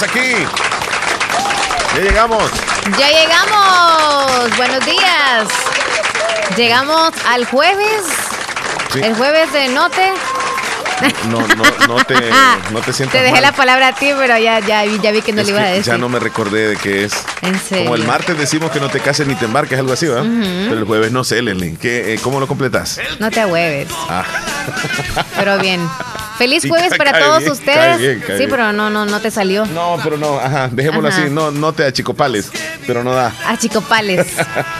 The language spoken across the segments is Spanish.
estamos aquí. Ya llegamos. Ya llegamos. Buenos días. Llegamos al jueves. El jueves de Note. No, no, no te, no te sientas Te dejé la palabra a ti, pero ya, ya, ya vi que no le iba a decir. Ya no me recordé de qué es. En serio. Como el martes decimos que no te cases ni te embarques, algo así, ¿verdad? Pero el jueves no sé, Leslie. ¿Qué, eh, ¿Cómo lo completas? No te ahueves. Ah. Pero bien. Feliz jueves para todos bien, ustedes. cae bien, cae sí, bien. pero no, no, no te salió. No, pero no, ajá, dejémoslo Ajá. así. No, no te achicopales, pero no da. A Chicopales.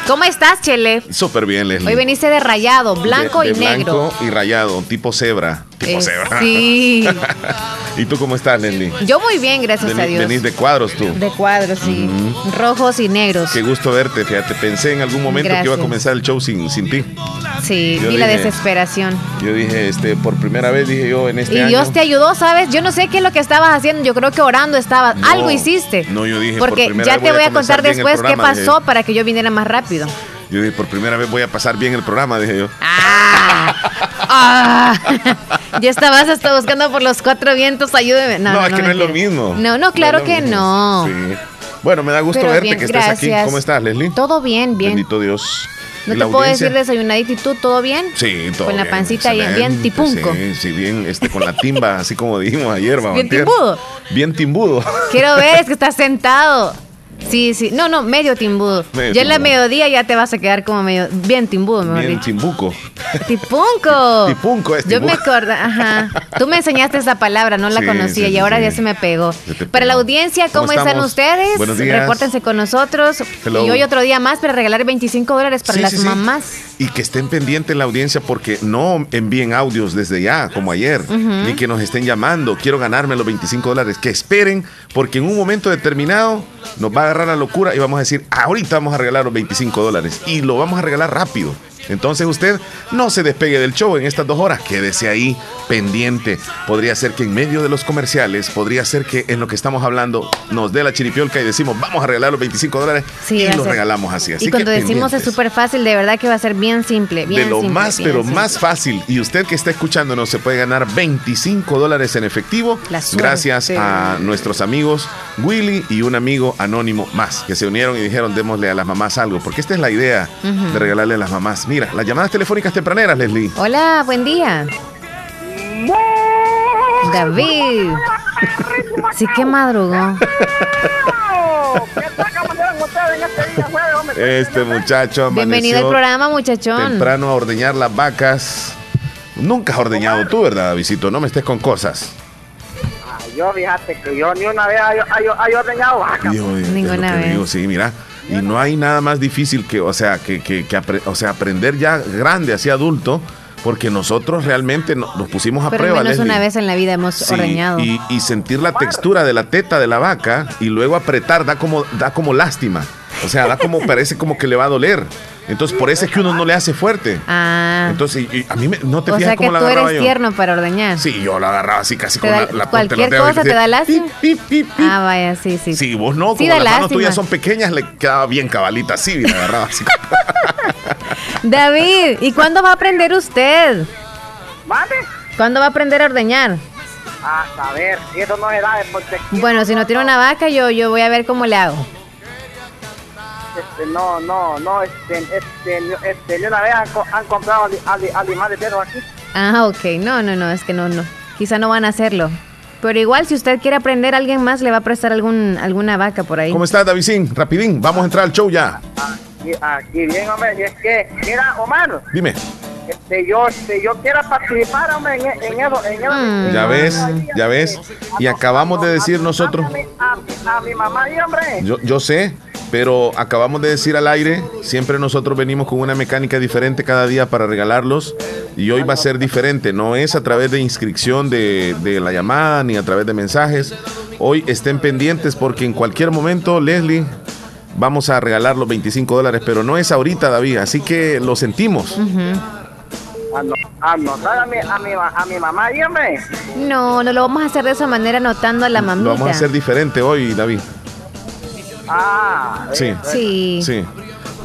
¿Cómo estás, Chele? Súper bien, Leslie. Hoy veniste de rayado, blanco De- de y negro. Blanco y rayado, tipo cebra. Eh, sí. ¿Y tú cómo estás, Leslie? Yo muy bien, gracias a Dios. Venís de cuadros tú. De cuadros, sí. Rojos y negros. Qué gusto verte, fíjate. Pensé en algún momento que iba a comenzar el show sin, sin ti. Sí, Yo vi la desesperación. Yo dije, este, por primera vez dije yo en este Y año. Dios te ayudó, ¿sabes? Yo no sé qué es lo que estabas haciendo. Yo creo que orando estabas. No, Algo hiciste. no, yo dije, por Porque primera ya te voy voy a contar después qué pasó dije. para que yo viniera más rápido. Yo dije, por primera vez voy a pasar bien el programa, dije yo. Ah, ah. ya estabas hasta buscando por los cuatro vientos, ayúdeme. No, No, no, es que no es lo mismo. No, no, claro que mismo. no. Sí. Bueno, me da gusto Pero verte, bien, que estés aquí. gracias. ¿Cómo estás, Leslie? Todo bien, bien. Bendito Dios. ¿No ¿Y te puedo decir desayunadito y tú? ¿Todo bien? Sí, todo Con la bien, pancita bien, bien tipunco. Sí, sí, bien, este, con la timba, así como dijimos ayer, vamos. Bien timbudo. Bien timbudo. Quiero ver, es que estás sentado. Sí, sí. No, no, medio timbudo. Medio ya en la mediodía ya te vas a quedar como medio. Bien timbudo, mejor Bien dicho. timbuco. Tipunco. Tipunco es Yo me acuerdo, ajá. Tú me enseñaste esa palabra, no la Sí, conocía sí, y ahora sí. ya se me pegó. Para la audiencia, ¿Cómo ¿cómo, están ustedes? Buenos días. Repórtense con nosotros. Hello. Y hoy otro día más para regalar 25 dólares para las mamás. Y que estén pendientes la audiencia porque no envíen audios desde ya, como ayer, ni que nos estén llamando. Quiero ganarme los 25 dólares. Que esperen, porque en un momento determinado nos va a agarrar la locura y vamos a decir, ahorita vamos a regalar los 25 dólares. Y lo vamos a regalar rápido. Entonces usted no se despegue del show en estas dos horas, quédese ahí pendiente. Podría ser que en medio de los comerciales, podría ser que en lo que estamos hablando nos dé la chiripiolca y decimos, vamos a regalar los 25 dólares Sí, y los regalamos así. así y cuando que decimos es súper fácil, de verdad que va a ser bien simple. Bien de lo simple, más, pero simple. más fácil. Y usted que está escuchándonos se puede ganar 25 dólares en efectivo. Gracias a nuestros amigos Willy y un amigo anónimo más que se unieron y dijeron démosle a las mamás algo. Porque esta es la idea de regalarle a las mamás. Mira, las llamadas telefónicas tempraneras, Leslie. Hola, buen día. David. Sí que madrugó. Este muchacho Bienvenido al programa, muchachón. temprano a ordeñar las vacas. Nunca has ordeñado tú, ¿verdad, Visito? No me estés con cosas. Ah, Yo, fíjate que yo ni una vez hay ordeñado vaca. Yo, es Ninguna vez. digo, sí, mira. Y no hay nada más difícil que, o sea, que, que- que o sea, aprender ya grande, así adulto, porque nosotros realmente no- nos pusimos a Pero prueba. menos Leslie. una vez en la vida hemos Sí, ordeñado. y, y sentir la textura de la teta de la vaca y luego apretar da como, da como lástima. O sea, da como, parece como que le va a doler. Entonces, por eso es que uno no le hace fuerte. Ah. Entonces, y- y a mí me- no te o fijas sea que cómo la tú agarraba eres yo. tierno para ordeñar. Sí, yo la agarraba así casi Te con da- la, la cualquier cosa te da lástima. Ah, vaya, sí, sí. Sí, vos no, Sí, como las manos tuyas son pequeñas, le quedaba bien cabalita así y la agarraba así. David, ¿y cuándo va a aprender usted? ¿Mande? ¿Cuándo va a aprender a ordeñar? A saber, si eso no se da, porque Bueno, si no tiene una vaca, yo, yo voy a ver cómo le hago. Este, no, no, no, este, este, este, ni una vez han, han comprado animales de esos aquí. Ah, ok. No, no, no, es que no, no. Quizá no van a hacerlo. Pero igual, si usted quiere aprender, alguien más le va a prestar algún, alguna vaca por ahí. ¿Cómo estás, Davidín? Rapidín, vamos a entrar al show ya. Aquí, aquí bien, hombre, y es que, mira, Omar, Dime. este, yo, este, yo quiero participar, hombre, en, en eso, en eso. Mm. Ya ves, ya ves. Y acabamos de decir nosotros, A mi, a mi- a mi mamá y, hombre. yo, yo sé, pero acabamos de decir al aire, siempre nosotros venimos con una mecánica diferente cada día para regalarlos. Y hoy va a ser diferente, no es a través de inscripción de, de la llamada ni a través de mensajes. Hoy estén pendientes porque en cualquier momento, Leslie, vamos a regalar los 25 dólares, pero no es ahorita, David, así que lo sentimos. Anotar a mi, a mi, a mi mamá y, hombre. No, no lo vamos a hacer de esa manera anotando a la mamita. Lo vamos a hacer diferente hoy, David. Ah, Sí. Sí. Sí.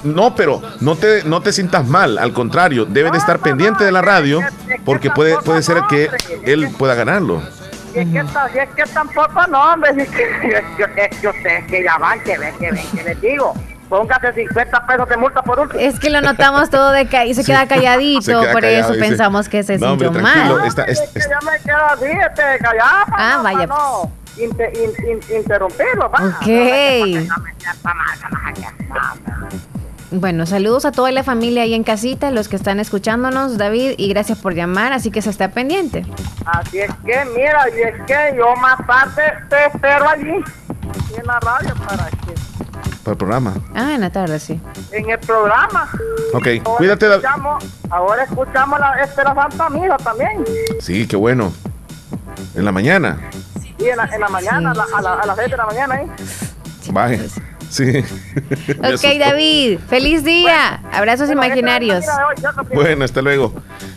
No, pero no te, no te sientas mal, al contrario, debes de estar pendiente de la radio porque puede, puede ser que él pueda ganarlo. Si es, que, ta- si es que tampoco no, hombre, es que, es que, es que ustedes que ya van, que ven, que ven, que les digo. Póngase 50 pesos de multa por último. Es que lo notamos todo de ca- y se Sí, queda calladito, se queda por callado, eso dice. pensamos que se No, sintió mal. está- es- Es que ya me quedo así, este, callado. Ah, no- vaya, No, inter- in- in- interrumpirlo, va. Ok. No me- no me sienta mal, no me sienta mal. Bueno, saludos a toda la familia ahí en casita, los que están escuchándonos, David, y gracias por llamar, así que se está pendiente. Así es que, mira, y es que yo más tarde te espero allí, aquí en la radio, para que, Para el programa. Ah, en la tarde, sí. en el programa. Ok, Ahora cuídate, ahora escuchamos la, la Santa Misa también. Sí, qué bueno. En la mañana. En la, en la mañana, Sí. a, la- a, la- a las 6 de la mañana, ¿eh? Bye. Sí. Ok. David, feliz día. Abrazos Bueno, imaginarios. Bueno, hasta luego.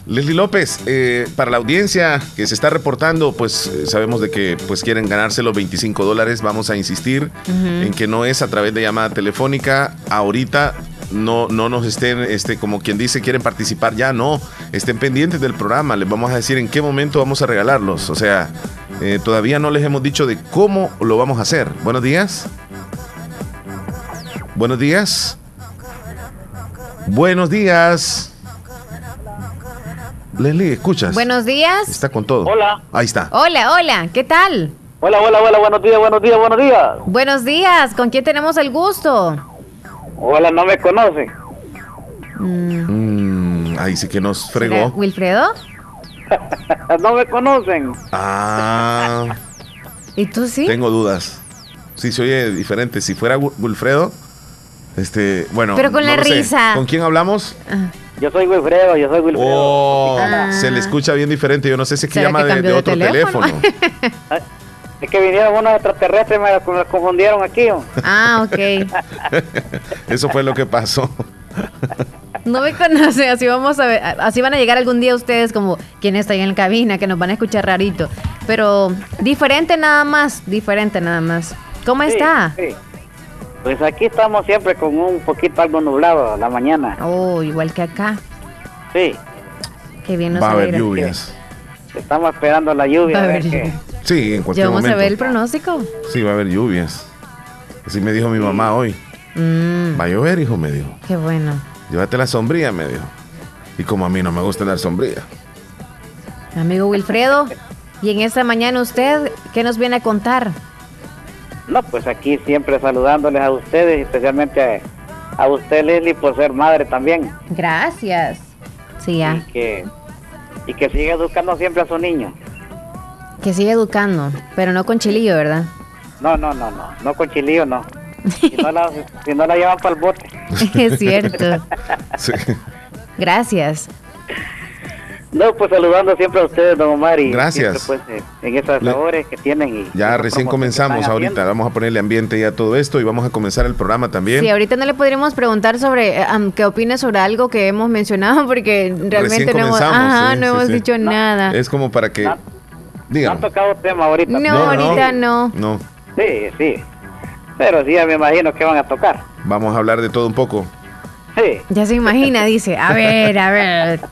Leslie López, eh, para la audiencia que se está reportando, pues eh, sabemos de que pues quieren ganarse los 25 dólares. Vamos a insistir en que no es a través de llamada telefónica. Ahorita no, no nos estén, este, como quien dice, quieren participar ya, no. Estén pendientes del programa. Les vamos a decir en qué momento vamos a regalarlos. O sea, eh, todavía no les hemos dicho de cómo lo vamos a hacer. Buenos días. Buenos días. Buenos días. Leslie, ¿escuchas? Buenos días. Está con todo. Hola. Ahí está. Hola, hola, ¿qué tal? Hola, hola, hola, buenos días, buenos días, buenos días. Buenos días, ¿con quién tenemos el gusto? Hola, no me conocen. Mm, Mm, ahí sí que nos ¿será fregó. ¿Wilfredo? no me conocen. Ah, ¿Y tú sí? tengo dudas. Sí, se oye diferente. Si fuera Wilfredo, este, bueno. Pero con la sé. risa. ¿Con quién hablamos? Ah, Yo soy Wilfredo, yo soy Wilfredo. Oh, Ah. se le escucha bien diferente. Yo no sé si es que ¿Será llama que de, cambió de de otro teléfono? Es que vinieron unos extraterrestres, me, me confundieron aquí. ¿o? ah, ok. Eso fue lo que pasó. No me conoce, así vamos a ver, así van a llegar algún día ustedes como quien está ahí en la cabina, que nos van a escuchar rarito. Pero diferente nada más, diferente nada más. ¿Cómo Sí, está? sí. Pues aquí estamos siempre con un poquito algo nublado la mañana. Oh, igual que acá. Sí, Qué bien nos Va a haber lluvias. estamos esperando la lluvia. Va a a ver haber qué- lluvia. Sí, en Ya cualquier vamos momento. a ver el pronóstico. Sí, va a haber lluvias. Así me dijo mi mamá hoy. Mm, Va a llover, hijo, me dijo. qué bueno. Llévate la sombría, me dijo. Y como a mí no me gusta la sombría. Amigo Wilfredo, y en esta mañana usted, ¿qué nos viene a contar? No, pues aquí siempre saludándoles a ustedes, especialmente a, a usted, Leslie, por ser madre también. Gracias. Sí, ya. Y que, y que siga educando siempre a su niño. Que sigue educando, pero no con chilillo, ¿verdad? No, no, no, no, no con chilillo, no. Si no la, si no la llevan para el bote. es cierto. Sí. Gracias. No, pues saludando siempre a ustedes, don Omar. Y Gracias. siempre, pues, eh, en esas Le- labores que tienen. Y Ya recién comenzamos ahorita. Vamos a ponerle ambiente ya a todo esto y vamos a comenzar el programa también. Sí, ahorita no le podríamos preguntar sobre am, qué opina sobre algo que hemos mencionado porque realmente no hemos, ajá, sí, no sí, hemos sí. dicho nada. Es como para que. No. Han tocado tema ahorita. No, ahorita no. No. Sí, sí. Pero sí, ya me imagino que van a tocar. Vamos a hablar de todo un poco. Sí. Ya se imagina, dice. A ver, a ver.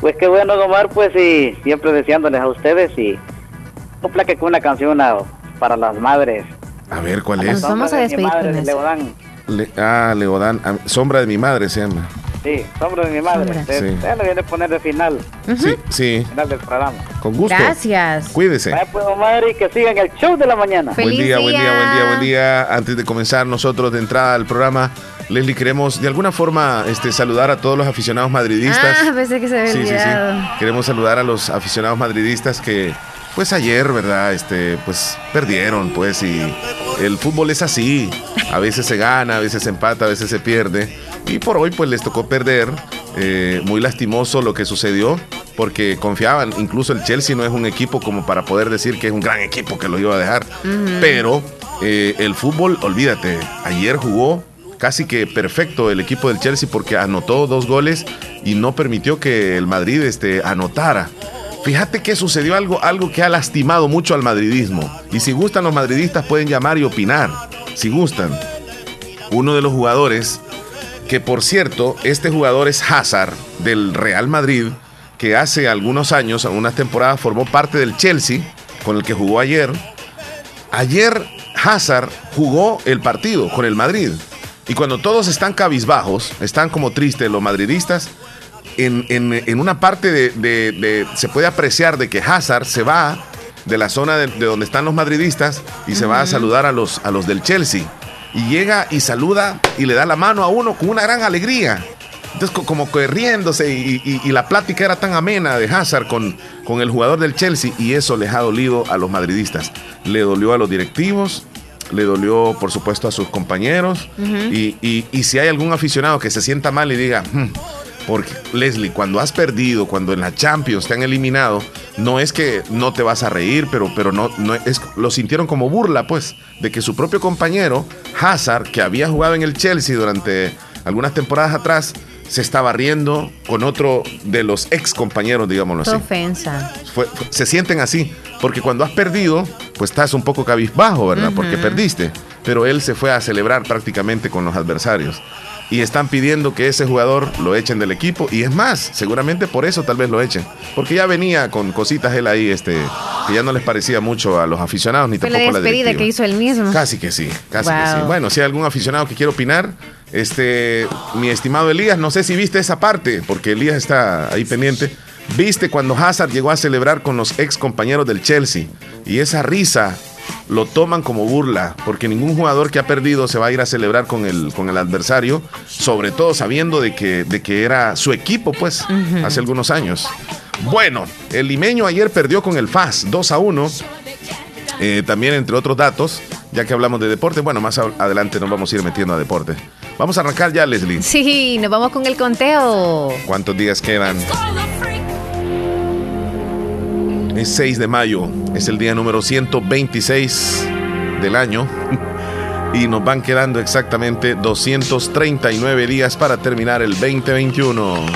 Pues qué bueno, Omar, pues y siempre deseándoles a ustedes y un plaque con una canción para las madres. A ver, ¿cuál Nos es? vamos a Sombra de mi despedir madre, con eso. Leodán. Le- ah, Leodán. ah, Sombra de mi madre se llama. Sí, sombra de mi madre. Sí. usted le viene a poner de final, Sí, sí. final del programa. Con gusto. Gracias. Cuídese. Vaya pues, Omar, y que sigan el show de la mañana. Feliz buen día, buen día, buen día, buen día. Antes de comenzar nosotros de entrada al programa, Leslie, queremos de alguna forma este, saludar a todos los aficionados madridistas. Ah, pensé que se había Sí, sí, sí. Queremos saludar a los aficionados madridistas que, pues ayer, ¿verdad? Este, pues perdieron, pues, y el fútbol es así. A veces se gana, a veces se empata, a veces se pierde. Y por hoy, pues, les tocó perder. Eh, muy lastimoso lo que sucedió, porque confiaban. Incluso el Chelsea no es un equipo como para poder decir que es un gran equipo que lo iba a dejar. Pero eh, el fútbol, olvídate, ayer jugó casi que perfecto el equipo del Chelsea porque anotó dos goles y no permitió que el Madrid este, anotara. Fíjate que sucedió algo, algo que ha lastimado mucho al madridismo. Y si gustan los madridistas pueden llamar y opinar. Si gustan. Uno de los jugadores, que por cierto, este jugador es Hazard del Real Madrid, que hace algunos años, algunas temporadas, formó parte del Chelsea, con el que jugó ayer. Ayer Hazard jugó el partido con el Madrid. Y cuando todos están cabizbajos, están como tristes los madridistas, en, una parte de, se puede apreciar de que Hazard se va de la zona de, donde están los madridistas y se va a saludar a los, a los del Chelsea. Y llega y saluda y le da la mano a uno con una gran alegría. Entonces, como que riéndose y, la plática era tan amena de Hazard con, con el jugador del Chelsea y eso les ha dolido a los madridistas. Le dolió a los directivos, le dolió por supuesto a sus compañeros y, si hay algún aficionado que se sienta mal y diga, hmm, porque Leslie, cuando has perdido, cuando en la Champions te han eliminado, no es que no te vas a reír, pero, pero no, no es, lo sintieron como burla, pues, de que su propio compañero, Hazard, que había jugado en el Chelsea durante algunas temporadas atrás, se estaba riendo con otro de los ex compañeros, digámoslo así. ofensa. se sienten así, porque cuando has perdido, pues estás un poco cabizbajo, ¿verdad? Porque perdiste. Pero él se fue a celebrar prácticamente con los adversarios y están pidiendo que ese jugador lo echen del equipo y es más, seguramente por eso tal vez lo echen, porque ya venía con cositas él ahí este que ya no les parecía mucho a los aficionados ni tampoco la despedida que hizo él mismo. Casi que sí, casi que sí. Bueno, si hay algún aficionado que quiere opinar, este mi estimado Elías, no sé si viste esa parte, porque Elías está ahí pendiente. ¿Viste cuando Hazard llegó a celebrar con los ex compañeros del Chelsea? Y esa risa lo toman como burla, porque ningún jugador que ha perdido se va a ir a celebrar con el, con el adversario, sobre todo sabiendo de que, de que era su equipo, pues, hace algunos años. Bueno, el limeño ayer perdió con el FAS 2 a 1. Eh, también entre otros datos, ya que hablamos de deporte, bueno, más adelante nos vamos a ir metiendo a deporte. Vamos a arrancar ya, Leslie. Sí, nos vamos con el conteo. ¿Cuántos días quedan? Es 6 de mayo, es el día número 126 del año y nos van quedando exactamente 239 días para terminar el 2021.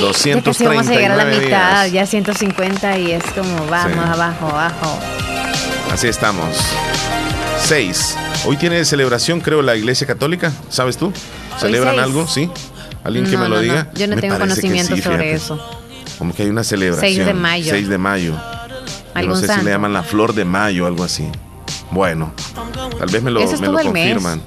239 ya vamos a llegar a la mitad, ya 150 y es como vamos abajo, abajo. Así estamos. 6. Hoy tiene celebración, creo, la Iglesia Católica, ¿sabes tú? ¿Celebran algo? ¿Sí? ¿Alguien que me lo diga? Yo no tengo conocimiento sobre eso. Como que hay una celebración. 6 de mayo. 6 de mayo. no sé si le llaman la flor de mayo o algo así. Bueno, tal vez me lo, me lo confirman.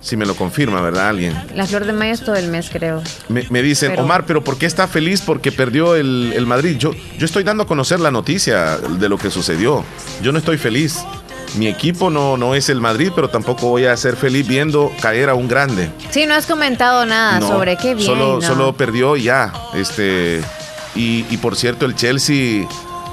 Si me lo confirma, ¿verdad? Alguien. La flor de mayo es todo el mes, creo. Me, dicen, Omar, pero ¿por qué está feliz? Porque perdió el, el, Madrid. Yo, yo estoy dando a conocer la noticia de lo que sucedió. Yo no estoy feliz. Mi equipo no, no es el Madrid, pero tampoco voy a ser feliz viendo caer a un grande. Sí, no has comentado nada sobre qué bien. Solo, solo perdió ya. Este y, por cierto, el Chelsea,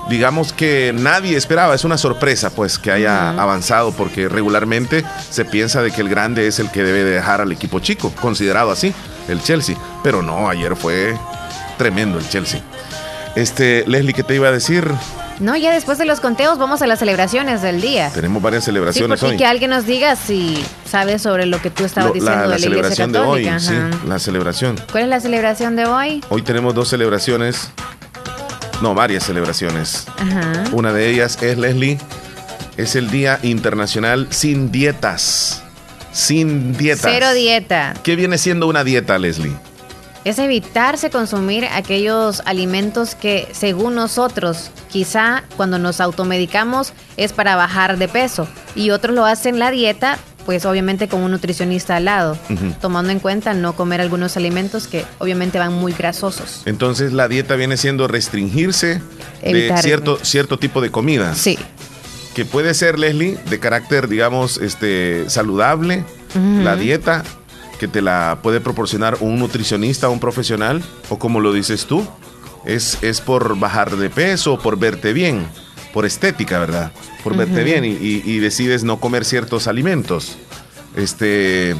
digamos que nadie esperaba, es una sorpresa pues que haya avanzado porque regularmente se piensa de que el grande es el que debe dejar al equipo chico, considerado así, el Chelsea. Pero no, ayer fue tremendo el Chelsea. Este, Leslie, ¿qué te iba a decir? No, ya después de los conteos vamos a las celebraciones del día. Tenemos varias celebraciones sí, que alguien nos diga si sabe sobre lo que tú estabas diciendo la, de la, celebración de hoy, sí, la celebración. ¿Cuál es la celebración de hoy? Hoy tenemos dos celebraciones. No, varias celebraciones. Una de ellas es Leslie, es el Día Internacional sin dietas. Sin dietas. Cero dieta. ¿Qué viene siendo una dieta, Leslie? Es evitarse consumir aquellos alimentos que según nosotros quizá cuando nos automedicamos es para bajar de peso y otros lo hacen la dieta pues obviamente con un nutricionista al lado, tomando en cuenta no comer algunos alimentos que obviamente van muy grasosos. Entonces la dieta viene siendo restringirse de cierto, cierto tipo de comida. Sí. Que puede ser, Leslie, de carácter, digamos, este, saludable, la dieta, que te la puede proporcionar un nutricionista, un profesional, o como lo dices tú, es, es por bajar de peso, por verte bien, por estética, ¿verdad? Por verte bien y, decides no comer ciertos alimentos. Este,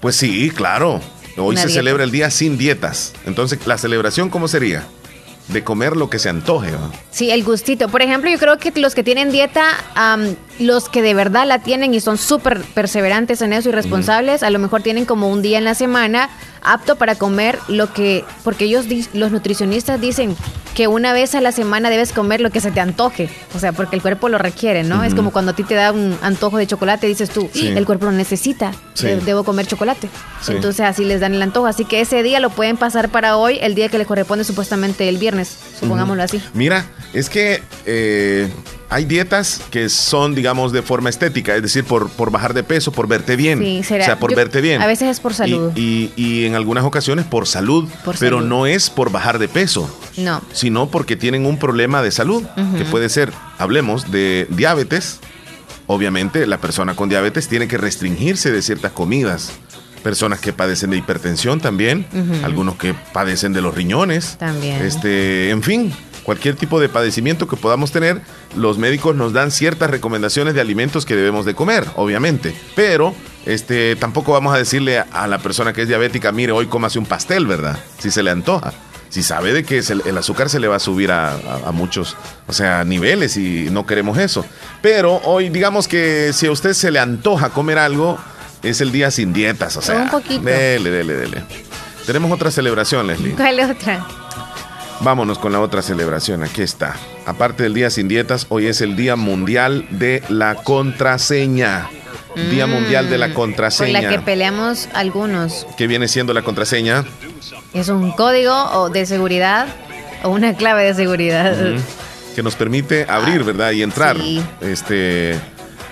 pues sí, claro. Hoy se celebra el día sin dietas. Entonces, ¿la celebración cómo sería? de comer lo que se antoje. Sí, el gustito. Por ejemplo, yo creo que los que tienen dieta, los que de verdad la tienen y son súper perseverantes en eso y responsables, a lo mejor tienen como un día en la semana apto para comer lo que, porque ellos, los nutricionistas dicen que una vez a la semana debes comer lo que se te antoje, o sea, porque el cuerpo lo requiere, ¿no? Es como cuando a ti te da un antojo de chocolate, dices tú, el cuerpo lo necesita, debo comer chocolate. Entonces así les dan el antojo, así que ese día lo pueden pasar para hoy, el día que les corresponde supuestamente el viernes, supongámoslo así. Mira, es que eh, hay dietas que son, digamos, de forma estética, es decir, por, por bajar de peso, por verte bien. Sí, será. O sea, por verte bien. A veces es por salud. Y, y, en algunas ocasiones por salud, pero no es por bajar de peso. No. Sino porque tienen un problema de salud, que puede ser, hablemos de diabetes. Obviamente, la persona con diabetes tiene que restringirse de ciertas comidas personas que padecen de hipertensión también, algunos que padecen de los riñones, también. Este, en fin, cualquier tipo de padecimiento que podamos tener, los médicos nos dan ciertas recomendaciones de alimentos que debemos de comer, obviamente. Pero este, tampoco vamos a decirle a, la persona que es diabética, mire, hoy cómase un pastel, ¿verdad? Si se le antoja. Si sabe de que el azúcar se le va a subir a, muchos, o sea, niveles y no queremos eso. Pero hoy, digamos que si a usted se le antoja comer algo, es el día sin dietas, o sea. Un poquito. Dele, dele, dele. Tenemos otra celebración, Leslie. ¿Cuál otra? Vámonos con la otra celebración. Aquí está. Aparte del Día Sin Dietas, hoy es el Día Mundial de la Contraseña. Día Mundial de la mm, Contraseña. Por la que peleamos algunos. ¿Qué viene siendo la contraseña? Es un código de seguridad o una clave de seguridad. Que nos permite abrir, ah, ¿verdad? Y entrar este,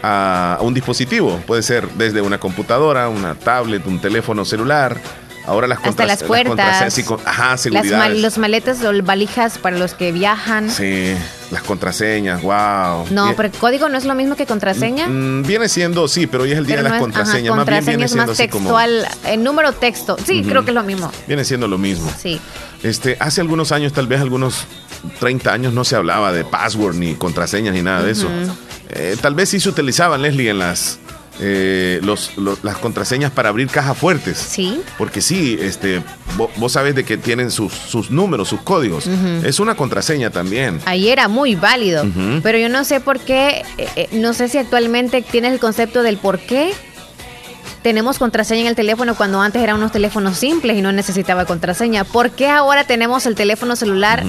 a un dispositivo. Puede ser desde una computadora, una tablet, un teléfono celular Ahora las Hasta las puertas. ajá, seguridad. los maletas o valijas para los que viajan. Sí, las contraseñas, wow. No, pero el código no es lo mismo que contraseña. Mm, viene siendo, sí, pero hoy es el día de las contraseñas. más bien viene es más textual, el número texto. Sí, creo que es lo mismo. Viene siendo lo mismo. Sí. Este, hace algunos años, tal vez algunos 30 años, no se hablaba de password ni contraseñas ni nada de eso. Eh, tal vez sí se utilizaban, Leslie, en las eh, los, las contraseñas para abrir cajas fuertes. Sí. Porque sí, este, vos, sabés de que tienen sus, sus números, sus códigos. Es una contraseña también. Ahí era muy válido. Pero yo no sé por qué, eh, eh, no sé si actualmente tienes el concepto del por qué tenemos contraseña en el teléfono cuando antes eran unos teléfonos simples y no necesitaba contraseña. ¿Por qué ahora tenemos el teléfono celular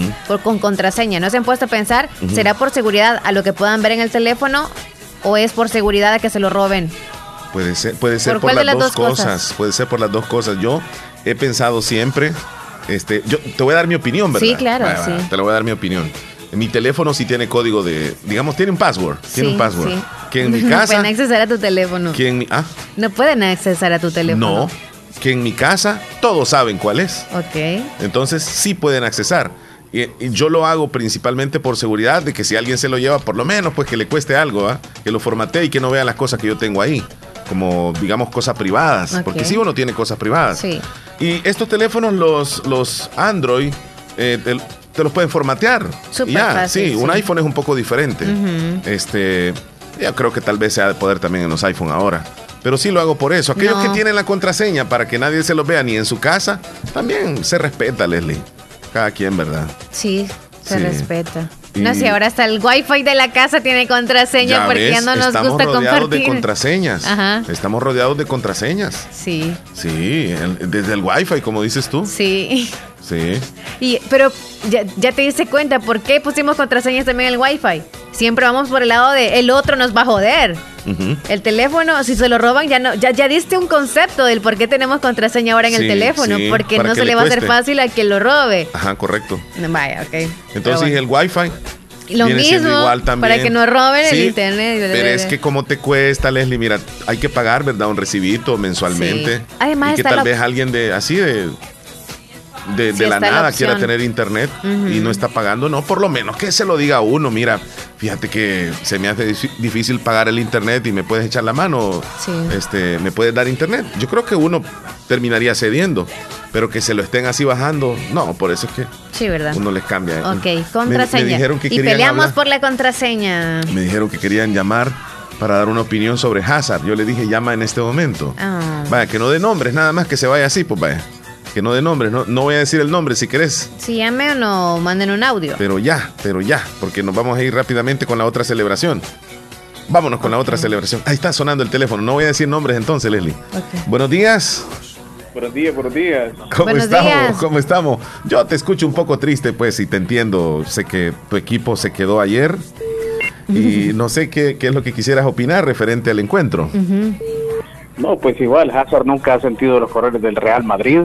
con contraseña? ¿No se han puesto a pensar? ¿Será por seguridad a lo que puedan ver en el teléfono o es por seguridad de que se lo roben? Puede ser, puede ser por, las, dos, cosas? Puede ser por las dos cosas. Yo he pensado siempre, este, yo te voy a dar mi opinión, ¿verdad? Sí, claro, sí. Te lo voy a dar mi opinión. Mi teléfono sí tiene código de, digamos, tiene un password. tiene un password. Sí. Que en mi casa. No pueden accesar a tu teléfono. ¿ah? No pueden accesar a tu teléfono. No. Que en mi casa todos saben cuál es. Ok. Entonces sí pueden accesar. Y, yo lo hago principalmente por seguridad de que si alguien se lo lleva, por lo menos, pues que le cueste algo, ¿ah? que lo formatee y que no vea las cosas que yo tengo ahí, como digamos cosas privadas, porque si uno tiene cosas privadas. Sí. Y estos teléfonos, los, los Android, eh, te, los pueden formatear. ya, sí, un iPhone es un poco diferente. Este, yo creo que tal vez sea de poder también en los iPhone ahora. Pero sí lo hago por eso. Aquellos que tienen la contraseña para que nadie se los vea ni en su casa, también se respeta, Leslie. Cada quien, ¿verdad? Sí, se respeta. No sé, ahora hasta el wifi de la casa tiene contraseña porque ya no nos gusta compartir. Estamos rodeados de contraseñas. Ajá. Estamos rodeados de contraseñas. Sí. Sí, desde el wifi, como dices tú. Sí. Sí. Y, pero ya, ya, te diste cuenta por qué pusimos contraseñas también en el wifi. Siempre vamos por el lado de el otro nos va a joder. El teléfono, si se lo roban, ya no, ya, ya diste un concepto del por qué tenemos contraseña ahora en el teléfono, porque no se le, va a hacer fácil a que lo robe. Ajá, correcto. Vaya, ok. Entonces el wifi. Lo mismo, para que no roben el internet. Pero es que como te cuesta, Leslie, mira, hay que pagar, ¿verdad? Un recibito mensualmente. Además, y que tal vez alguien de así de de, la nada quiera tener internet y no está pagando, no, por lo menos que se lo diga a uno, mira, fíjate que se me hace difícil pagar el internet y me puedes echar la mano, este, me puedes dar internet. Yo creo que uno terminaría cediendo, pero que se lo estén así bajando, no, por eso es que sí, ¿verdad? uno les cambia. Ok, contraseña. Me, dijeron que y peleamos por la contraseña. Me dijeron que querían llamar para dar una opinión sobre Hazard. Yo le dije, llama en este momento. Ah. Vaya, que no de nombres, nada más que se vaya así, pues vaya que no de nombre, no, no voy a decir el nombre si querés. Si llame o no, manden un audio. Pero ya, pero ya, porque nos vamos a ir rápidamente con la otra celebración. Vámonos con la otra celebración. Ahí está sonando el teléfono. No voy a decir nombres entonces, Leslie. Buenos días. Buenos días, buenos días. ¿Cómo estamos? ¿Cómo estamos? Yo te escucho un poco triste, pues, y te entiendo. Sé que tu equipo se quedó ayer y no sé qué, es lo que quisieras opinar referente al encuentro. No, pues igual, Hazard nunca ha sentido los colores del Real Madrid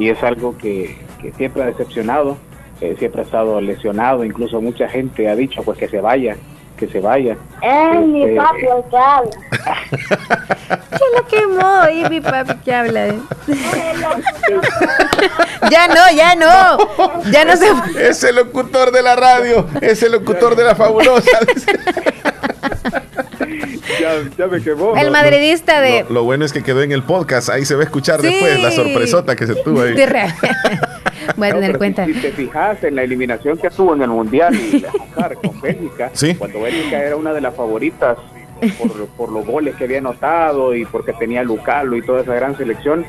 y es algo que, siempre ha decepcionado, eh, siempre ha estado lesionado, incluso mucha gente ha dicho pues que se vaya, que se vaya. Es mi este, papi el que habla. ¿Qué lo quemó? Y mi papi que habla. ya no, ya no. Ya no se. Es el locutor de la radio. Es el locutor de la fabulosa. ya, me quemó. El madridista de. Lo, bueno es que quedó en el podcast. Ahí se va a escuchar después la sorpresota que se tuvo ahí. Voy a tener cuenta. Si, te fijas en la eliminación que tuvo en el Mundial y con Bélgica, cuando Bélgica era una de las favoritas por, los goles que había anotado y porque tenía Lucalo y toda esa gran selección,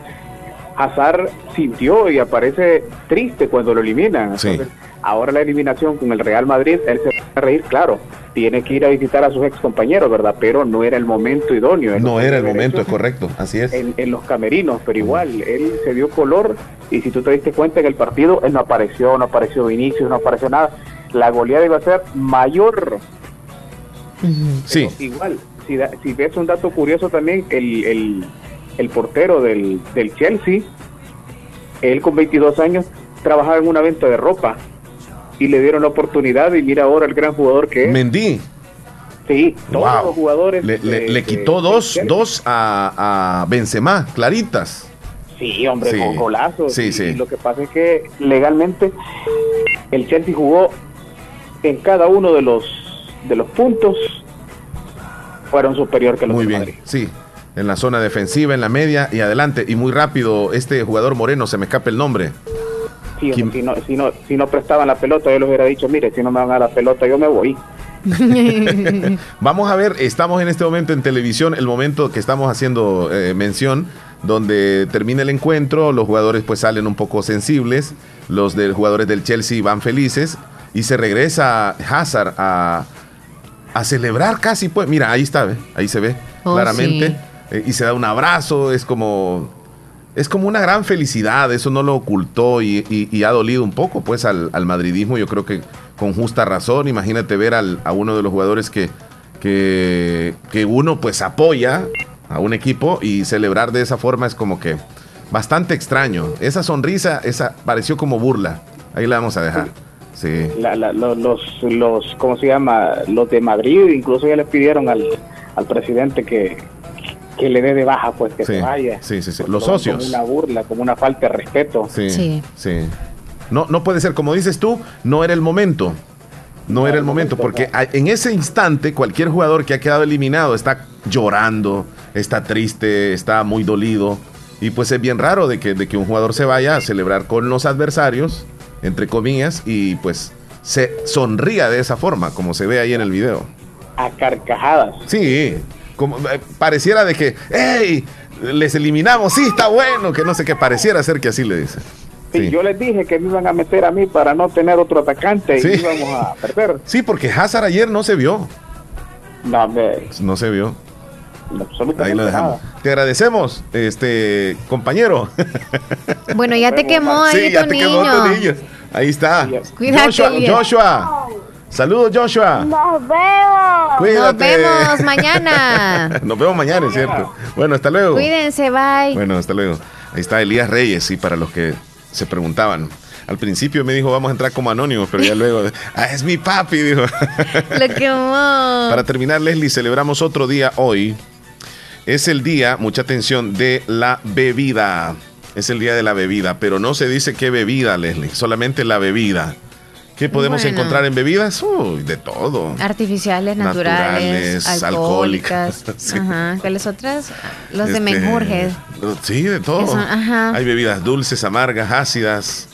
Hazard sintió y aparece triste cuando lo eliminan. ahora la eliminación con el Real Madrid, él se va a reír, claro, tiene que ir a visitar a sus ex compañeros, ¿verdad? Pero no era el momento idóneo. No era el momento, es correcto, así es. En, los camerinos, pero igual, él se dio color y si tú te diste cuenta en el partido, él no apareció, no apareció Vinicius, no apareció nada. La goleada iba a ser mayor. Sí. igual, si, si, ves un dato curioso también, el, el, portero del, del Chelsea, él con 22 años trabajaba en una venta de ropa y le dieron la oportunidad y mira ahora el gran jugador que es. Mendy. Sí, todos los jugadores. Le, quitó dos, dos a, a, Benzema, claritas. Sí, hombre, con golazos. Sí, sí. lo que pasa es que legalmente el Chelsea jugó en cada uno de los de los puntos fueron superior que los Muy bien, sí. En la zona defensiva, en la media y adelante. Y muy rápido, este jugador moreno, se me escapa el nombre si, no, si, no, si no prestaban la pelota, yo les hubiera dicho, mire, si no me van a la pelota, yo me voy. Vamos a ver, estamos en este momento en televisión, el momento que estamos haciendo eh, mención, donde termina el encuentro, los jugadores pues salen un poco sensibles, los de, jugadores del Chelsea van felices y se regresa Hazard a, a celebrar casi, pues, mira, ahí está, ahí se ve oh, claramente, eh, y se da un abrazo, es como es como una gran felicidad, eso no lo ocultó y, ha dolido un poco pues al, madridismo, yo creo que con justa razón, imagínate ver a uno de los jugadores que, que, que, uno pues apoya a un equipo y celebrar de esa forma es como que bastante extraño. Esa sonrisa, esa pareció como burla, ahí la vamos a dejar. Sí. los, los, ¿cómo se llama? Los de Madrid incluso ya le pidieron al, al presidente que, que le dé de baja, pues que se vaya. Sí, sí, sí. Los socios. Como una burla, como una falta de respeto. Sí, sí. No, no puede ser, como dices tú, no era el momento. No, era el momento, porque en ese instante cualquier jugador que ha quedado eliminado está llorando, está triste, está muy dolido. Y pues es bien raro de que, de que un jugador se vaya a celebrar con los adversarios, entre comillas, y pues se sonría de esa forma, como se ve ahí en el video. A carcajadas. Sí, como, eh, pareciera de que, hey, les eliminamos, sí, está bueno, que no sé qué, pareciera ser que así le dice. Sí, yo les dije que me iban a meter a mí para no tener otro atacante y íbamos a perder. Sí, porque Hazard ayer no se vio. No, no se vio. Absolutamente Ahí lo dejamos. Te agradecemos, este compañero. Bueno, ya te quemó ahí sí, ya te Quemó tu niño. Ahí está. Joshua, Joshua. Saludos, Joshua. Nos vemos. Nos vemos mañana. Nos vemos mañana, es cierto. Bueno, hasta luego. Cuídense, bye. Bueno, hasta luego. Ahí está Elías Reyes, sí, para los que se preguntaban. Al principio me dijo, vamos a entrar como anónimos, pero ya luego, ah, es mi papi, dijo. Lo quemó. Para terminar, Leslie, celebramos otro día hoy. Es el día, mucha atención, de la bebida. Es el día de la bebida, pero no se dice qué bebida, Leslie, solamente la bebida. ¿Qué podemos encontrar en bebidas? Uy, de todo. Artificiales, naturales, alcohólicas. Ajá. ¿Cuáles otras? Los de este, menjurjes. Sí, de todo. Hay bebidas dulces, amargas, ácidas,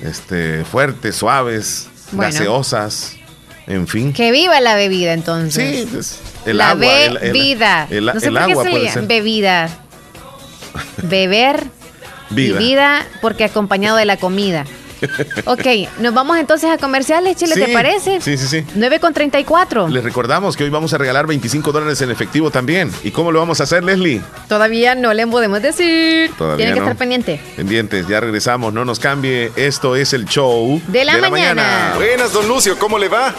este, fuertes, suaves, gaseosas, en fin. Que viva la bebida entonces. Sí, pues, el la agua. Bebida. El, no sé por agua qué se Bebida. Beber. Vida. vida porque acompañado de la comida. ok, nos vamos entonces a comerciales, Chile, ¿te parece? Sí, sí, sí. 9 con 34. Les recordamos que hoy vamos a regalar 25 dólares en efectivo también. ¿Y cómo lo vamos a hacer, Leslie? Todavía no le podemos decir. Todavía Tienen que estar pendientes. Pendientes, ya regresamos, no nos cambie. Esto es el show de la, mañana. Buenas, don Lucio, ¿cómo le va?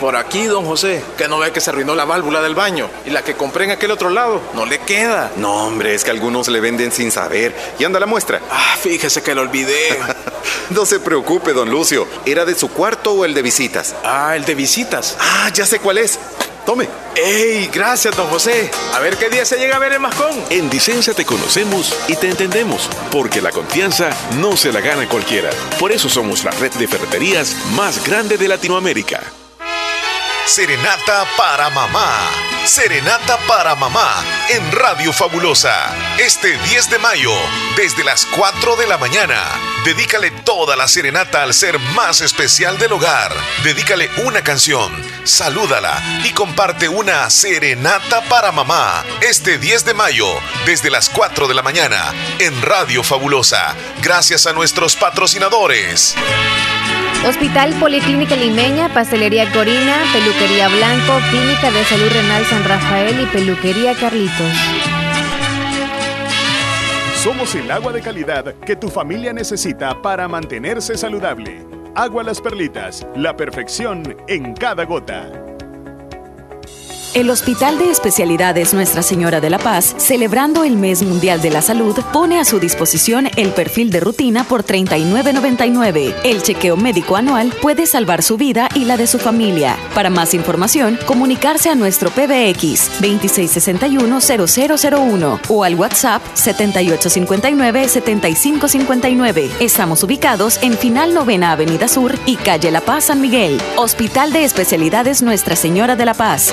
Por aquí, don José, que no ve que se arruinó la válvula del baño. Y la que compré en aquel otro lado, no le queda. No, hombre, es que algunos le venden sin saber. ¿Y anda la muestra? Ah, fíjese que lo olvidé. no se preocupe, don Lucio. ¿Era de su cuarto o el de visitas? Ah, el de visitas. Ah, ya sé cuál es. Tome. ¡Ey! Gracias, don José. A ver qué día se llega a ver el mascón. En Dicenza te conocemos y te entendemos, porque la confianza no se la gana cualquiera. Por eso somos la red de ferreterías más grande de Latinoamérica. Serenata para mamá. Serenata para mamá en Radio Fabulosa. Este 10 de mayo, desde las 4 de la mañana. Dedícale toda la serenata al ser más especial del hogar. Dedícale una canción, salúdala y comparte una serenata para mamá. Este 10 de mayo, desde las 4 de la mañana, en Radio Fabulosa. Gracias a nuestros patrocinadores. Hospital Policlínica Limeña, Pastelería Corina, Peluquería Blanco, Clínica de Salud Renal San Rafael y Peluquería Carlitos. Somos el agua de calidad que tu familia necesita para mantenerse saludable. Agua Las Perlitas, la perfección en cada gota. El Hospital de Especialidades Nuestra Señora de la Paz, celebrando el Mes Mundial de la Salud, pone a su disposición el perfil de rutina por $39.99. El chequeo médico anual puede salvar su vida y la de su familia. Para más información, comunicarse a nuestro PBX 2661-0001 o al WhatsApp 7859-7559. Estamos ubicados en Final Novena Avenida Sur y Calle La Paz San Miguel. Hospital de Especialidades Nuestra Señora de la Paz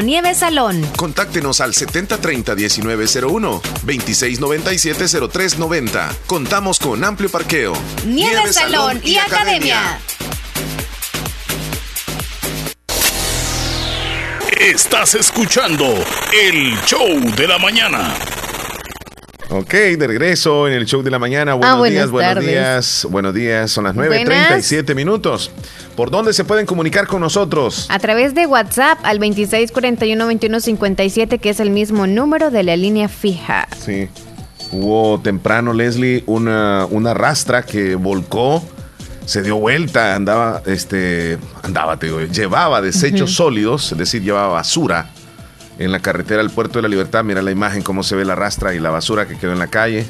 Nieve Salón. Contáctenos al 7030-1901, 2697-0390. Contamos con amplio parqueo. Nieve, Salón, y, Academia. Estás escuchando el show de la mañana. Ok, de regreso en el show de la mañana. Buenos ah, días, buenos días. Buenos días, son las 9.37 minutos. ¿Por dónde se pueden comunicar con nosotros? A través de WhatsApp al 2641-2157, que es el mismo número de la línea fija. Sí. Hubo temprano, Leslie, una, una rastra que volcó, se dio vuelta, andaba, este, andaba, te digo, llevaba desechos sólidos, es decir, llevaba basura en la carretera al Puerto de la Libertad. Mira la imagen, cómo se ve la rastra y la basura que quedó en la calle.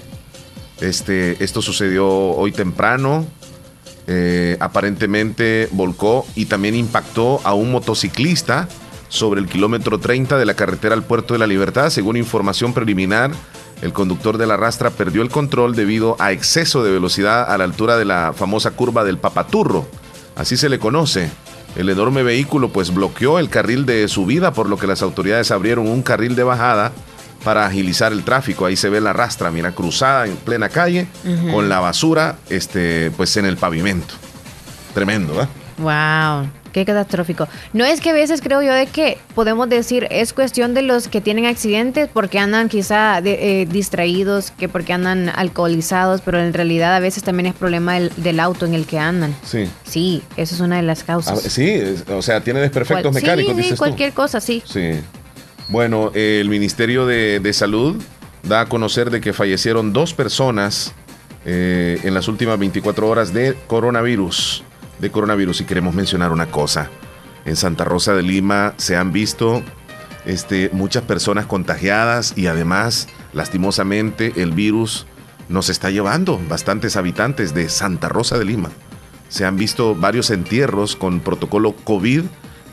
Este, esto sucedió hoy temprano. Eh, aparentemente volcó y también impactó a un motociclista sobre el kilómetro 30 de la carretera al Puerto de la Libertad. Según información preliminar, el conductor de la rastra perdió el control debido a exceso de velocidad a la altura de la famosa curva del Papaturro. Así se le conoce. El enorme vehículo pues bloqueó el carril de subida, por lo que las autoridades abrieron un carril de bajada para agilizar el tráfico. Ahí se ve la rastra, mira, cruzada en plena calle, con la basura este, pues en el pavimento. Tremendo, ¿eh? Wow. Qué catastrófico. No es que a veces creo yo de que podemos decir es cuestión de los que tienen accidentes porque andan quizá eh, distraídos, que porque andan alcoholizados, pero en realidad a veces también es problema del, auto en el que andan. Sí. Sí, esa es una de las causas. sí, o sea, tiene desperfectos mecánicos. Sí, cualquier cosa, sí. Sí. Bueno, el Ministerio de, Salud da a conocer de que fallecieron dos personas eh, en las últimas 24 horas de coronavirus de coronavirus y queremos mencionar una cosa. En Santa Rosa de Lima se han visto este, muchas personas contagiadas y además, lastimosamente, el virus nos está llevando bastantes habitantes de Santa Rosa de Lima. Se han visto varios entierros con protocolo COVID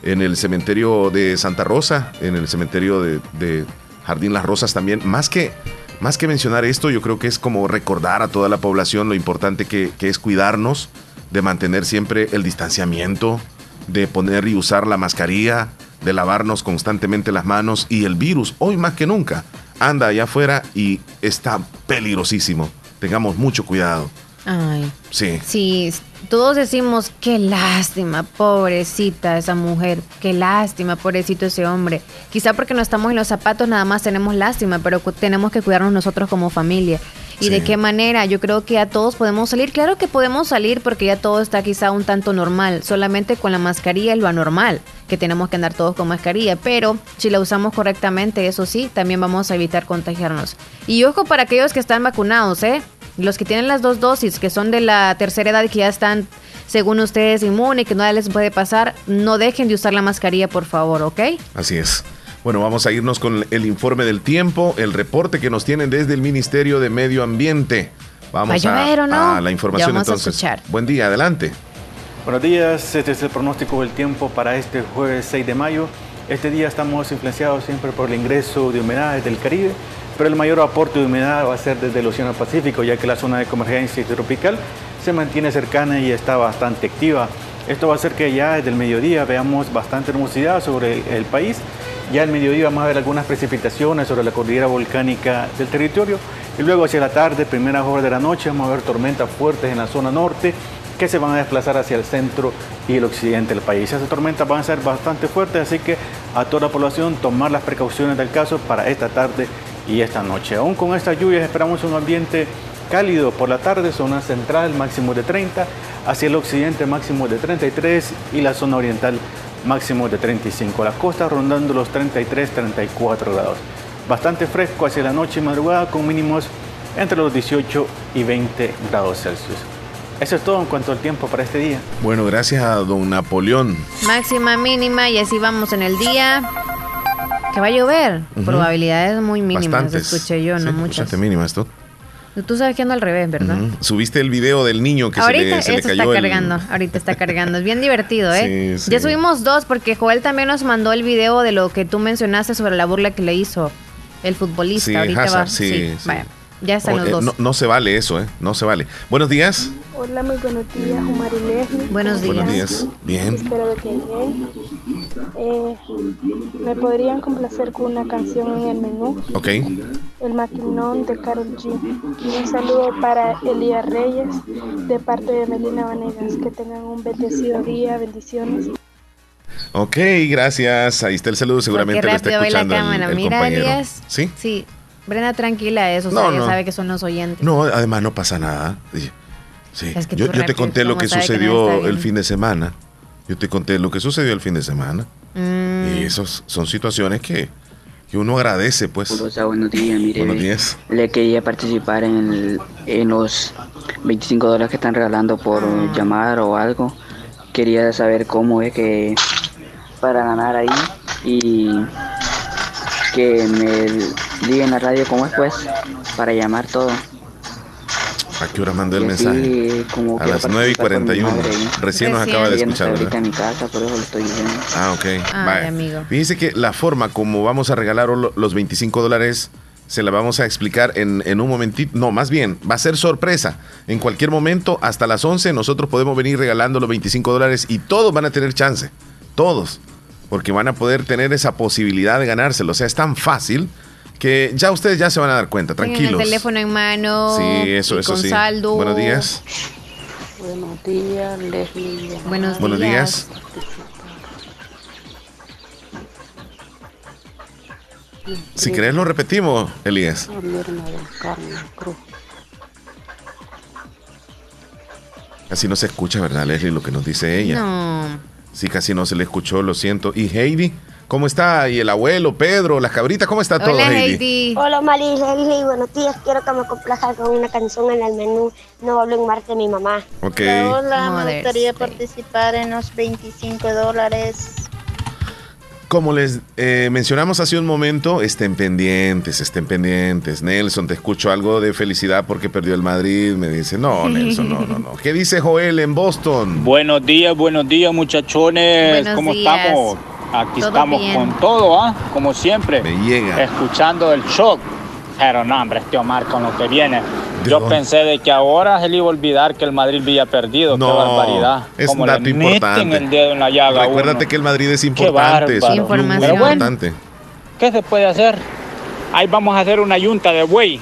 en el cementerio de Santa Rosa, en el cementerio de, Jardín Las Rosas también. Más que, más que mencionar esto, yo creo que es como recordar a toda la población lo importante que, que es cuidarnos, de mantener siempre el distanciamiento, de poner y usar la mascarilla, de lavarnos constantemente las manos y el virus, hoy más que nunca, anda allá afuera y está peligrosísimo. Tengamos mucho cuidado. Ay. Sí. Sí, todos decimos, qué lástima, pobrecita esa mujer, qué lástima, pobrecito ese hombre. Quizá porque no estamos en los zapatos nada más tenemos lástima, pero tenemos que cuidarnos nosotros como familia. ¿Y de qué manera? Yo creo que ya todos podemos salir. Claro que podemos salir porque ya todo está quizá un tanto normal. Solamente con la mascarilla es lo anormal, que tenemos que andar todos con mascarilla. Pero si la usamos correctamente, eso sí, también vamos a evitar contagiarnos. Y ojo para aquellos que están vacunados, ¿eh? Los que tienen las dos dosis, que son de la tercera edad y que ya están, según ustedes, inmunes, que nada les puede pasar, no dejen de usar la mascarilla, por favor, ¿ok? Así es. Bueno, vamos a irnos con el informe del tiempo, el reporte que nos tienen desde el Ministerio de Medio Ambiente. Vamos a, la información entonces. Buen día, adelante. Buenos días, este es el pronóstico del tiempo para este jueves 6 de mayo. Este día estamos influenciados siempre por el ingreso de humedades del Caribe, pero el mayor aporte de humedad va a ser desde el Océano Pacífico, ya que la zona de convergencia tropical se mantiene cercana y está bastante activa. Esto va a hacer que ya desde el mediodía veamos bastante hermosidad sobre el país ya al mediodía vamos a ver algunas precipitaciones sobre la cordillera volcánica del territorio y luego hacia la tarde, primeras horas de la noche, vamos a ver tormentas fuertes en la zona norte que se van a desplazar hacia el centro y el occidente del país. Esas tormentas van a ser bastante fuertes, así que a toda la población tomar las precauciones del caso para esta tarde y esta noche. Aún con estas lluvias esperamos un ambiente cálido por la tarde, zona central máximo de 30, hacia el occidente máximo de 33 y la zona oriental máximo de 35. La costa rondando los 33, 34 grados. Bastante fresco hacia la noche y madrugada con mínimos entre los 18 y 20 grados Celsius. Eso es todo en cuanto al tiempo para este día. Bueno, gracias a don Napoleón. Máxima mínima y así vamos en el día. Que va a llover. Probabilidades muy mínimas, escuché yo, no muchas. mínimas, esto. Tú sabes que ando al revés, ¿verdad? Subiste el video del niño que se le, se le cayó está cargando, ahorita está cargando. Es bien divertido, ¿eh? Ya subimos dos porque Joel también nos mandó el video de lo que tú mencionaste sobre la burla que le hizo el futbolista. ahorita va. Sí, Vaya, ya están los eh, dos. No, se vale eso, ¿eh? No se vale. Buenos días. Hola, muy buenos días, Omar y Buenos días. Buenos días. Bien. Espero que bien. Eh, ¿Me podrían complacer con una canción en el menú? Ok. El maquinón de Carol G. Y un saludo para Elías Reyes de parte de Melina Vanegas. Que tengan un bendecido día. Bendiciones. Ok, gracias. Ahí está el saludo. Seguramente lo está escuchando la el, Mira, compañero. ¿Sí? Sí. Brenda, tranquila, eso no, no. sabe que son los oyentes. No, además no pasa nada. Sí. yo, yo, te conté lo que sucedió el fin de semana. Yo te conté lo que sucedió el fin de semana. Mm. Y esas son situaciones que, que uno agradece, pues. buenos días, mire. Buenos días. Le quería participar en, en los 25 dólares que están regalando por ah. llamar o algo. Quería saber cómo es que para ganar ahí y que me digan la radio cómo es, pues, para llamar todo. ¿A qué hora mandé el mensaje? a las 9 y 41. Recién nos acaba de escuchar, ¿verdad? En mi casa, por eso lo estoy diciendo. Ah, ok. Ay, amigo. Fíjense que la forma como vamos a regalar los 25 dólares se la vamos a explicar en, en, un momentito. No, más bien, va a ser sorpresa. En cualquier momento, hasta las 11, nosotros podemos venir regalando los 25 dólares y todos van a tener chance. Todos porque van a poder tener esa posibilidad de ganárselo. O sea, es tan fácil que ya ustedes ya se van a dar cuenta, tranquilos. Con el teléfono en mano. Sí, eso, eso con sí. Saldo. Buenos días. Buenos días, Leslie. Buenos, Buenos días. días. Si querés lo repetimos, Elías. Casi no se escucha, ¿verdad, Leslie, lo que nos dice ella? No. Sí, casi no se le escuchó, lo siento. ¿Y Heidi? ¿Cómo está? ¿Y el abuelo, Pedro, las cabritas? ¿Cómo está todo, Heidi? Hola, Mari, Leslie, buenos días. Quiero que me complaja con una canción en el menú No hablo en Marte, mi mamá. Ok. Hola, me gustaría participar en los 25 dólares como les eh, mencionamos hace un momento, estén pendientes, estén pendientes. Nelson, te escucho algo de felicidad porque perdió el Madrid. Me dice, no, Nelson, no, no, no. ¿Qué dice Joel en Boston? Buenos días, buenos días, muchachones. ¿Cómo estamos? Aquí estamos con todo, ¿ah? Como siempre. Me llega. Escuchando el shock. Pero no, hombre, este Omar con lo que viene. Yo pensé de que ahora se le iba a olvidar que el Madrid había perdido. No, Qué barbaridad. Es un dato importante. el dedo en la llaga Recuérdate que el Madrid es importante. Es importante. ¿Qué se puede hacer? Ahí vamos a hacer una yunta de buey.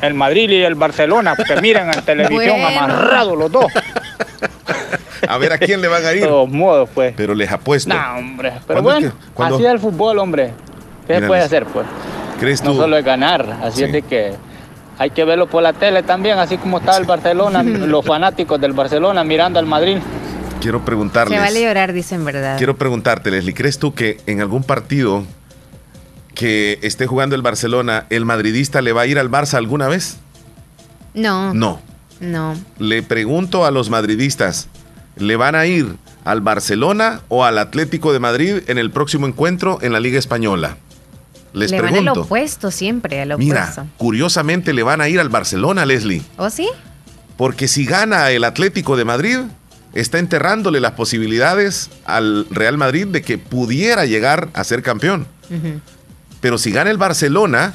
El, Madrid y el Barcelona. Que miren en televisión amarrados los dos. A ver a quién le van a ir. De todos modos, pues. Pero les apuesto. No, hombre. Pero bueno, así es el fútbol, hombre. ¿Qué se puede hacer, pues? ¿Crees tú? No solo es ganar. Así es de que hay que verlo por la tele también, así como está el Barcelona, los fanáticos del Barcelona mirando al Madrid. Quiero preguntarles. Se vale llorar, dicen verdad. Quiero preguntarte, Leslie, ¿crees tú que en algún partido que esté jugando el Barcelona, el madridista le va a ir al Barça alguna vez? No. No. No. Le pregunto a los madridistas, ¿le van a ir al Barcelona o al Atlético de Madrid en el próximo encuentro en la Liga Española? Les le pregunto. Van opuesto siempre, al opuesto. Mira, curiosamente le van a ir al Barcelona, Leslie. ¿O sí? Porque si gana el Atlético de Madrid, está enterrándole las posibilidades al Real Madrid de que pudiera llegar a ser campeón. Pero si gana el Barcelona,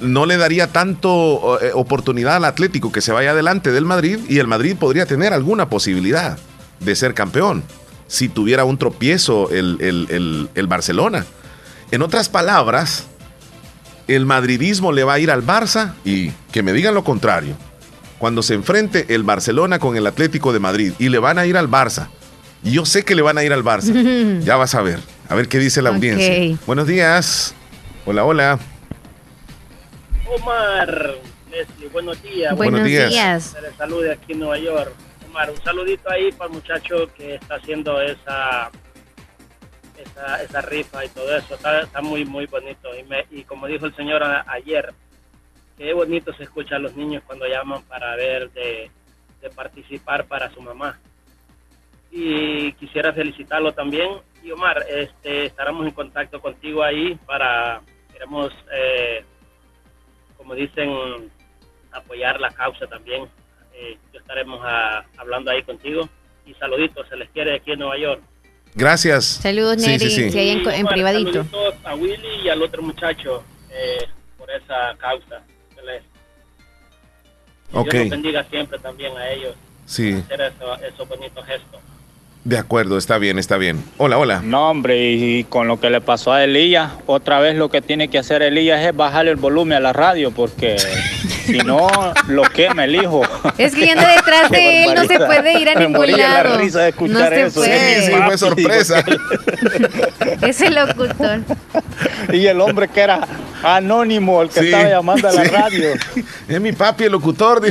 no le daría tanto eh, oportunidad al Atlético que se vaya adelante del Madrid y el Madrid podría tener alguna posibilidad de ser campeón si tuviera un tropiezo el, el Barcelona. En otras palabras, el madridismo le va a ir al Barça y que me digan lo contrario. Cuando se enfrente el Barcelona con el Atlético de Madrid y le van a ir al Barça, y yo sé que le van a ir al Barça, ya vas a ver, a ver qué dice la audiencia. Buenos días. Hola, hola. Omar, Leslie, buenos días. Buenos, días. días. salude aquí en Nueva York. Omar, un saludito ahí para el muchacho que está haciendo esa esa, rifa y todo eso. Está, muy, muy bonito. Y, y como dijo el señor ayer, qué bonito se escucha a los niños cuando llaman para ver de, participar para su mamá. Y quisiera felicitarlo también. Y Omar, este, estaremos en contacto contigo ahí para, queremos, eh, como dicen, apoyar la causa también. Eh, estaremos hablando ahí contigo. Y saluditos, se les quiere aquí en Nueva York. Gracias. Saludos, Neri. Si hay en, privadito. Saludos a Willy y al otro muchacho eh, por esa causa. Que Dios bendiga siempre también a ellos. Sí. Hacer eso, esos bonitos gestos. De acuerdo, está bien, está bien. Hola, hola. No, hombre, y con lo que le pasó a Elías, otra vez lo que tiene que hacer Elías es bajarle el volumen a la radio, porque si no, lo quema el hijo. Es que yendo detrás de él no se puede ir a ningún lado. La risa de escuchar no eso. Puede. Sí, sí, fue sorpresa. es el locutor. Y el hombre que era anónimo, el que estaba llamando a la radio. Es mi papi, el locutor.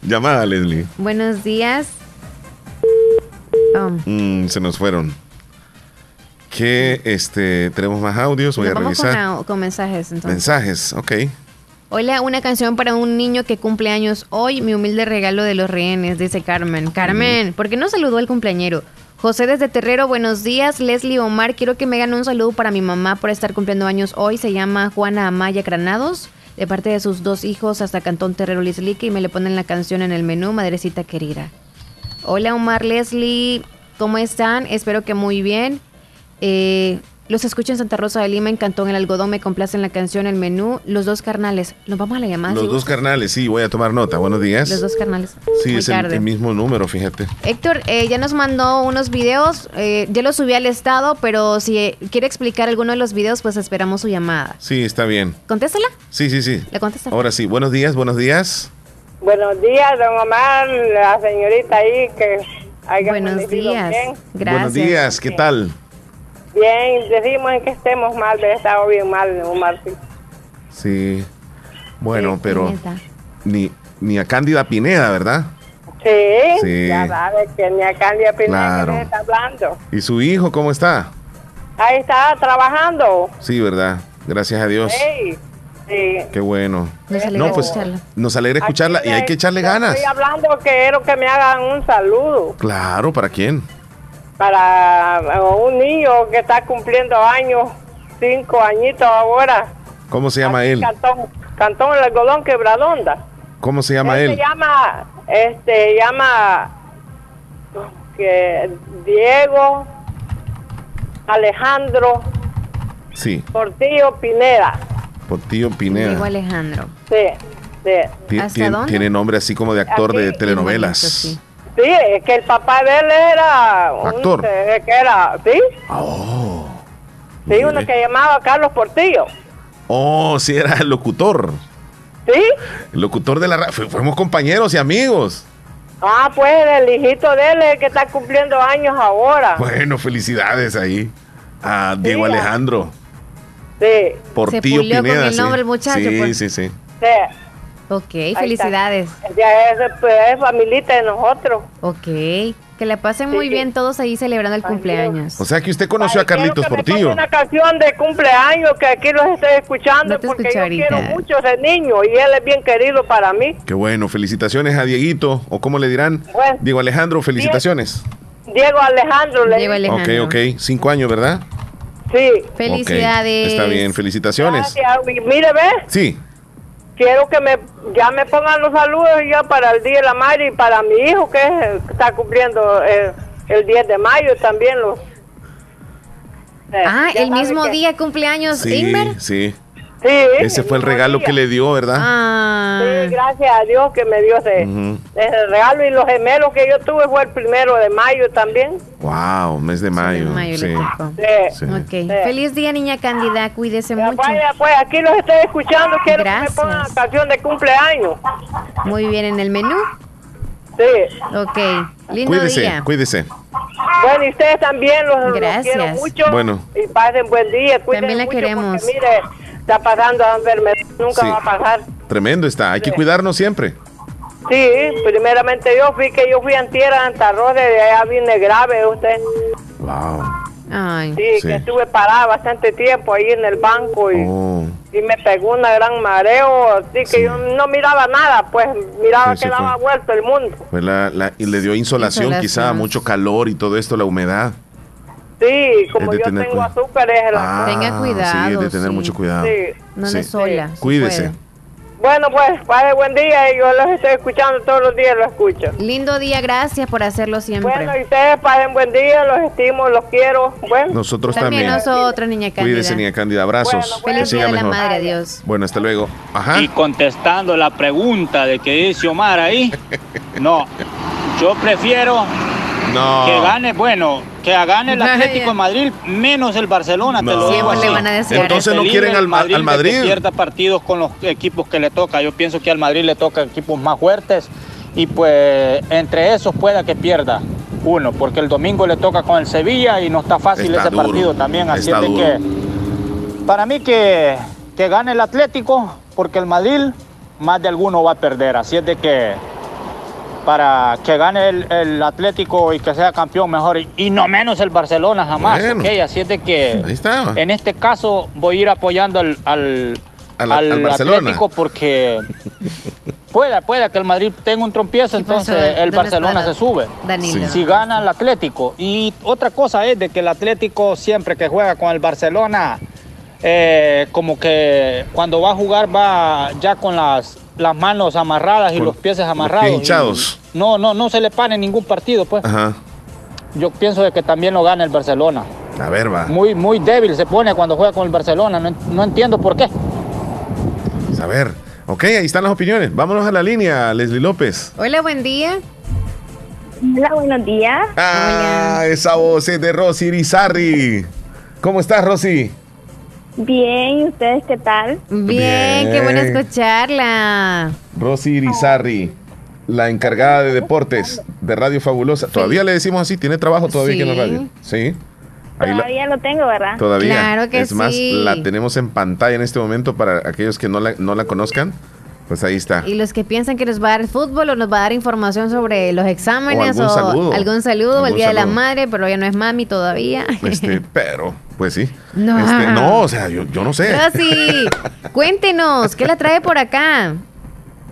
Llamada, Leslie. Buenos días. Oh. Mm, se nos fueron. Que este tenemos más audios, voy a revisar. Con, mensajes entonces. Mensajes, ok. Hola, una canción para un niño que cumple años hoy, mi humilde regalo de los rehenes, dice Carmen. Carmen, ¿por qué no saludó al cumpleañero? José desde Terrero, buenos días. Leslie Omar, quiero que me hagan un saludo para mi mamá por estar cumpliendo años hoy. Se llama Juana Amaya Granados, de parte de sus dos hijos hasta Cantón Terrero Lislique y me le ponen la canción en el menú, Madrecita Querida. Hola Omar, Leslie, ¿cómo están? Espero que muy bien. Eh, los escucho en Santa Rosa de Lima, en Cantón El Algodón, me complacen la canción, el menú. Los dos carnales, nos vamos a la llamada. Los dos carnales, sí, voy a tomar nota. Buenos días. Los dos carnales. Sí, es el, mismo número, fíjate. Héctor, eh, ya nos mandó unos videos, eh, ya los subí al estado, pero si quiere explicar alguno de los videos, pues esperamos su llamada. Sí, está bien. ¿Contéstala? Sí, sí, sí. ¿Le contesta? Ahora sí, buenos días, buenos días. Buenos días, don Omar, la señorita ahí que hay Buenos días, gracias. Buenos días, ¿qué tal? Bien, decimos en que estemos mal, de estado bien mal, Omar. Sí. Bueno, pero ni, ni a Cándida Pineda, ¿verdad? Sí, ya sabes que ni a Cándida Pineda está hablando. ¿Y su hijo cómo está? Ahí está trabajando. Sí, ¿verdad? Gracias a Dios. Sí. Sí. Qué bueno. Nos alegra no, pues, escucharla. Nos alegra escucharla y hay que echarle ganas. Estoy hablando que quiero que me hagan un saludo. Claro, ¿para quién? Para un niño que está cumpliendo años, cinco añitos ahora. ¿Cómo se llama él? Cantón, Cantón El Algodón Quebradonda. ¿Cómo se llama él? Se llama, este, llama que Diego Alejandro sí. Portillo Pineda. Portillo Pineda. Diego Alejandro. Sí, sí. Tiene, nombre así como de actor de telenovelas. sí. es que el papá de él era actor. que era, ¿sí? Oh. Sí, uno que llamaba Carlos Portillo. Oh, sí, era el locutor. ¿Sí? El locutor de la radio. Fuimos compañeros y amigos. Ah, pues el hijito de él es el que está cumpliendo años ahora. Bueno, felicidades ahí a Diego Alejandro. Sí. Por Se tío Pineda. Con el nombre, muchacho. Sí, pues. sí, sí. Sí. Ok, felicidades. Ya es, pues, es familita de nosotros. Ok. Que le pasen muy bien todos ahí celebrando el cumpleaños. O sea que usted conoció a Carlitos Portillo. una canción de cumpleaños que aquí los estoy escuchando porque yo quiero mucho ese niño y él es bien querido para mí. Qué bueno, felicitaciones a Dieguito, o cómo le dirán. Diego Alejandro, felicitaciones. Diego Alejandro. Le Diego Alejandro. Ok, ok, cinco años, ¿verdad? Sí. Felicidades. Está bien, felicitaciones. Mire, ve. Sí quiero que me ya me pongan los saludos ya para el Día de la Madre y para mi hijo que está cumpliendo eh, el 10 de mayo también los eh, ah, el mismo día cumpleaños sí, Sí. Sí, ese fue el regalo que le dio, ¿verdad? Ah. Sí, gracias a Dios que me dio ese, regalo y los gemelos que yo tuve fue el primero de mayo también. Wow, mes de mayo. sí. sí. Feliz día, niña Cándida, cuídese mucho. Vaya, pues aquí los estoy escuchando, quiero que me pongan canción de cumpleaños. Muy bien, ¿en el menú? Sí. Ok, lindo cuídese, día. Cuídese, Bueno, y ustedes también los, quiero mucho. Bueno. Y pasen buen día. También la queremos. mire, está pasando la enfermedad, nunca va a pasar. Tremendo está, hay que cuidarnos siempre. Sí, primeramente yo fui que yo fui en tierra en Rosa de allá vine grave usted. Wow. Ay. Sí, que estuve parada bastante tiempo ahí en el banco y, oh. y me pegó una gran mareo, así que yo no miraba nada, pues miraba que daba vuelto el mundo. Pues la, la, y le dio insolación, quizá, mucho calor y todo esto, la humedad. Sí, como yo tengo azúcar, es la... Tenga cuidado. Sí, de tener mucho cuidado. Sí. No sí. sola. Cuídese. Bueno, pues, padre, buen día. Yo los estoy escuchando todos los días, los escucho. Lindo día, gracias por hacerlo siempre. Bueno, y ustedes, padre, buen día, los estimo, los quiero. Bueno. Nosotros también. También nosotros, niña Cándida. Cuídese, niña Cándida. Abrazos. Bueno, Feliz día de la madre, adiós. Bueno, hasta luego. Ajá. Y contestando la pregunta de que dice Omar ahí, no, yo prefiero no. Que gane, bueno, que gane el Atlético de Madrid menos el Barcelona, te lo digo así. Entonces no quieren al Madrid. Al Madrid. Que pierda partidos con los equipos que le toca. Yo pienso que al Madrid le toca equipos más fuertes y pues entre esos pueda que pierda uno, porque el domingo le toca con el Sevilla y no está fácil ese partido también. Así es de que para mí que, que gane el Atlético, porque el Madrid más de alguno va a perder. Así es de que para que gane el, Atlético y que sea campeón mejor y, no menos el Barcelona jamás. Así es de que en este caso voy a ir apoyando al, al, Atlético porque pueda, pueda que el Madrid tenga un trompiezo, entonces el Barcelona se sube. Si gana el Atlético. Y otra cosa es de que el Atlético siempre que juega con el Barcelona, eh, como que cuando va a jugar va ya con las las manos amarradas y los pies amarrados. Pinchados. No, no, no se le pane en ningún partido, pues. Ajá. Yo pienso de que también lo gana el Barcelona. A ver, va. Muy, muy débil se pone cuando juega con el Barcelona. No, entiendo por qué. A ver. Ok, ahí están las opiniones. Vámonos a la línea, Leslie López. Hola, buen día. Hola, buenos días. Ah, esa voz es de Rosy Irizarri. ¿Cómo estás, Rosy? Bien, ¿y ustedes qué tal? Bien, qué bueno escucharla. Rosy Irizarri, la encargada de deportes de Radio Fabulosa. Todavía le decimos así, tiene trabajo todavía aquí en la radio. Sí. Todavía lo tengo, ¿verdad? Todavía. Claro que es más, la tenemos en pantalla en este momento para aquellos que no la, no la conozcan. Pues ahí está. Y los que piensan que nos va a dar fútbol o nos va a dar información sobre los exámenes o algún saludo, algún saludo el Día de la Madre, pero ya no es mami todavía. Este, pero, pues sí. No, este, no o sea, yo, yo no sé. sí. Cuéntenos, ¿qué la trae por acá?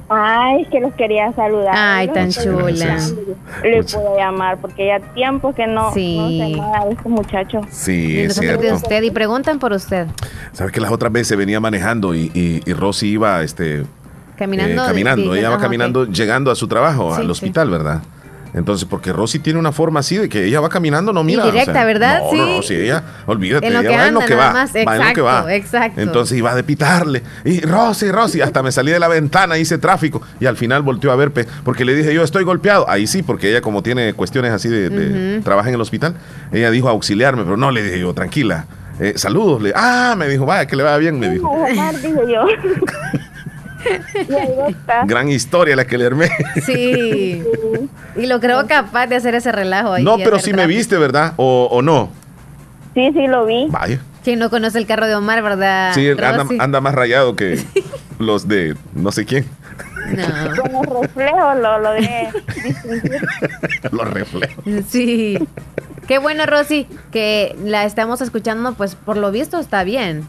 Ay, que los quería saludar. Ay, tan chula. Le puedo llamar porque ya tiempo que no, sí. no sé nada de este muchacho. Sí, es cierto. de usted y preguntan por usted. ¿Sabe que las otras veces venía manejando y, y, y Rosy iba este caminando? Eh, caminando, ella va caminando llegando a su trabajo, al hospital, ¿verdad? Entonces, porque Rosy tiene una forma así de que ella va caminando, no mira. Y directa, ¿verdad? No, sí. no, no, si ella, olvídate, en lo ella que va anda, en lo que va. Más. Exacto, va en lo que va. Exacto. Entonces iba a pitarle. Y Rosy, Rosy, hasta me salí de la ventana, hice tráfico. Y al final volteó a ver, porque le dije, yo estoy golpeado. Ahí sí, porque ella, como tiene cuestiones así de, de trabaja en el hospital, ella dijo auxiliarme, pero no le dije yo, tranquila. Eh, saludos. Le, ah, me dijo, vaya, que le vaya bien, me dijo. dije yo. Gran historia la que le armé. Sí. Y lo creo capaz de hacer ese relajo ahí. No, pero sí me viste, ¿verdad? ¿O, ¿O, no? Sí, sí lo vi. Vaya. Quien no conoce el carro de Omar, ¿verdad? Sí, anda, anda, más rayado que los de no sé quién. No. Con los reflejos lo logré los reflejos. Sí. Qué bueno, Rosy, que la estamos escuchando, pues por lo visto está bien.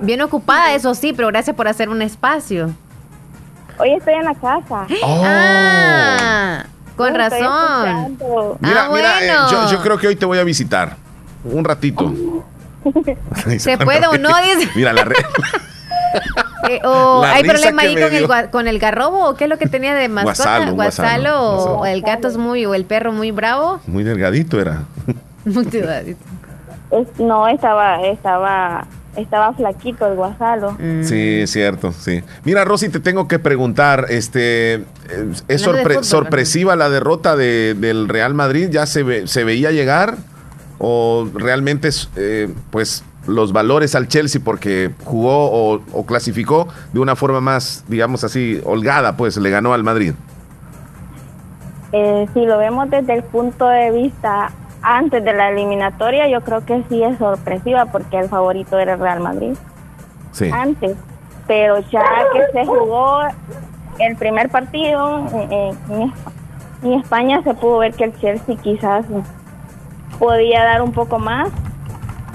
Bien ocupada, eso sí, pero gracias por hacer un espacio. Hoy estoy en la casa. Oh. Ah, con razón. Mira, ah, mira, eh, bueno. yo, yo, creo que hoy te voy a visitar. Un ratito. ¿Se puede o no? Dice. Mira, la red. Eh, o La hay risa problema que ahí me con el, dio. gua- con el garrobo o qué es lo que tenía de mascota, Guasalo, guasalo, guasalo, o el gato es muy o el perro muy bravo. Muy delgadito era. Muy delgadito. Es- no, estaba, estaba, estaba flaquito el guasalo. Mm. Sí, es cierto, sí. Mira, Rosy, te tengo que preguntar, este, eh, ¿es sorpre- fútbol, sorpresiva la derrota de- del Real Madrid? ¿Ya se, ve- se veía llegar? ¿O realmente, es, eh, pues, los valores al Chelsea porque jugó o, o clasificó de una forma más, digamos así, holgada, pues, le ganó al Madrid? Eh, si lo vemos desde el punto de vista antes de la eliminatoria, yo creo que sí es sorpresiva porque el favorito era el Real Madrid Sí. antes. Pero ya que se jugó el primer partido eh, en, Espa- en España, se pudo ver que el Chelsea quizás podía dar un poco más.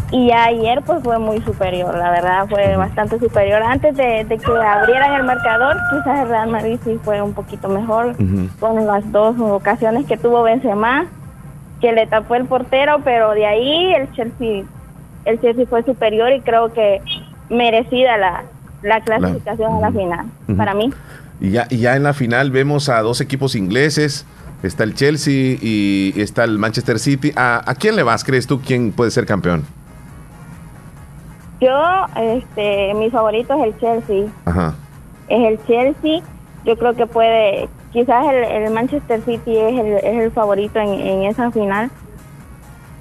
Y ya ayer pues fue muy superior, la verdad fue bastante superior. Antes de, de que abrieran el marcador, quizás el Real Madrid sí fue un poquito mejor con las dos ocasiones que tuvo Benzema, que le tapó el portero, pero de ahí el Chelsea, el Chelsea fue superior y creo que merecida la, la clasificación a la final, para mí. Y ya, y ya en la final vemos a dos equipos ingleses. Está el Chelsea y está el Manchester City. ¿A, a quién le vas, crees tú, quién puede ser campeón? Yo, este, mi favorito es el Chelsea, Ajá. es el Chelsea. Yo creo que puede, quizás el, el Manchester City es el, es el favorito en, en esa final,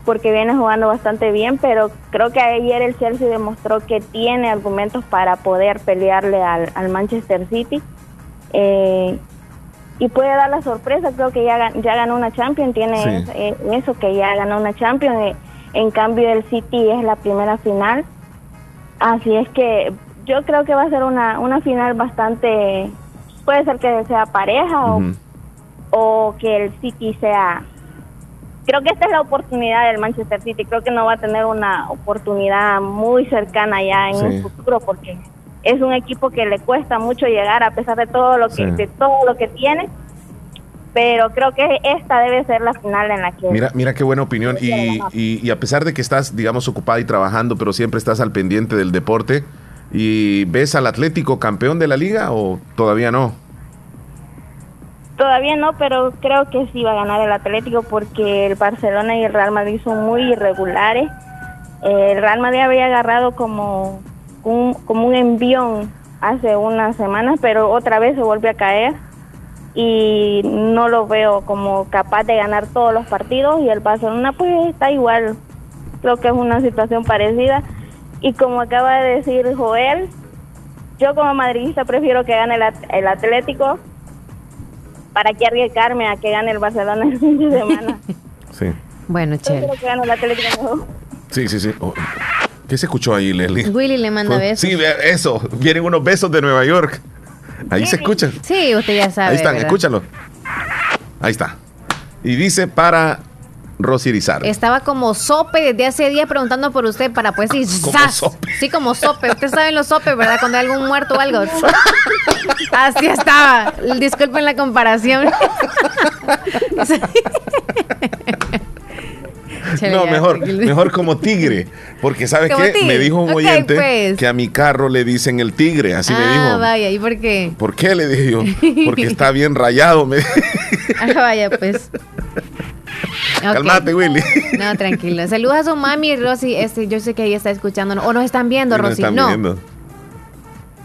porque viene jugando bastante bien, pero creo que ayer el Chelsea demostró que tiene argumentos para poder pelearle al, al Manchester City. Eh, y puede dar la sorpresa, creo que ya, gan- ya ganó una Champions, tiene Sí. eh, eso, que ya ganó una Champions. eh, en cambio, el City es la primera final. Así es que yo creo que va a ser una, una final bastante, puede ser que sea pareja o, o que el City sea, creo que esta es la oportunidad del Manchester City, creo que no va a tener una oportunidad muy cercana ya en Sí. un futuro porque es un equipo que le cuesta mucho llegar a pesar de todo lo que, Sí. de todo lo que tiene, pero creo que esta debe ser la final en la que Mira, mira qué buena opinión. Y, y- y a pesar de que estás, digamos, ocupada y trabajando, pero siempre estás al pendiente del deporte, ¿y ves al Atlético campeón de la liga o todavía no? Todavía no, pero creo que sí va a ganar el Atlético porque el Barcelona y el Real Madrid son muy irregulares. El Real Madrid había agarrado como un, como un envión hace unas semanas, pero otra vez se vuelve a caer y no lo veo como capaz de ganar todos los partidos y el Barcelona pues está igual. Creo que es una situación parecida y como acaba de decir Joel, yo como madridista prefiero que gane el, At- el Atlético para que arriesgarme a que gane el Barcelona el fin de semana. Sí. Bueno, Yo chévere. que gane el Atlético mejor. Sí, sí, sí. Oh, ¿Qué se escuchó ahí, Leslie? Willy le manda besos. Sí, eso. Vienen unos besos de Nueva York. Ahí se escuchan. Sí, usted ya sabe. Ahí están, escúchalo. Ahí está. Y dice para Rosy Estaba como sope desde hace días preguntando por usted para pues sí, sí como sope. Usted sabe los sopes, ¿verdad? Cuando hay algún muerto o algo. Así estaba. Disculpen la comparación. no, mejor, mejor como tigre. Porque, ¿sabes qué? Me dijo un oyente pues. que a mi carro le dicen el tigre. Así me ah, dijo. vaya, ¿y por qué? ¿Por qué? Le dije yo. Porque está bien rayado. Me... ah, vaya, pues. Calmate, Willy. No, tranquilo. Saludos a su mami, Rosy. Este, yo sé que ella está escuchando. O nos están viendo, Rosy. Nos están viendo.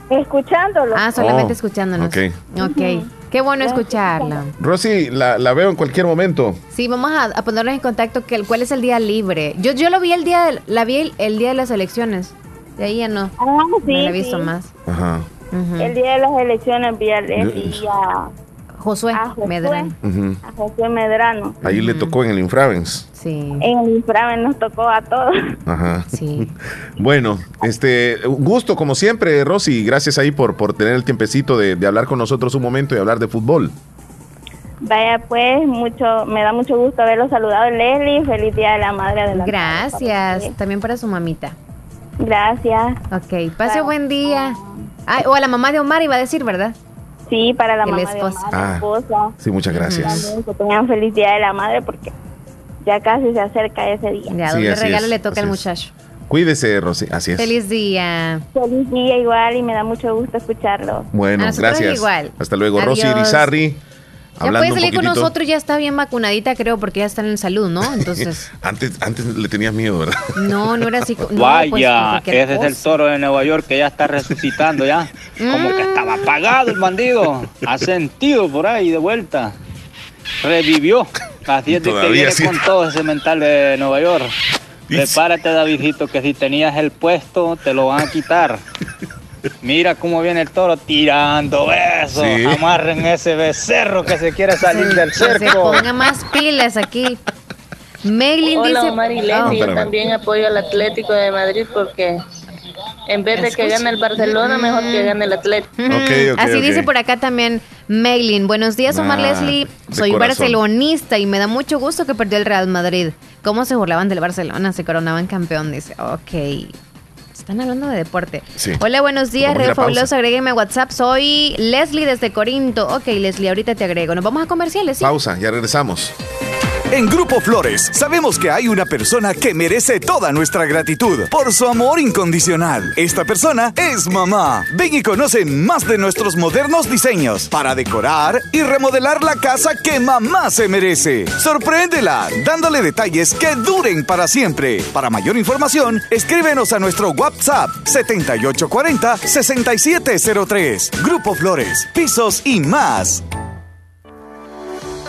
Escuchándolo. Ah, solamente oh, escuchándonos. Ok. Ok. Qué bueno escucharla. Rosy, la, la, veo en cualquier momento. Sí, vamos a, ponernos en contacto. Que, ¿Cuál es el día libre? Yo, yo lo vi el día, de, la vi el, día de las elecciones. De ahí ya no. Ah, sí, no la he visto más. Ajá. El día de las elecciones vi el día Josué, Medrano. A Josué Medrano. Ahí le tocó en el Infravens. Sí. En el Infravens nos tocó a todos. Ajá. Sí. bueno, este, un gusto como siempre, Rosy. Gracias ahí por, por tener el tiempecito de, hablar con nosotros un momento y hablar de fútbol. Vaya pues, mucho, me da mucho gusto haberlo saludado, Leslie. Feliz Día de la Madre de la Gracias, también para su mamita. Gracias. Ok, pase buen día. o a la mamá de Omar iba a decir, ¿verdad? Sí, para la mamá de ah, esposa. Sí, muchas gracias. que tengan feliz día de la madre porque ya casi se acerca ese día. Ya, sí, regalo le toca al muchacho. Cuídese, Rosy. Así es. Feliz día. Feliz día igual y me da mucho gusto escucharlo. Bueno, gracias. Igual. Hasta luego, Rosy Irizarri. Ya puede salir con nosotros, ya está bien vacunadita, creo, porque ya está en salud, ¿no? Entonces. antes, antes le tenías miedo, ¿verdad? No, no era así. Pues, Vaya, ese es el toro de Nueva York que ya está resucitando ya. Como que estaba apagado el bandido. Ha sentido por ahí de vuelta. Revivió. Así es de que viene con todo ese mental de Nueva York. Prepárate, Davidito, que si tenías el puesto, te lo van a quitar. Mira cómo viene el toro tirando besos. Amarren ese becerro que se quiere salir del cerco. Que se ponga más pilas aquí. Meglin Hola, dice... Omar y yo también apoyo al Atlético de Madrid porque en vez de que gane el Barcelona, mejor que gane el Atlético. Así dice por acá también Meglin. Buenos días, Omar ah, Leslie. Soy barcelonista y me da mucho gusto que perdió el Real Madrid. ¿Cómo se burlaban del Barcelona? Se coronaban campeón, dice. Ok. Están hablando de deporte. Hola, buenos días, Red Fabuloso. Agrégueme a WhatsApp. Soy Leslie desde Corinto. Ok, Leslie, ahorita te agrego. Nos vamos a comerciales. Pausa, ya regresamos. En Grupo Flores sabemos que hay una persona que merece toda nuestra gratitud por su amor incondicional. Esta persona es mamá. Ven y conoce más de nuestros modernos diseños para decorar y remodelar la casa que mamá se merece. Sorpréndela dándole detalles que duren para siempre. Para mayor información, escríbenos a nuestro WhatsApp 7840 6703. Grupo Flores, pisos y más.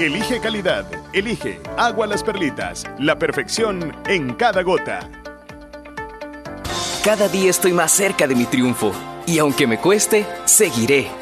Elige calidad. Elige Agua Las Perlitas. La perfección en cada gota. Cada día estoy más cerca de mi triunfo. Y aunque me cueste, seguiré.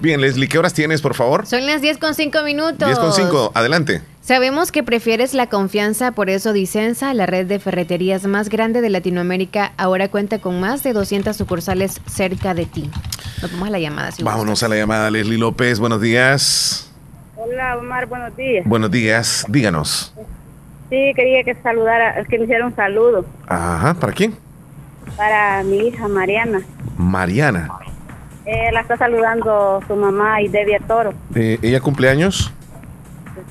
Bien, Leslie, ¿qué horas tienes, por favor? Son las 10 con 5 minutos. 10 con 5, adelante. Sabemos que prefieres la confianza, por eso Dicenza, la red de ferreterías más grande de Latinoamérica, ahora cuenta con más de 200 sucursales cerca de ti. Nos vamos a la llamada. Vámonos a la llamada, Leslie López. Buenos días. Hola, Omar, buenos días. Buenos días, díganos. Sí, quería que saludara, que me hiciera un saludo. Ajá, ¿para quién? Para mi hija Mariana. Mariana. Eh, la está saludando su mamá y Debbie Toro. Eh, ¿Ella cumple años?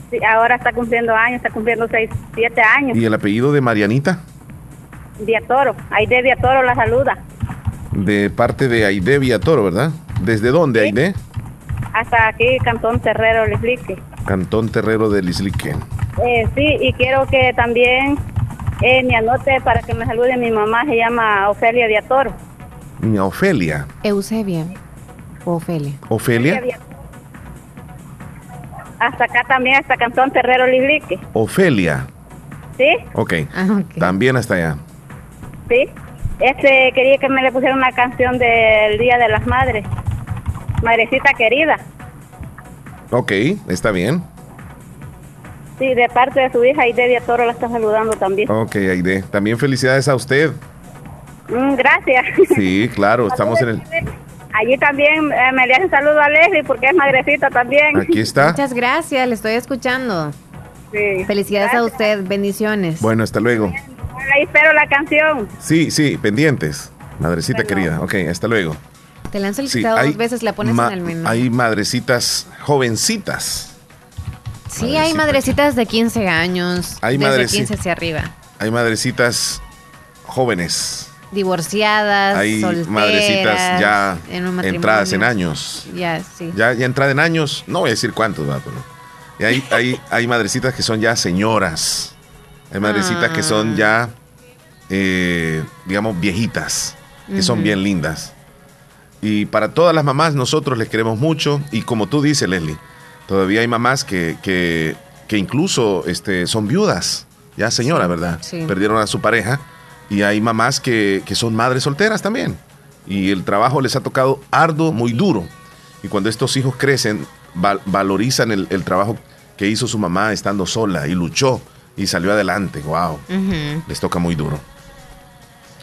Sí, ahora está cumpliendo años, está cumpliendo 6, 7 años. ¿Y el apellido de Marianita? Toro. Aide Toro la saluda. De parte de Aide Toro, ¿verdad? ¿Desde dónde, Aide? Hasta aquí, Cantón Terrero, Lislique. Cantón Terrero de Lislique. Eh, sí, y quiero que también eh, me anote para que me salude mi mamá, se llama Ofelia Toro. Niña Ofelia. Eusebia. Ofelia. Ofelia. Hasta acá también, hasta Cantón Terrero Lilique. Ofelia. ¿Sí? Okay. ok. También hasta allá. Sí. Este, quería que me le pusiera una canción del Día de las Madres. Madrecita querida. Ok, está bien. Sí, de parte de su hija Aide Toro la está saludando también. Ok, Aide. También felicidades a usted. Mm, gracias. Sí, claro, estamos en el... Allí también eh, me le hacen saludo a Leslie porque es madrecita también. Aquí está. Muchas gracias, le estoy escuchando. Sí. Felicidades a usted, bendiciones. Bueno, hasta luego. Ahí espero la canción. Sí, sí, pendientes. Madrecita querida. Ok, hasta luego. Te la han solicitado dos veces, la pones en el menú. Hay madrecitas jovencitas. Sí, hay madrecitas de 15 años. Hay desde 15 hacia arriba. Hay madrecitas jóvenes divorciadas, hay madrecitas ya entradas en años. Ya, sí. Ya, ya entrada en años, no voy a decir cuántos, va, pero hay, hay, hay madrecitas que son ya señoras. Hay madrecitas que son ya, eh, digamos, viejitas, que son bien lindas. Y para todas las mamás, nosotros les queremos mucho. Y como tú dices, Leslie, todavía hay mamás que, que, que incluso este, son viudas, ya señora, ¿verdad? Perdieron a su pareja y hay mamás que, son madres solteras también. Y el trabajo les ha tocado arduo, muy duro. Y cuando estos hijos crecen, valorizan el, trabajo que hizo su mamá estando sola y luchó y salió adelante. ¡Wow! Les toca muy duro.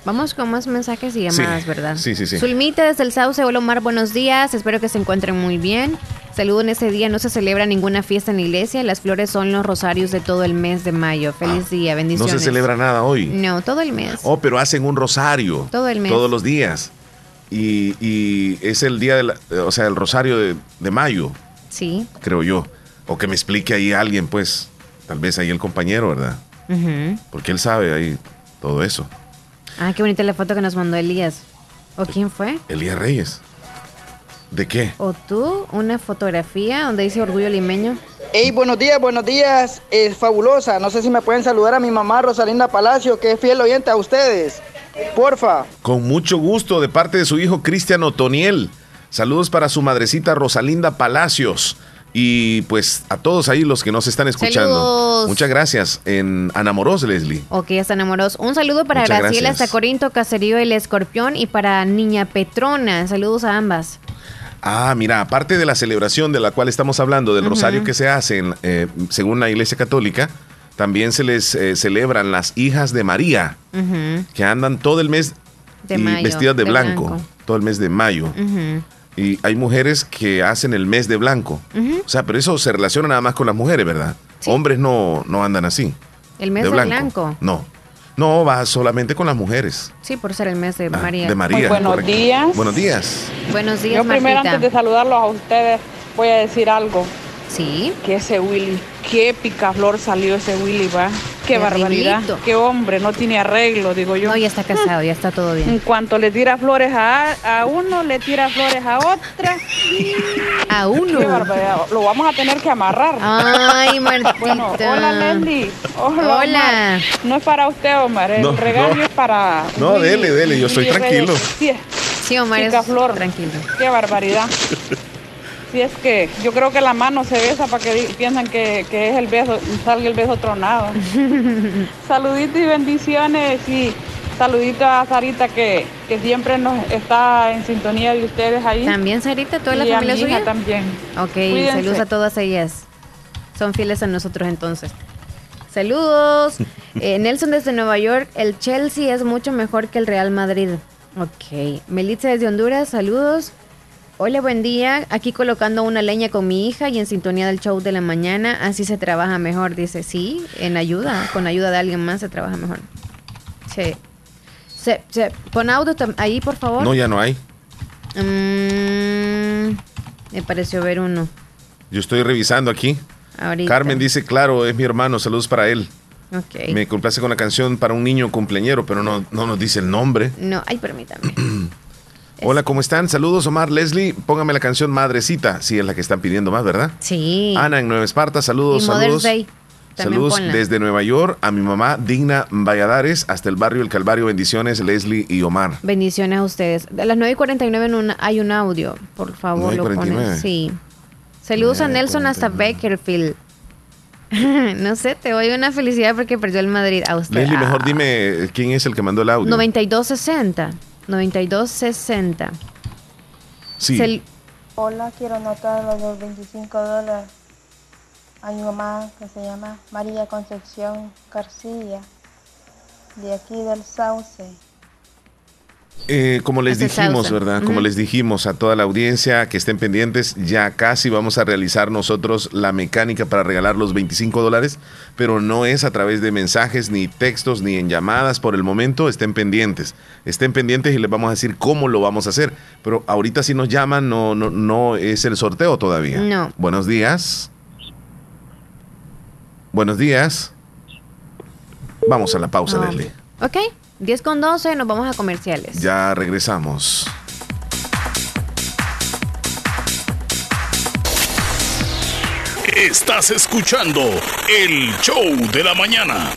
Vamos con más mensajes y llamadas, ¿verdad? Sí, sí, sí. Sulmita desde el Sauce, hola Omar, buenos días. Espero que se encuentren muy bien. Saludo en ese día, no se celebra ninguna fiesta en la iglesia, las flores son los rosarios de todo el mes de mayo. Feliz ah, día, bendiciones. No se celebra nada hoy. No, todo el mes. Oh, pero hacen un rosario. Todo el mes. Todos los días. Y, es el día, de o sea, el rosario de, mayo. Sí. Creo yo. O que me explique ahí alguien, pues, tal vez ahí el compañero, ¿verdad? Porque él sabe ahí todo eso. Ah, qué bonita la foto que nos mandó Elías. ¿O quién fue? Elías Reyes. ¿De qué? ¿O tú? Una fotografía donde dice orgullo limeño. Hey, buenos días, buenos días. Es fabulosa. No sé si me pueden saludar a mi mamá Rosalinda Palacio, que es fiel oyente a ustedes. Porfa. Con mucho gusto, de parte de su hijo Cristian Otoniel. Saludos para su madrecita Rosalinda Palacios. Y pues a todos ahí los que nos están escuchando. Muchas gracias en Anamoros, Leslie. Ok, hasta Anamoros. Un saludo para Graciela hasta Corinto, Caserío El Escorpión y para Niña Petrona. Saludos a ambas. Ah, mira, aparte de la celebración de la cual estamos hablando, del rosario que se hace eh, según la Iglesia Católica, también se les eh, celebran las hijas de María, que andan todo el mes vestidas de, blanco, todo el mes de mayo. Y hay mujeres que hacen el mes de blanco. O sea, pero eso se relaciona nada más con las mujeres, ¿verdad? Hombres no, no andan así. ¿El mes de, blanco? No. No, va solamente con las mujeres. Sí, por ser el mes de ah, María. De María. buenos días. Buenos días. Buenos días, Yo primero, antes de saludarlos a ustedes, voy a decir algo. Sí. Que ese Willy, qué picaflor salió ese Willy, va. Qué, barbaridad. Qué hombre, no tiene arreglo, digo yo. No, ya está casado, ya está todo bien. En cuanto le tira flores a, a uno, le tira flores a otra. A uno. Qué barbaridad. Lo vamos a tener que amarrar. Ay, Martita. Bueno, hola, Leslie. Hola. hola. No es para usted, Omar. El regalo es para. No, dele, dele. Yo estoy tranquilo. Sí, sí Omar. Picaflor. Tranquilo. Qué barbaridad. Si es que yo creo que la mano se besa para que piensan que, es el beso, salga el beso tronado. Saluditos y bendiciones y saludito a Sarita que, siempre nos está en sintonía de ustedes ahí. También Sarita, toda la familia suya. también. Ok, saludos a todas ellas. Son fieles a nosotros entonces. Saludos. Eh, Nelson desde Nueva York, el Chelsea es mucho mejor que el Real Madrid. Ok. Melitza desde Honduras, saludos. Hola, buen día. Aquí colocando una leña con mi hija y en sintonía del show de la mañana. Así se trabaja mejor. Dice, sí, en ayuda. Con ayuda de alguien más se trabaja mejor. Sí. Se, se, pon audio ahí, por favor. No, ya no hay. Mm, me pareció ver uno. Yo estoy revisando aquí. Carmen dice, claro, es mi hermano. Saludos para él. Okay. Me complace con la canción para un niño cumpleañero, pero no, no nos dice el nombre. No, ay, permítame. Hola, ¿cómo están? Saludos, Omar, Leslie. Póngame la canción Madrecita, si es la que están pidiendo más, ¿verdad? Sí. Ana en Nueva Esparta, saludos, saludos. Saludos desde Nueva York a mi mamá Digna Valladares hasta el barrio El Calvario. Bendiciones, Leslie y Omar. Bendiciones a ustedes. A las 9 y 49 hay un audio, por favor, lo ponen. Sí. Saludos a Nelson hasta Bakerfield. no sé, te doy una felicidad porque perdió el Madrid. A usted. Leslie, mejor dime quién es el que mandó el audio. 9260. 9260. Sí. Hola, quiero anotar los 25 dólares a mi mamá que se llama María Concepción García, de aquí del Sauce. Eh, como les dijimos, ¿verdad? Como les dijimos a toda la audiencia que estén pendientes, ya casi vamos a realizar nosotros la mecánica para regalar los 25 dólares, pero no es a través de mensajes, ni textos, ni en llamadas por el momento. Estén pendientes, estén pendientes y les vamos a decir cómo lo vamos a hacer. Pero ahorita si nos llaman, no, no, no es el sorteo todavía. No. Buenos días. Buenos días. Vamos a la pausa, no. Leslie. Ok. 10 con 12, nos vamos a comerciales. Ya regresamos. Estás escuchando el show de la mañana.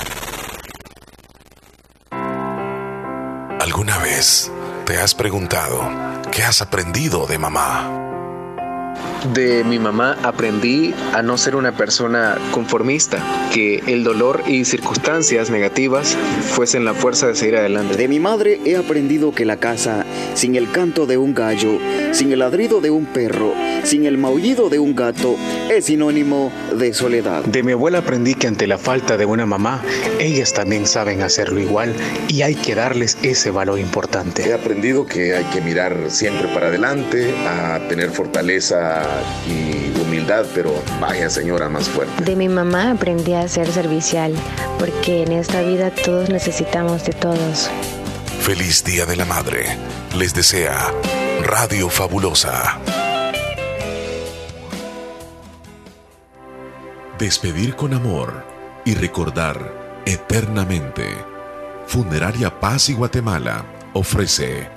¿Alguna vez te has preguntado qué has aprendido de mamá? De mi mamá aprendí a no ser una persona conformista, que el dolor y circunstancias negativas fuesen la fuerza de seguir adelante. De mi madre he aprendido que la casa, sin el canto de un gallo, sin el ladrido de un perro, sin el maullido de un gato, es sinónimo de soledad. De mi abuela aprendí que ante la falta de una mamá, ellas también saben hacerlo igual y hay que darles ese valor importante. He aprendido que hay que mirar siempre para adelante, a tener fortaleza y humildad, pero vaya señora más fuerte. De mi mamá aprendí a ser servicial, porque en esta vida todos necesitamos de todos. Feliz Día de la Madre. Les desea Radio Fabulosa. Despedir con amor y recordar eternamente. Funeraria Paz y Guatemala ofrece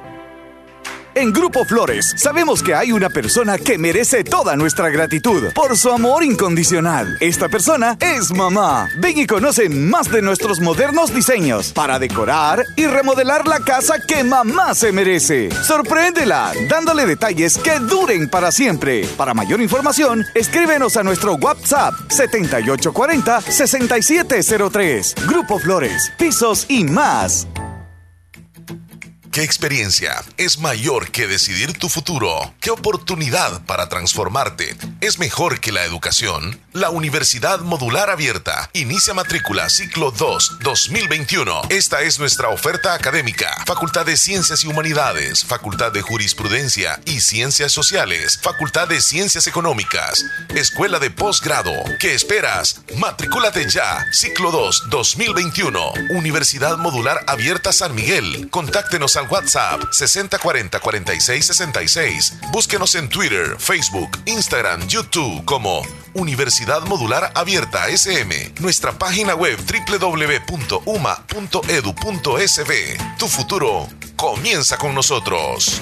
En Grupo Flores sabemos que hay una persona que merece toda nuestra gratitud por su amor incondicional. Esta persona es mamá. Ven y conoce más de nuestros modernos diseños para decorar y remodelar la casa que mamá se merece. Sorpréndela dándole detalles que duren para siempre. Para mayor información, escríbenos a nuestro WhatsApp 7840-6703. Grupo Flores, pisos y más. ¿Qué experiencia es mayor que decidir tu futuro? ¿Qué oportunidad para transformarte es mejor que la educación? La Universidad Modular Abierta inicia matrícula ciclo 2 2021. Esta es nuestra oferta académica. Facultad de Ciencias y Humanidades, Facultad de Jurisprudencia y Ciencias Sociales, Facultad de Ciencias Económicas, Escuela de Posgrado. ¿Qué esperas? Matrículate ya. Ciclo 2 2021. Universidad Modular Abierta San Miguel. Contáctenos al WhatsApp 6040 4666. Búsquenos en Twitter, Facebook, Instagram, YouTube como Universidad Modular Abierta SM. Nuestra página web www.uma.edu.sb. Tu futuro comienza con nosotros.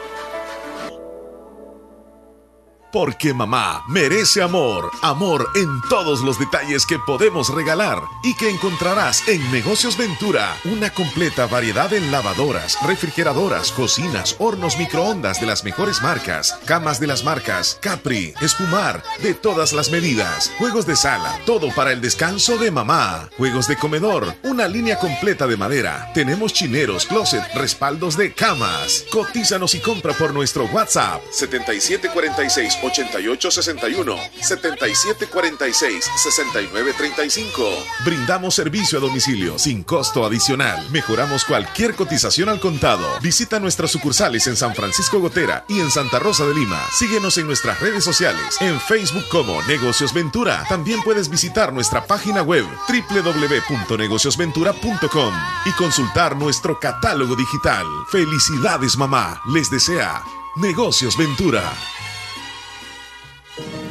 Porque mamá merece amor, amor en todos los detalles que podemos regalar y que encontrarás en Negocios Ventura. Una completa variedad en lavadoras, refrigeradoras, cocinas, hornos microondas de las mejores marcas, camas de las marcas Capri, Espumar, de todas las medidas, juegos de sala, todo para el descanso de mamá, juegos de comedor, una línea completa de madera. Tenemos chineros, closet, respaldos de camas. Cotízanos y compra por nuestro WhatsApp 7746 8861 7746 6935. Brindamos servicio a domicilio sin costo adicional. Mejoramos cualquier cotización al contado. Visita nuestras sucursales en San Francisco Gotera y en Santa Rosa de Lima. Síguenos en nuestras redes sociales, en Facebook como Negocios Ventura. También puedes visitar nuestra página web www.negociosventura.com y consultar nuestro catálogo digital. Felicidades mamá, les desea Negocios Ventura. Thank you.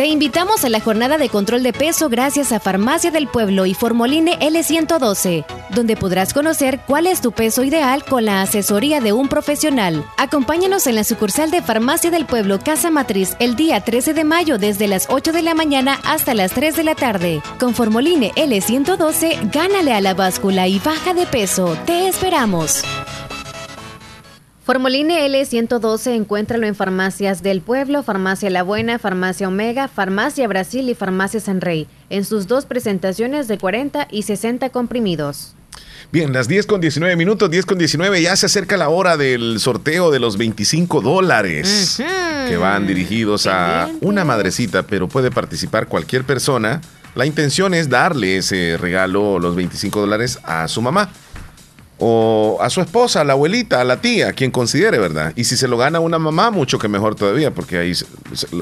Te invitamos a la jornada de control de peso gracias a Farmacia del Pueblo y Formoline L112, donde podrás conocer cuál es tu peso ideal con la asesoría de un profesional. Acompáñanos en la sucursal de Farmacia del Pueblo Casa Matriz el día 13 de mayo desde las 8 de la mañana hasta las 3 de la tarde. Con Formoline L112, gánale a la báscula y baja de peso. Te esperamos. Formoline L112 encuéntralo en farmacias del pueblo, Farmacia La Buena, Farmacia Omega, Farmacia Brasil y Farmacia San Rey, en sus dos presentaciones de 40 y 60 comprimidos. Bien, las 10 con 19 minutos, 10 con 19, ya se acerca la hora del sorteo de los 25 dólares que van dirigidos a una madrecita, pero puede participar cualquier persona. La intención es darle ese regalo, los 25 dólares, a su mamá o a su esposa, a la abuelita, a la tía, quien considere, ¿verdad? Y si se lo gana una mamá, mucho que mejor todavía, porque ahí se,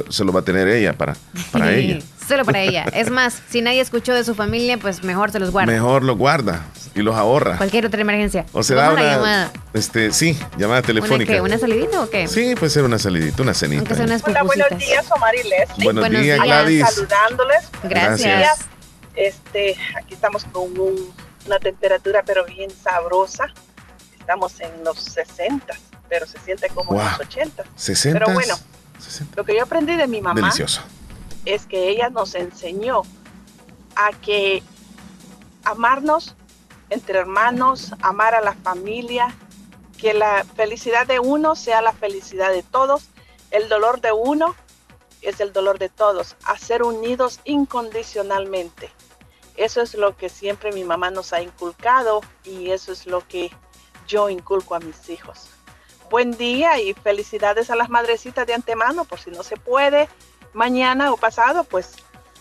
se lo va a tener ella para, para ella. Solo para ella. Es más, si nadie escuchó de su familia, pues mejor se los guarda. Mejor los guarda y los ahorra. Cualquier otra emergencia. O se da una, llamada. Este, sí, llamada telefónica. ¿Una, qué? ¿Una salidita o qué? Sí, puede ser una salidita, una cenita. Aunque sea unas Hola, buenos días, Omar y Leslie. Buenos, buenos días, Gladys. Saludándoles. Gracias. Gracias. Este, aquí estamos con un, una temperatura pero bien sabrosa estamos en los 60, pero se siente como wow. en los 80. 60. Pero bueno, 60. lo que yo aprendí de mi mamá Delicioso. es que ella nos enseñó a que amarnos entre hermanos, amar a la familia, que la felicidad de uno sea la felicidad de todos, el dolor de uno es el dolor de todos, a ser unidos incondicionalmente. Eso es lo que siempre mi mamá nos ha inculcado y eso es lo que yo inculco a mis hijos. Buen día y felicidades a las madrecitas de antemano, por si no se puede mañana o pasado, pues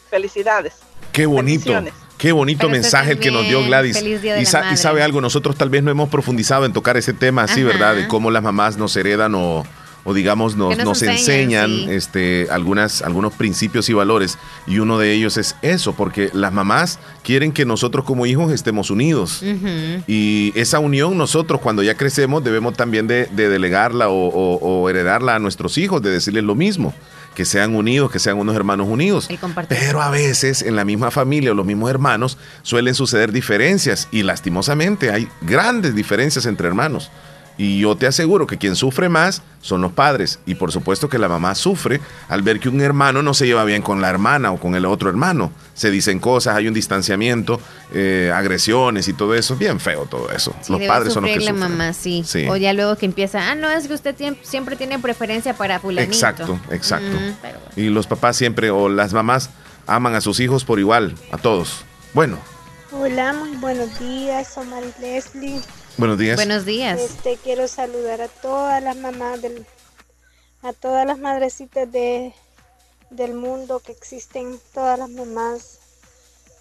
felicidades. Qué bonito. Qué bonito Pero mensaje el que nos dio Gladys. Feliz Día de Y, la sa- y sabe algo, nosotros tal vez no hemos profundizado en tocar ese tema así, Ajá. ¿verdad? De cómo las mamás nos heredan o, o digamos nos, nos nos enseñan, enseñan sí. este, algunas, algunos principios y valores. Y uno de ellos es eso, porque las mamás quieren que nosotros como hijos estemos unidos. Y esa unión nosotros cuando ya crecemos debemos también de, de delegarla o, o- o heredarla a nuestros hijos, de decirles lo mismo, que sean unidos, que sean unos hermanos unidos. Pero a veces en la misma familia o los mismos hermanos suelen suceder diferencias y lastimosamente hay grandes diferencias entre hermanos. Y yo te aseguro que quien sufre más son los padres. Y por supuesto que la mamá sufre al ver que un hermano no se lleva bien con la hermana o con el otro hermano. Se dicen cosas, hay un distanciamiento, eh, agresiones y todo eso. Bien feo todo eso. Sí, los padres son los que la sufren. mamá, sí. Sí. O ya luego que empieza, ah, no, es que usted siempre tiene preferencia para fulanito. Exacto, exacto. Mm, pero Y los papás siempre o las mamás aman a sus hijos por igual, a todos. Bueno, Hola, muy buenos días, soy Mari Leslie. Buenos días. Buenos días. Este, quiero saludar a todas las mamás del, a todas las madrecitas de, del mundo que existen, todas las mamás,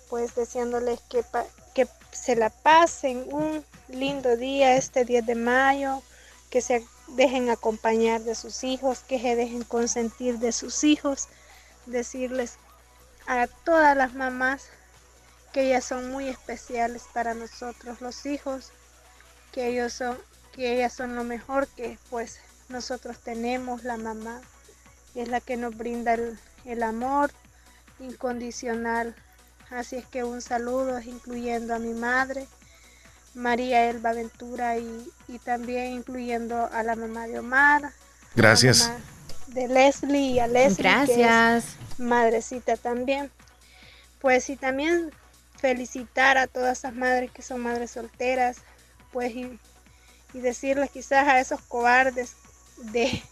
pues deseándoles que, pa- que se la pasen un lindo día este 10 de mayo, que se dejen acompañar de sus hijos, que se dejen consentir de sus hijos, decirles a todas las mamás que ellas son muy especiales para nosotros los hijos, que ellos son, que ellas son lo mejor que pues nosotros tenemos, la mamá, y es la que nos brinda el, el amor incondicional. Así es que un saludo incluyendo a mi madre, María Elba Ventura, y, y también incluyendo a la mamá de Omar, Gracias. mamá de Leslie y a Leslie, que es Gracias. madrecita también. Pues y también felicitar a todas esas madres que son madres solteras, pues y, y decirles quizás a esos cobardes de,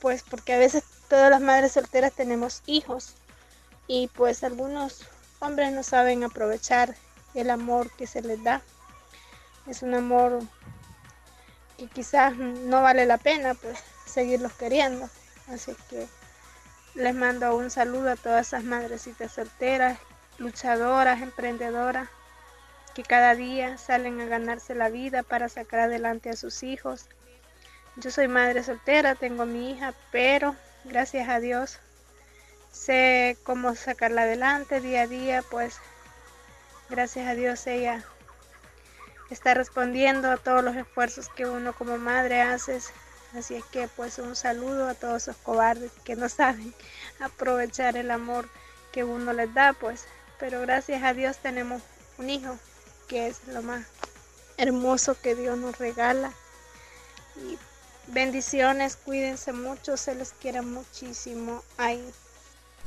pues porque a veces todas las madres solteras tenemos hijos y pues algunos hombres no saben aprovechar el amor que se les da. Es un amor que quizás no vale la pena pues seguirlos queriendo. Así que les mando un saludo a todas esas madrecitas solteras luchadoras, emprendedoras, que cada día salen a ganarse la vida para sacar adelante a sus hijos. Yo soy madre soltera, tengo mi hija, pero gracias a Dios sé cómo sacarla adelante día a día, pues gracias a Dios ella está respondiendo a todos los esfuerzos que uno como madre hace. Así es que pues un saludo a todos esos cobardes que no saben aprovechar el amor que uno les da, pues. Pero gracias a Dios tenemos un hijo que es lo más hermoso que Dios nos regala. Y bendiciones, cuídense mucho, se les quiera muchísimo.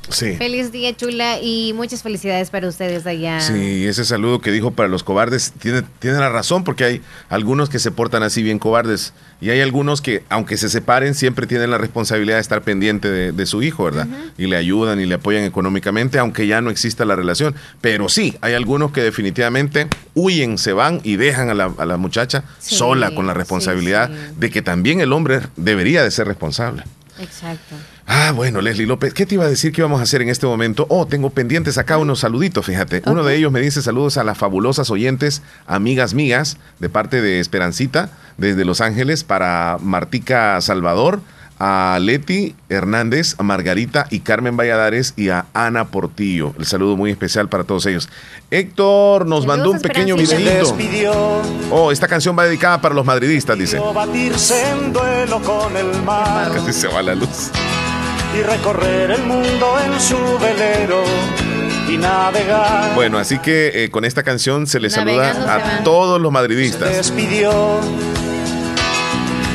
Ay, Feliz día, chula, y muchas felicidades para ustedes allá. Sí, ese saludo que dijo para los cobardes tiene, tiene la razón, porque hay algunos que se portan así bien cobardes, y hay algunos que, aunque se separen, siempre tienen la responsabilidad de estar pendiente de, su hijo, ¿verdad? Y le ayudan y le apoyan económicamente, aunque ya no exista la relación. Pero sí, hay algunos que definitivamente huyen, se van y dejan a la, muchacha sola con la responsabilidad de que también el hombre debería de ser responsable. Exacto. Ah, bueno, Leslie López, ¿qué te iba a decir que íbamos a hacer en este momento? Oh, tengo pendientes acá unos saluditos, fíjate. Uno de ellos me dice saludos a las fabulosas oyentes, amigas mías, de parte de Esperancita, desde Los Ángeles, para Martica Salvador, a Leti Hernández, a Margarita y Carmen Valladares y a Ana Portillo. El saludo muy especial para todos ellos. Héctor nos mandó un pequeño videito. Oh, esta canción va dedicada para los madridistas, dice. Casi se va la luz y recorrer el mundo en su velero y navegar. Bueno, así que eh, con esta canción se le saluda a todos los madridistas. Se despidió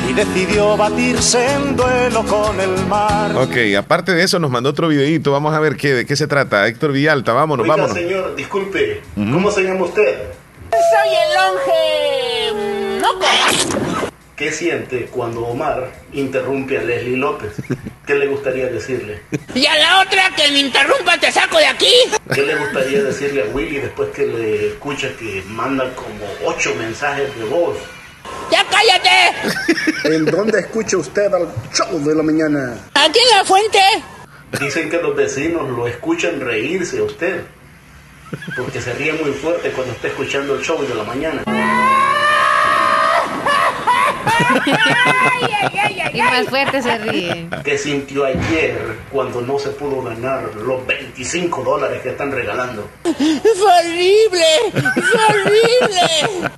y decidió batirse en duelo con el mar. Ok, aparte de eso nos mandó otro videito, vamos a ver qué, de qué se trata. Héctor Villalta, vámonos, Oiga, vámonos. señor, disculpe, ¿cómo se llama usted? Soy el longe... No ¿Qué siente cuando Omar interrumpe a Leslie López? ¿Qué le gustaría decirle? Y a la otra que me interrumpa te saco de aquí. ¿Qué le gustaría decirle a Willy después que le escucha que manda como ocho mensajes de voz? ¡Ya cállate! ¿En dónde escucha usted al show de la mañana? Aquí en la fuente. Dicen que los vecinos lo escuchan reírse a usted. Porque se ríe muy fuerte cuando está escuchando el show de la mañana y más fuerte se ríe. ¿Qué sintió ayer cuando no se pudo ganar los 25 dólares que están regalando? ¡Fue horrible! ¡Fue horrible!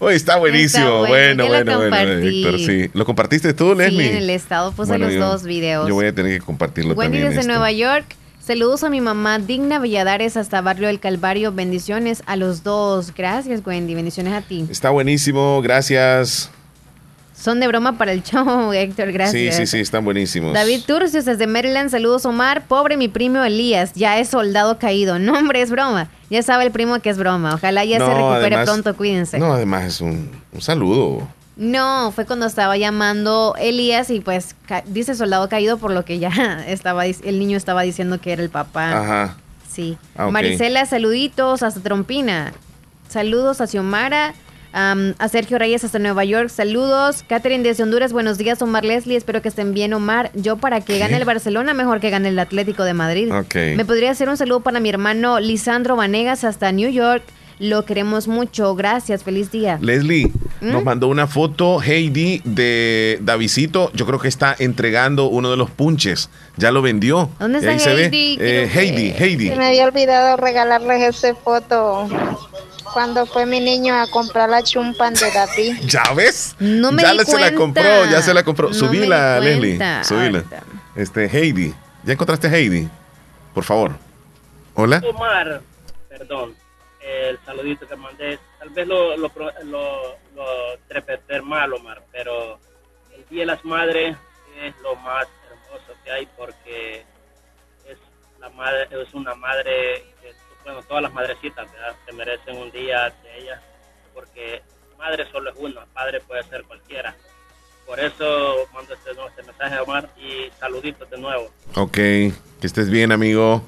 Oye, está buenísimo. bueno, bueno, bueno, Héctor, sí. ¿Lo compartiste tú, Leslie? Sí, en el estado puse los dos videos. Yo voy a tener que compartirlo Wendy también. desde Nueva York. Saludos a mi mamá Digna Valladares hasta Barrio del Calvario. Bendiciones a los dos. Gracias, Wendy. Bendiciones a ti. Está buenísimo. Gracias. Son de broma para el show, Héctor, gracias. Sí, sí, sí, están buenísimos. David Turcios desde Maryland, saludos Omar. Pobre mi primo Elías, ya es soldado caído. No, hombre, es broma. Ya sabe el primo que es broma. Ojalá ya se recupere pronto, cuídense. No, además es un, saludo. No, fue cuando estaba llamando Elías y pues dice soldado caído por lo que ya estaba, el niño estaba diciendo que era el papá. Ajá. Sí. Ah, Marisela, saluditos hasta Trompina. Saludos a Xiomara a Sergio Reyes hasta Nueva York, saludos. Catherine desde Honduras, buenos días. Omar Leslie, espero que estén bien, Omar. Yo para que gane el Barcelona, mejor que gane el Atlético de Madrid. Me podría hacer un saludo para mi hermano Lisandro Vanegas hasta New York. Lo queremos mucho. Gracias. Feliz día. Leslie, ¿Mm? nos mandó una foto Heidi de Davidito. Yo creo que está entregando uno de los punches. Ya lo vendió. ¿Dónde está Heidi? Eh, Heidi, Heidi. Se me había olvidado regalarles esa foto cuando fue mi niño a comprar la chumpan de David. ¿Ya ves? No me ya di se la compró, ya se la compró. No Subíla, Leslie. Subíla. Este, Heidi. ¿Ya encontraste a Heidi? Por favor. Hola. Omar, perdón. El saludito que mandé. Tal vez lo, lo, lo, lo mal, Omar, pero el Día de las Madres es lo más hermoso que hay porque es, la madre, es una madre bueno, todas las madrecitas se merecen un día de ellas, porque madre solo es una, padre puede ser cualquiera. Por eso mando este, este mensaje a Omar y saluditos de nuevo. Ok, que estés bien, amigo,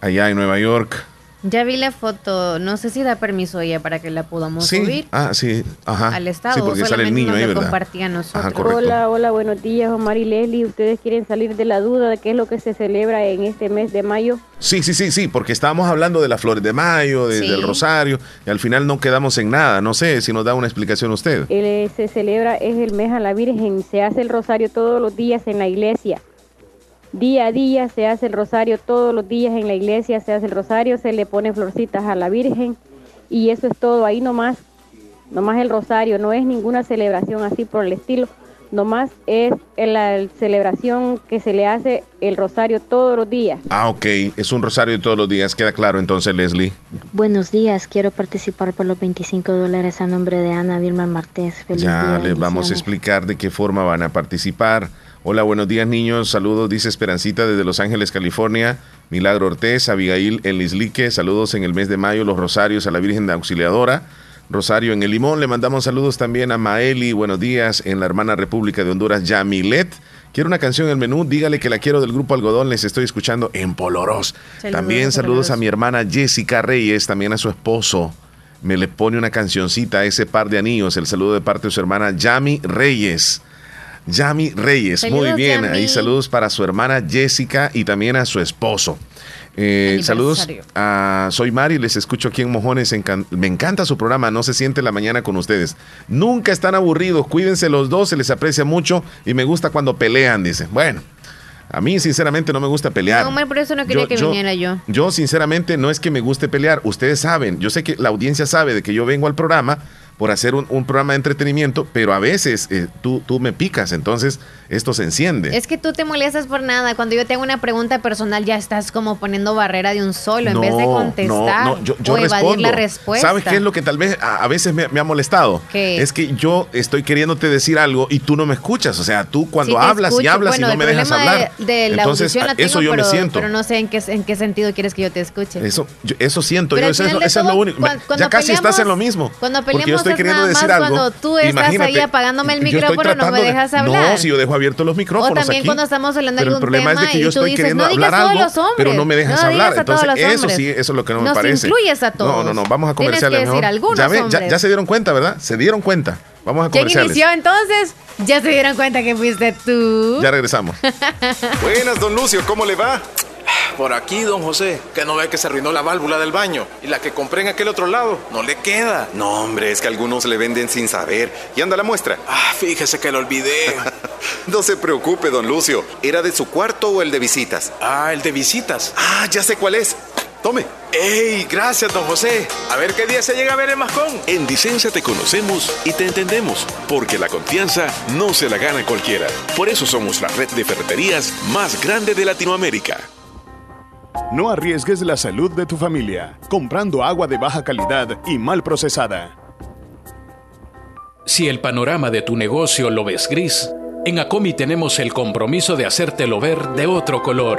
allá en Nueva York. Ya vi la foto, no sé si da permiso ella para que la podamos Sí. subir Ah, sí. Ajá. al estado. Sí, porque sale el niño ahí, ¿verdad? compartía nosotros. Ajá. Hola, hola, buenos días, Omar y Leslie. ¿Ustedes quieren salir de la duda de qué es lo que se celebra en este mes de mayo? Sí, sí, sí, sí, porque estábamos hablando de las flores de mayo, de- Sí. del rosario, y al final no quedamos en nada. No sé si nos da una explicación usted. Eh, se celebra, es el mes a la Virgen. Se hace el rosario todos los días en la iglesia. Día a día se hace el rosario, todos los días en la iglesia se hace el rosario, se le pone florcitas a la Virgen y eso es todo, ahí nomás, nomás el rosario, no es ninguna celebración así por el estilo, nomás es la celebración que se le hace el rosario todos los días. Ah, ok, es un rosario de todos los días, queda claro entonces, Leslie. Buenos días, quiero participar por los 25 dólares a nombre de Ana Vilma Martés. Feliz Ya día, les vamos a explicar de qué forma van a participar. Hola, buenos días niños, saludos, dice Esperancita desde Los Ángeles, California. Milagro Ortez, Abigail en Lislique, saludos en el mes de mayo, los rosarios a la Virgen de Auxiliadora. Rosario en el Limón, le mandamos saludos también a Maeli, buenos días, en la hermana República de Honduras, Yamilet. Quiero una canción en el menú, dígale que la quiero del grupo Algodón, les estoy escuchando en Poloros. Saludos, también saludos a mi hermana Jessica Reyes, también a su esposo. Me le pone una cancioncita a ese par de anillos, el saludo de parte de su hermana Yami Reyes. Yami Reyes, muy bien. Yami. Ahí saludos para su hermana Jessica y también a su esposo. Eh, saludos a Soy Mari, les escucho aquí en Mojones. encan- me encanta su programa, no se siente la mañana con ustedes. Nunca están aburridos, cuídense los dos, se les aprecia mucho y me gusta cuando pelean, dice. Bueno, a mí sinceramente no me gusta pelear. No, por eso no quería Yo- que yo- viniera yo. Yo sinceramente no es que me guste pelear, ustedes saben, yo sé que la audiencia sabe de que yo vengo al programa por hacer un, un programa de entretenimiento, pero a veces eh, tú, tú me picas, entonces esto se enciende. Es que tú te molestas por nada. Cuando yo te hago una pregunta personal, ya estás como poniendo barrera de un solo en vez de contestar no, no, yo, yo o evadir respondo. la respuesta. ¿Sabes qué es lo que tal vez a, a veces me, me ha molestado? ¿Qué? Es que yo estoy queriéndote decir algo y tú no me escuchas. O sea, tú cuando Sí hablas y hablas Bueno, y no me dejas hablar. De, de la Entonces, la eso tengo, yo pero, me siento. pero no sé en qué, en qué sentido quieres que yo te escuche. Eso, yo- eso siento Pero yo, al eso, es, eso es lo único. cuando ya casi estás en lo mismo. Cuando peleamos estoy es queriendo nada decir más algo. cuando tú estás ahí imagínate, apagándome el micrófono, no me dejas hablar. No, si yo dejo abiertos los micrófonos O también aquí. cuando estamos hablando de pero el algún problema tema es de que y yo tú estoy dices, queriendo no digas hablar todos algo, los hombres, pero no me dejas no hablar. Entonces, eso sí, eso es lo que no me Nos parece. incluyes a todos. No, no, no, vamos a Tienes comerciales que decir mejor. algunos ya, ven, ya, ya se dieron cuenta, ¿verdad? Se dieron cuenta. Vamos a ¿Quién comerciales. inició entonces? Ya se dieron cuenta que fuiste tú. Ya regresamos. Buenas, don Lucio, ¿cómo le va? Por aquí, don José, que no ve que se arruinó la válvula del baño y la que compré en aquel otro lado no le queda. No, hombre, es que algunos le venden sin saber. ¿Y anda la muestra? Ah, fíjese que lo olvidé. no se preocupe, don Lucio. ¿Era de su cuarto o el de visitas? Ah, el de visitas. Ah, ya sé cuál es. Tome. ¡Ey! Gracias, don José. A ver qué día se llega a ver el mascón. En Dicenza te conocemos y te entendemos, porque la confianza no se la gana cualquiera. Por eso somos la red de ferreterías más grande de Latinoamérica. No arriesgues la salud de tu familia comprando agua de baja calidad y mal procesada. Si el panorama de tu negocio lo ves gris, en Acomi tenemos el compromiso de hacértelo ver de otro color.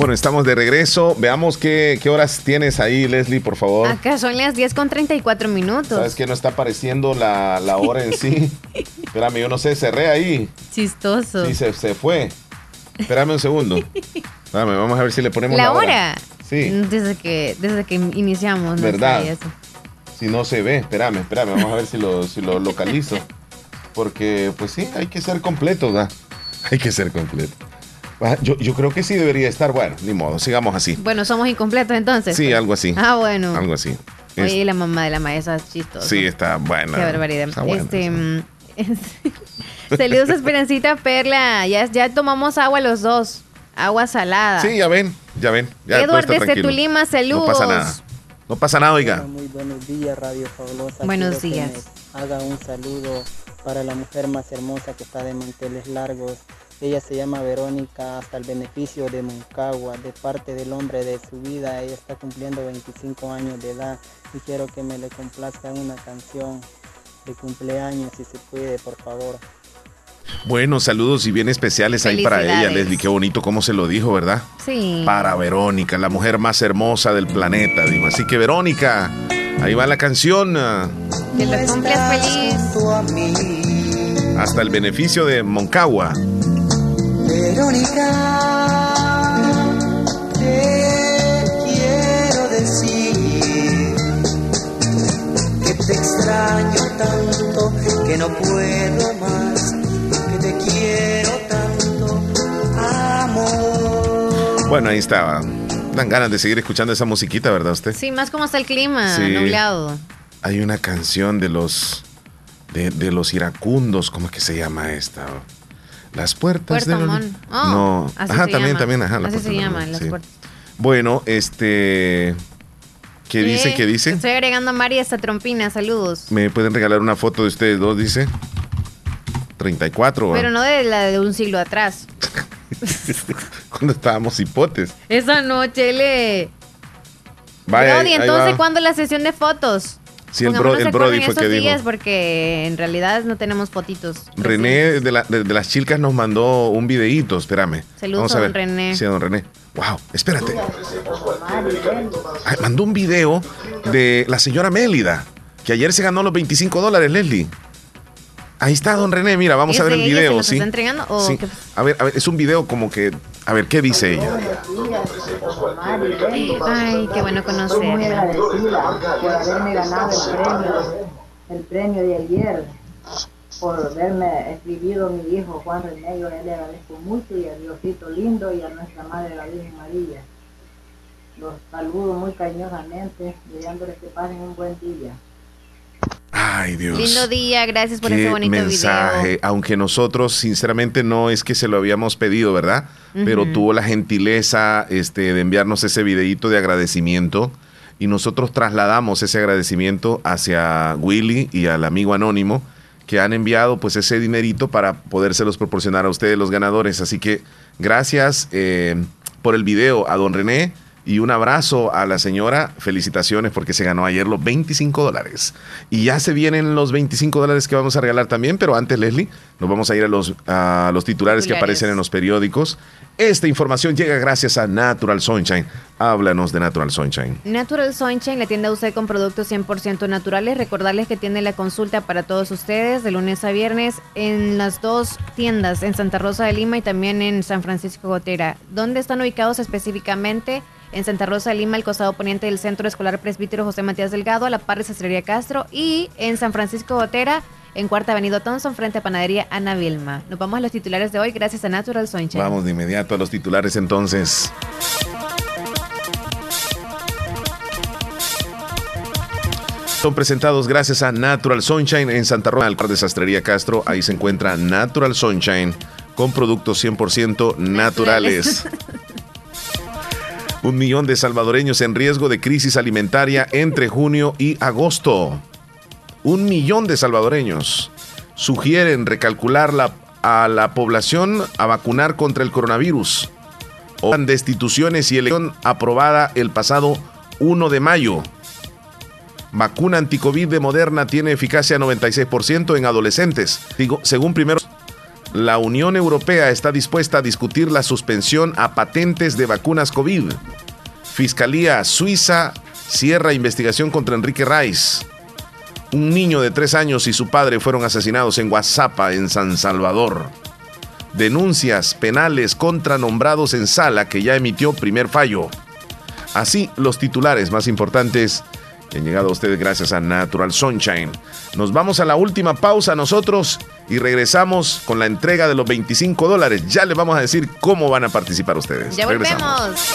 Bueno, estamos de regreso. Veamos qué, qué horas tienes ahí, Leslie, por favor. Acá son las 10 con 34 minutos. ¿Sabes que no está apareciendo la, la hora en sí? Espérame, yo no sé, cerré ahí. Chistoso. Sí, se, se fue. Espérame un segundo. Espérame, vamos a ver si le ponemos la, ¿La hora? Sí. Desde que, desde que iniciamos. no ¿Verdad? Si no se ve, espérame, espérame, vamos a ver si lo, si lo localizo. Porque, pues sí, hay que ser completo, ¿da? Hay que ser completo. Ah, Yo, yo creo que sí debería estar, bueno, ni modo, sigamos así. Bueno, somos incompletos entonces. Sí, algo así. Ah, bueno. Algo así. Es- Oye, la mamá de la maestra es chistosa. sí, está buena. Qué barbaridad. Está buena. Este, mm, saludos a Esperancita Perla. Ya, ya tomamos agua los dos. Agua salada. Sí, ya ven, ya ven. Ya Edward desde. Tulima, saludos. No pasa nada. No pasa nada, oiga. Muy buenos días, Radio Fabulosa. Buenos Quiero días. haga un saludo para la mujer más hermosa que está de manteles largos. Ella se llama Verónica, hasta el beneficio de Moncagua, de parte del hombre de su vida. Ella está cumpliendo 25 años de edad y quiero que me le complazca una canción de cumpleaños, si se puede, por favor. Bueno, saludos y bien especiales ahí para ella. Leslie. Qué bonito cómo se lo dijo, ¿verdad? Sí. Para Verónica, la mujer más hermosa del planeta, digo. Así que, Verónica, ahí va la canción. ah, Que lo cumplas feliz. Hasta el beneficio de Moncagua. Verónica, te quiero decir que te extraño tanto que no puedo más, que te quiero tanto, amor. Bueno, ahí estaba. Dan ganas de seguir escuchando esa musiquita, ¿verdad usted? Sí, más como está el clima, Sí. nublado. Hay una canción de los de, de los iracundos, ¿cómo es que se llama esta? Las puertas Puerto del Oh, no, ajá, también, llama. también, ajá. la Así se llama, las sí. puertas. Bueno, este ¿qué dice? ¿Qué dice? Estoy agregando a María esta trompina, saludos. ¿Me pueden regalar una foto de ustedes dos? Dice 34, ¿va? Pero no de la de un siglo atrás. cuando estábamos hipotes. Esa noche le. Vaya, Brody, entonces, va. ¿cuándo la sesión de fotos? Sí, el, Pongámonos bro- el Brody fue que dijo. porque en realidad no tenemos fotitos. René de, la- de- de las chicas nos mandó un videíto, espérame. Saludos a don. René. Sí, a don René. Wow, espérate. Ay, mandó un video de la señora Mélida, que ayer se ganó los 25 dólares, Leslie. Ahí está don René, mira, vamos ¿Es a ver el video, los ¿sí? está entregando o Sí. qué? A ver, a ver, es un video como que, a ver, ¿qué dice ella? Ay, qué bueno Estoy muy conocerla. agradecida por haberme ganado el premio, el premio de ayer, por haberme escribido mi hijo Juan René, yo le agradezco mucho y a Diosito lindo y a nuestra Madre la Virgen María. Los saludo muy cariñosamente, deseándoles que pasen un buen día. Ay, Dios. Lindo día, gracias por Qué ese bonito mensaje, video. aunque nosotros sinceramente no es que se lo habíamos pedido, ¿verdad? Pero tuvo la gentileza este, de enviarnos ese videíto de agradecimiento y nosotros trasladamos ese agradecimiento hacia Willy y al amigo anónimo que han enviado pues ese dinerito para podérselos proporcionar a ustedes los ganadores. Así que gracias eh, por el video a don René y un abrazo a la señora. Felicitaciones porque se ganó ayer los 25 dólares. Y ya se vienen los 25 dólares que vamos a regalar también, pero antes, Leslie, nos vamos a ir a los, a los titulares, que aparecen en los periódicos. Esta información llega gracias a Natural Sunshine. Háblanos de Natural Sunshine. Natural Sunshine, la tienda usted con productos 100% naturales. Recordarles que tiene la consulta para todos ustedes de lunes a viernes en las dos tiendas, en Santa Rosa de Lima y también en San Francisco Gotera. ¿Dónde están ubicados específicamente? En Santa Rosa de Lima, el costado poniente del Centro Escolar Presbítero José Matías Delgado, a la par de Sastrería Castro. Y en San Francisco Gotera, en Cuarta Avenida Thompson, frente a Panadería Ana Vilma. Nos vamos a los titulares de hoy gracias a Natural Sunshine. Vamos de inmediato a los titulares entonces. Son presentados gracias a Natural Sunshine en Santa Rosa, al par de Sastrería Castro. Ahí se encuentra Natural Sunshine con productos 100% naturales. Un millón de salvadoreños en riesgo de crisis alimentaria entre junio y agosto. Un millón de salvadoreños sugieren recalcular la, a la población a vacunar contra el coronavirus. O destituciones y elección aprobada el pasado 1 de mayo. Vacuna anticovid de Moderna tiene eficacia 96% en adolescentes. Digo, según primeros, la Unión Europea está dispuesta a discutir la suspensión a patentes de vacunas COVID. Fiscalía Suiza cierra investigación contra Enrique Rice. Un niño de tres años y su padre fueron asesinados en Guasapa, en San Salvador. Denuncias penales contra nombrados en sala que ya emitió primer fallo. Así, los titulares más importantes han llegado a ustedes gracias a Natural Sunshine. Nos vamos a la última pausa nosotros y regresamos con la entrega de los 25 dólares. Ya les vamos a decir cómo van a participar ustedes. Ya volvemos.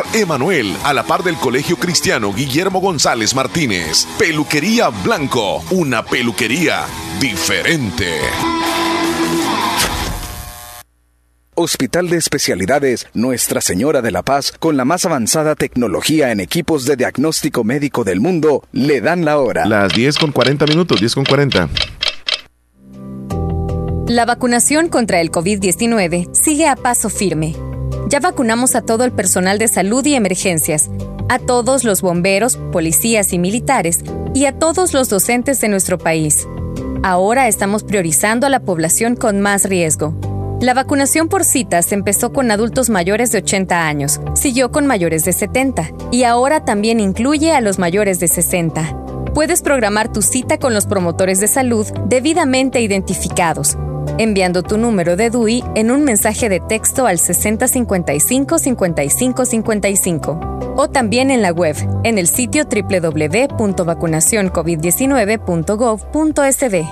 Emanuel, a la par del Colegio Cristiano Guillermo González Martínez. Peluquería Blanco, una peluquería diferente. Hospital de Especialidades Nuestra Señora de la Paz, con la más avanzada tecnología en equipos de diagnóstico médico del mundo, le dan la hora. Las 10 con 40 minutos, 10 con 40. La vacunación contra el COVID-19 sigue a paso firme. Ya vacunamos a todo el personal de salud y emergencias, a todos los bomberos, policías y militares, y a todos los docentes de nuestro país. Ahora estamos priorizando a la población con más riesgo. La vacunación por citas empezó con adultos mayores de 80 años, siguió con mayores de 70 y ahora también incluye a los mayores de 60. Puedes programar tu cita con los promotores de salud debidamente identificados, enviando tu número de DUI en un mensaje de texto al 6055 5555 o también en la web en el sitio www.vacunacioncovid19.gov.sb.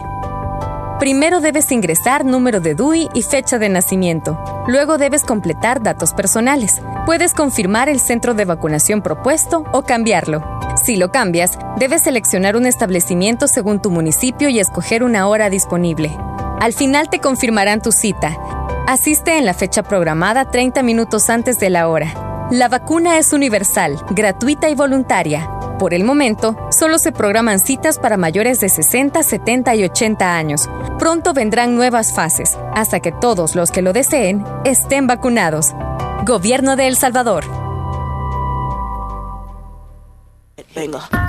Primero debes ingresar número de DUI y fecha de nacimiento. Luego debes completar datos personales. Puedes confirmar el centro de vacunación propuesto o cambiarlo. Si lo cambias, debes seleccionar un establecimiento según tu municipio y escoger una hora disponible. Al final te confirmarán tu cita. Asiste en la fecha programada 30 minutos antes de la hora. La vacuna es universal, gratuita y voluntaria. Por el momento, solo se programan citas para mayores de 60, 70 y 80 años. Pronto vendrán nuevas fases, hasta que todos los que lo deseen estén vacunados. Gobierno de El Salvador. Venga.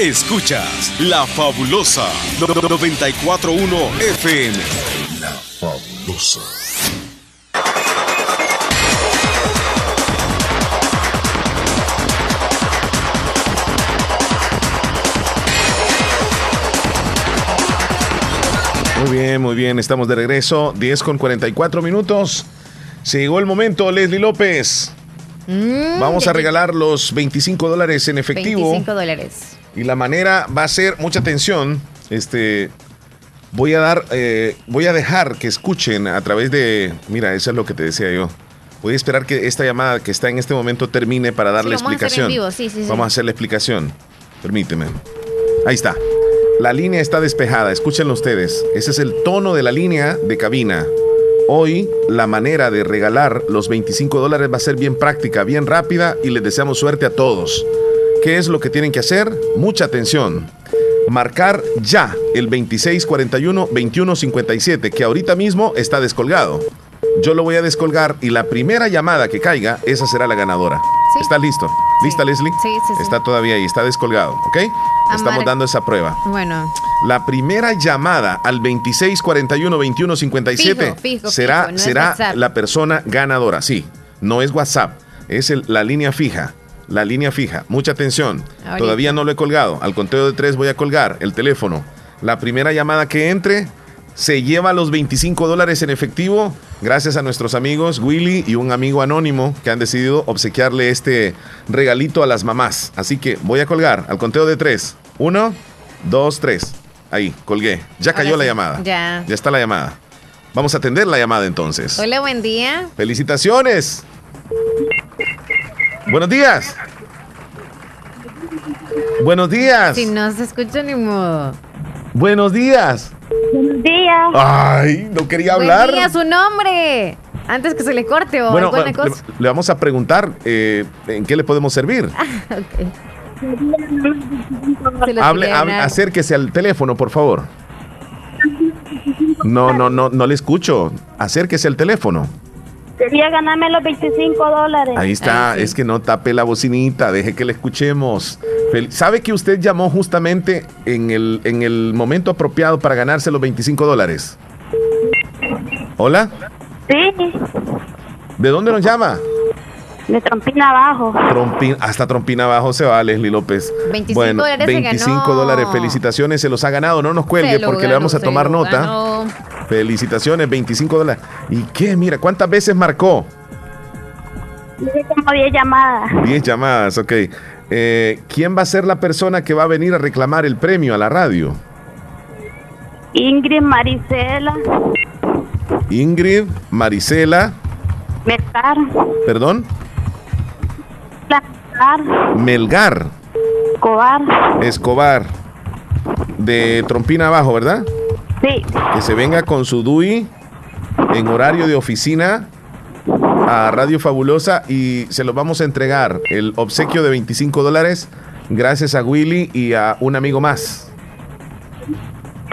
Escuchas La Fabulosa 941 FM. La Fabulosa. Muy bien, muy bien, estamos de regreso. 10 con 44 minutos. Se llegó el momento, Leslie López. Mm, Vamos a regalar los 25 dólares en efectivo. 25 dólares. Y la manera va a ser, mucha atención, este, voy a dar, eh, voy a dejar que escuchen a través de, mira, eso es lo que te decía yo. Voy a esperar que esta llamada que está en este momento termine para darle Sí, vamos a hacer explicación. en vivo, sí, sí, sí. Vamos a hacer la explicación. Permíteme. Ahí está. La línea está despejada, escúchenlo ustedes. Ese es el tono de la línea de cabina. Hoy la manera de regalar los 25 dólares va a ser bien práctica, bien rápida y les deseamos suerte a todos. ¿Qué es lo que tienen que hacer? Mucha atención. Marcar ya el 2641-2157, que ahorita mismo está descolgado. Yo lo voy a descolgar y la primera llamada que caiga, esa será la ganadora. ¿Está listo? ¿Lista, Leslie? Sí, sí, sí. Está todavía ahí, está descolgado, ¿ok? Estamos dando esa prueba. Bueno, La primera llamada al 2641-2157 Fijo, fijo, será, fijo, no será la persona ganadora. Sí, no es WhatsApp, es el- la línea fija. La línea fija. Mucha atención. Ahorita. Todavía no lo he colgado. Al conteo de tres voy a colgar el teléfono. La primera llamada que entre se lleva los 25 dólares en efectivo gracias a nuestros amigos Willy y un amigo anónimo que han decidido obsequiarle este regalito a las mamás. Así que voy a colgar al conteo de tres. Uno, dos, tres. Ahí, colgué. Ya cayó la llamada. ya. Ya está la llamada. Vamos a atender la llamada entonces. hola, buen día. Felicitaciones. Buenos días. Buenos días. Si no se escucha ni modo. Buenos días. Buenos días. Ay, no quería hablar. Buen día, su nombre. Antes que se le corte o Bueno, alguna le, cosa. le vamos a preguntar eh, en qué le podemos servir. Ok. Se lo Hable, hable- acérquese al teléfono, por favor. No, no, no, no le escucho. Acérquese al teléfono. Quería ganarme los 25 dólares. Ahí está, es que no tape la bocinita, deje que le escuchemos. ¿Sabe que usted llamó justamente en el, en el momento apropiado para ganarse los 25 dólares? ¿Hola? Sí, ¿De dónde nos llama? De trompina abajo. Hasta Trompina abajo se va Leslie López. 25 bueno, dólares se 25 ganó. dólares, felicitaciones, se los ha ganado, no nos cuelgue porque le vamos a tomar nota. ganó. Felicitaciones, 25 dólares. ¿Y qué? Mira, ¿cuántas veces marcó? Como 10 llamadas. 10 llamadas, ok. Eh, ¿Quién va a ser la persona que va a venir a reclamar el premio a la radio? Ingrid Maricela, Ingrid, Marisela, Mercar, perdón, Melgar, Cobar. Escobar, de Trompina Abajo, ¿verdad? Sí. Que se venga con su DUI en horario de oficina a Radio Fabulosa y se los vamos a entregar el obsequio de 25 dólares gracias a Willy y a un amigo más.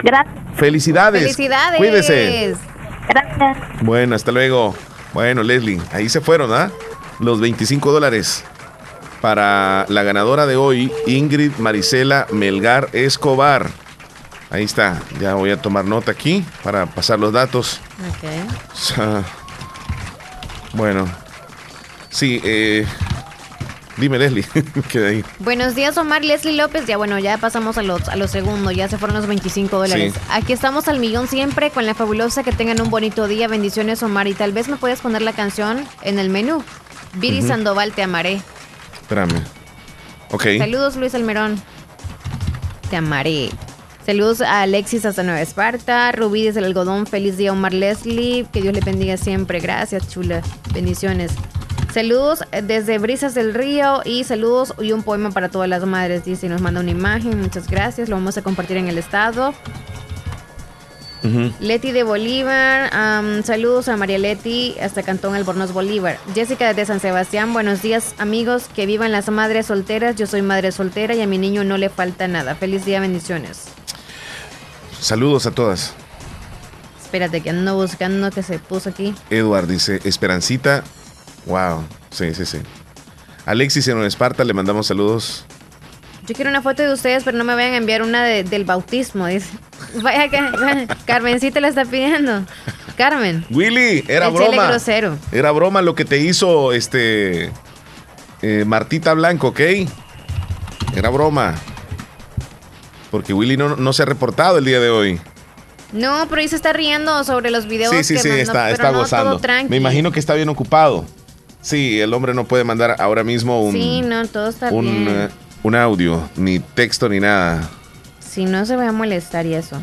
Gracias. Felicidades. Felicidades. Cuídese. Gracias. Bueno, hasta luego. Bueno, Leslie, ahí se fueron, ¿ah? Los 25 dólares para la ganadora de hoy, Ingrid Marisela Melgar Escobar. Ahí está, ya voy a tomar nota aquí para pasar los datos. Ok. Ah, Bueno, sí, eh, Dime, Leslie. Queda ahí. Buenos días, Omar Leslie López. Ya bueno, ya pasamos a los, a los segundos, ya se fueron los 25 dólares. Sí. Aquí estamos al millón siempre con la fabulosa. Que tengan un bonito día. Bendiciones, Omar. Y tal vez me puedes poner la canción en el menú. Viri. Sandoval, te amaré. Espérame. Ok. Saludos, Luis Almerón. Te amaré. Saludos a Alexis hasta Nueva Esparta. Rubí desde el algodón. Feliz día, Omar Leslie. Que Dios le bendiga siempre. Gracias, chula. Bendiciones. Saludos desde Brisas del Río y saludos y un poema para todas las madres. Dice, y nos manda una imagen. Muchas gracias. Lo vamos a compartir en el estado. Ujú. Leti de Bolívar, saludos a María Leti hasta Cantón Albornoz Bolívar. Jessica de San Sebastián, buenos días amigos, que vivan las madres solteras. Yo soy madre soltera y a mi niño no le falta nada. Feliz día, bendiciones. Saludos a todas. Espérate que ando buscando que se puso aquí. Edward dice, Esperancita. Wow. Sí, sí, sí. Alexis en Esparta, le mandamos saludos. Yo quiero una foto de ustedes, pero no me vayan a enviar una de- del bautismo, dice. Vaya que Carmencita la está pidiendo. Carmen. Willy, era El chile broma. grosero. Era broma lo que te hizo este eh, Martita Blanco, ¿ok? Era broma. Porque Willy no, no se ha reportado el día de hoy. No, pero ahí se está riendo sobre los videos. Sí, sí, que sí, mandó, está, está no, gozando. Me imagino que está bien ocupado. Sí, el hombre no puede mandar ahora mismo un, Sí, no, todo está un, bien. eh, un audio, ni texto, ni nada. Si no se va a molestar y eso.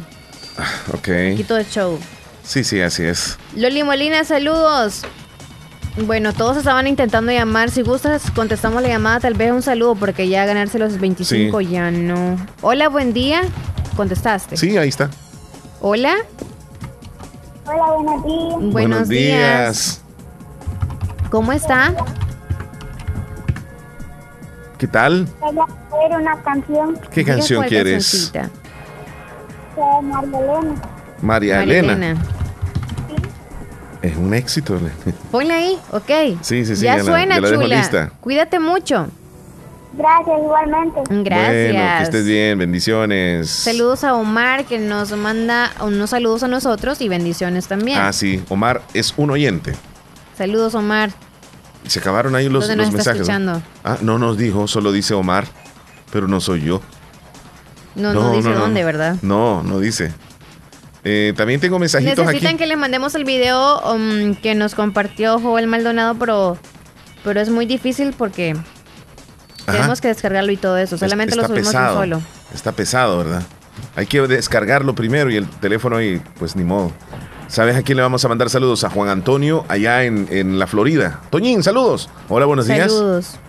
Ok. Quito de show. Sí, sí, así es. Loli Molina, saludos. Bueno, todos estaban intentando llamar. Si gustas, contestamos la llamada. Tal vez un saludo, porque ya ganarse los 25 Sí. ya no. Hola, buen día. Contestaste. Sí, ahí está. Hola. Hola, buenos días. Buenos, días. ¿Cómo está? ¿Qué tal? Hacer una canción ¿Qué canción quieres? María Elena. María, Elena. Elena. Es un éxito. Ponla ahí, ok. Sí, sí, sí, Ya ya suena, la chula. lista. Cuídate mucho. Gracias, igualmente. Gracias. Bueno, que estés bien. Bendiciones. Saludos a Omar que nos manda unos saludos a nosotros y bendiciones también. Ah, sí. Omar es un oyente. Saludos Omar. Se acabaron ahí los, ¿Dónde los está mensajes. Ah, no nos dijo, solo dice Omar, pero no soy yo. No, no, dice dónde, ¿verdad? No, no dice. Eh, también tengo mensajitos Necesitan aquí. que les mandemos el video um, que nos compartió Joel Maldonado, pero, pero es muy difícil porque Ajá. tenemos que descargarlo y todo eso. Solamente está lo subimos pesado. solo. Está pesado, ¿verdad? Hay que descargarlo primero y el teléfono y pues ni modo. ¿Sabes a quién le vamos a mandar saludos? A Juan Antonio allá en, en la Florida. Toñín, saludos. Hola, buenos días. Saludos.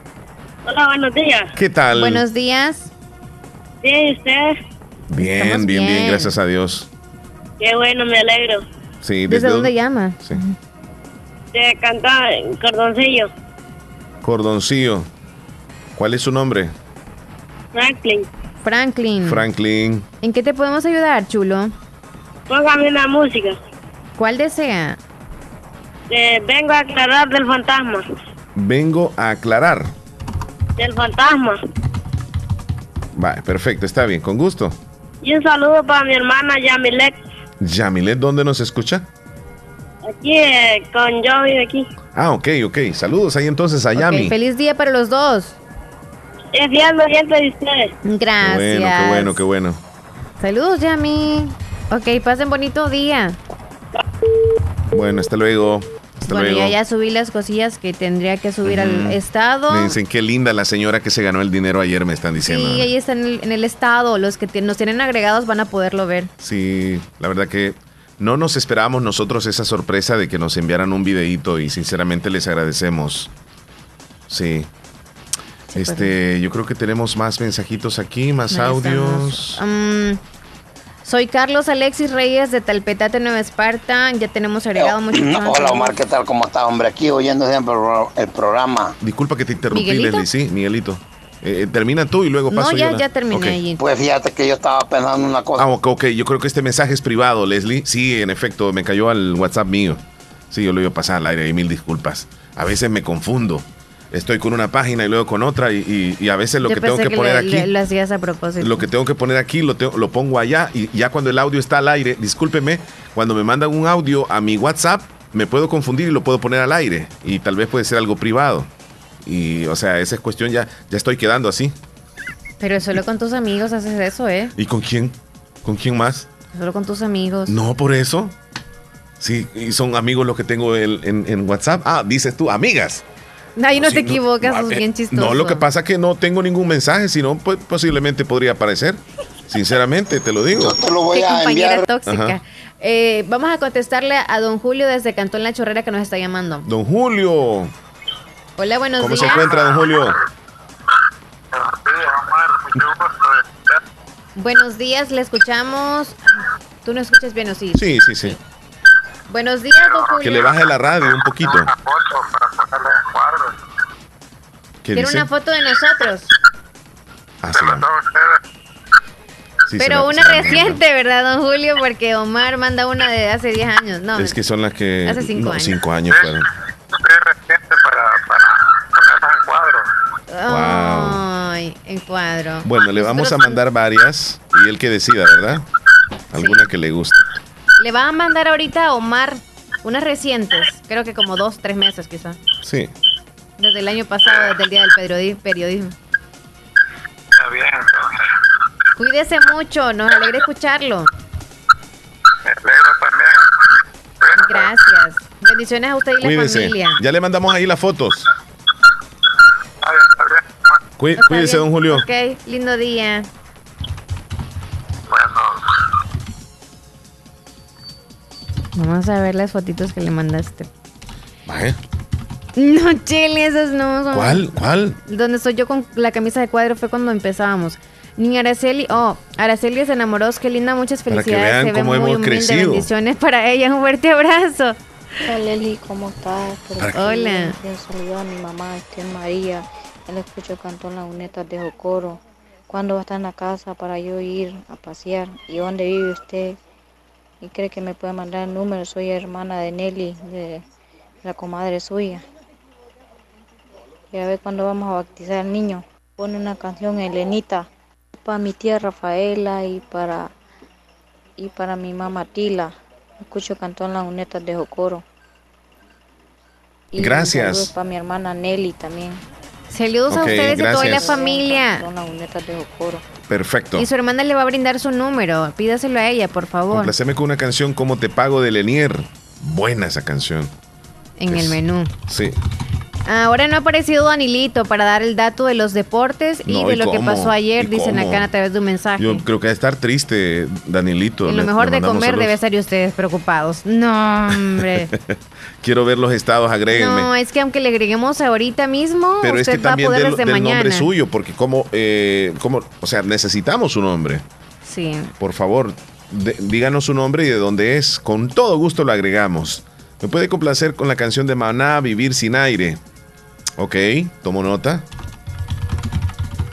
Hola, buenos días. ¿Qué tal? Buenos días. Bien, ¿y usted? Bien, bien, bien, bien. gracias a Dios. Qué bueno, me alegro. Sí, ¿Desde dónde dónde? llama? Sí. De cantar en Cordoncillo, Cordoncillo. ¿Cuál es su nombre? Franklin. Franklin. Franklin. ¿En qué te podemos ayudar, chulo? Póngame una música. ¿Cuál desea? Eh, vengo a aclarar del fantasma. Vengo a aclarar. Del fantasma. Va, perfecto, está bien, con gusto. Y un saludo para mi hermana Yamilet. Yamilet, ¿dónde nos escucha? Aquí eh, con Joey de aquí. Ah, ok, ok. Saludos ahí entonces a Yami. Feliz día para los dos. Es oyente de ustedes. Gracias. Qué bueno, qué bueno, qué bueno. Saludos, Yami. Ok, pasen bonito día. Bueno, hasta luego. Hasta bueno, luego. ya, ya subí las cosillas que tendría que subir al estado. Me dicen qué linda la señora que se ganó el dinero ayer, me están Sí, diciendo. ahí está en el, en el estado. Los que nos tienen agregados van a poderlo ver. Sí, la verdad que no nos esperábamos nosotros esa sorpresa de que nos enviaran un videíto y sinceramente les agradecemos. Sí. Este, yo creo que tenemos más mensajitos aquí, más Ahí audios. estamos. Soy Carlos Alexis Reyes de Talpetate, Nueva Esparta. Ya tenemos agregado muchos Hola Omar, ¿qué tal? ¿Cómo está, hombre? Aquí oyendo siempre el pro- el programa. Disculpa que te interrumpí, ¿Miguelito? Leslie. Sí, Miguelito. Eh, eh, termina tú y luego paso yo la- Ok. Pues fíjate que yo estaba pensando una cosa. Ah, ok, ok. Yo creo que este mensaje es privado, Leslie. Sí, en efecto, me cayó al WhatsApp mío. Sí, yo lo iba a pasar al aire y mil disculpas. A veces me confundo. Estoy con una página y luego con otra y, y- y a veces lo Yo que tengo que poner aquí... lo- lo hacías a propósito. Lo que tengo que poner aquí lo, tengo- lo pongo allá y ya cuando el audio está al aire, discúlpeme, cuando me mandan un audio a mi WhatsApp, me puedo confundir y lo puedo poner al aire y tal vez puede ser algo privado. y, o sea, esa es cuestión ya, ya estoy quedando así. Pero solo con tus amigos haces eso, ¿eh? ¿Y con quién? ¿Con quién más? Solo con tus amigos. No, por eso. Sí, y son amigos los que tengo en, en- en WhatsApp. Ah, dices tú, amigas. Ahí no Sí, te equivocas, no, sos eh, bien chistoso. No, lo que pasa es que no tengo ningún mensaje, sino pues, posiblemente podría aparecer. Sinceramente, te lo digo. Qué compañera tóxica. Eh, vamos a contestarle a don Julio desde Cantón La Chorrera que nos está llamando. Don Julio, Hola, buenos ¿cómo días. se encuentra, don Julio? Buenos días, le escuchamos. ¿Tú no escuchas bien o sí? Sí, sí, sí. Buenos días, don Julio. Que le baje la radio un poquito. ¿Qué Quiero dice? una foto de nosotros. Ah, sí, la- sí, Pero una reciente, ¿verdad, don Julio? Porque Omar manda una de hace 10 años. No, Es que son las que. Hace cinco no, años. cinco años fueron. Ay, en cuadro. Bueno, le vamos a mandar varias y él que decida, ¿verdad? Alguna que le guste. Le van a mandar ahorita a Omar unas recientes. Creo que como dos, tres meses quizá. Sí. Desde el año pasado, desde el día del periodi- periodismo. Está bien, entonces. Cuídese mucho, nos alegra escucharlo. Me alegro también. Gracias. Bendiciones a usted y la Cuídese. familia. Ya le mandamos ahí las fotos. Cuí- Está Cuídese, bien. don Julio. Ok, lindo día. Vamos a ver las fotitos que le mandaste. Vaya. No, Chile, esas no son. ¿Cuál? ¿Cuál? Donde estoy yo con la camisa de cuadro fue cuando empezábamos. Ni Araceli, oh, Araceli se enamoró, qué linda, muchas Para que felicidades. vean se ve cómo muy hemos humilde, crecido. bendiciones para ella, un fuerte abrazo. Hola Leli, ¿cómo estás? Hola. Quiero saludar a mi mamá, Esther María. Él escucha Cantón Lagunetas de Jocoro. ¿Cuándo va a estar en la casa para yo ir a pasear? ¿Y dónde vive usted? ¿Y cree que me puede mandar el número? Soy hermana de Nelly, de la comadre suya. Y a ver cuándo vamos a bautizar al niño. Pone una canción, Elenita, para mi tía Rafaela y para, y para mi mamá Tila. Escucho Cantón Lagunetas de Jocoro. Y Gracias. saludos para mi hermana Nelly también. Saludos a ustedes y a toda la gracias. familia. De Jocoro. Perfecto. Y su hermana le va a brindar su número. Pídaselo a ella, por favor, Complaceme con una canción como Te Pago de Lenier. Buena esa canción. en el menú. Sí. Ahora no ha aparecido Danilito para dar el dato de los deportes y No, de ¿y lo que pasó ayer, ¿Y dicen cómo? acá a través de un mensaje. Yo creo que debe estar triste, Danilito. y lo Le- mejor le de comer saludos. debe estar y ustedes preocupados. No, hombre. Quiero ver los estados, agréguenme. no, es que aunque le agreguemos ahorita mismo, Pero es usted que va a también poder del, desde del mañana. nombre suyo, porque como, eh, como, o sea, necesitamos su nombre. Sí. Por favor, de- díganos su nombre y de dónde es. Con todo gusto lo agregamos. Me puede complacer con la canción de Maná, Vivir sin aire. Ok, tomo nota.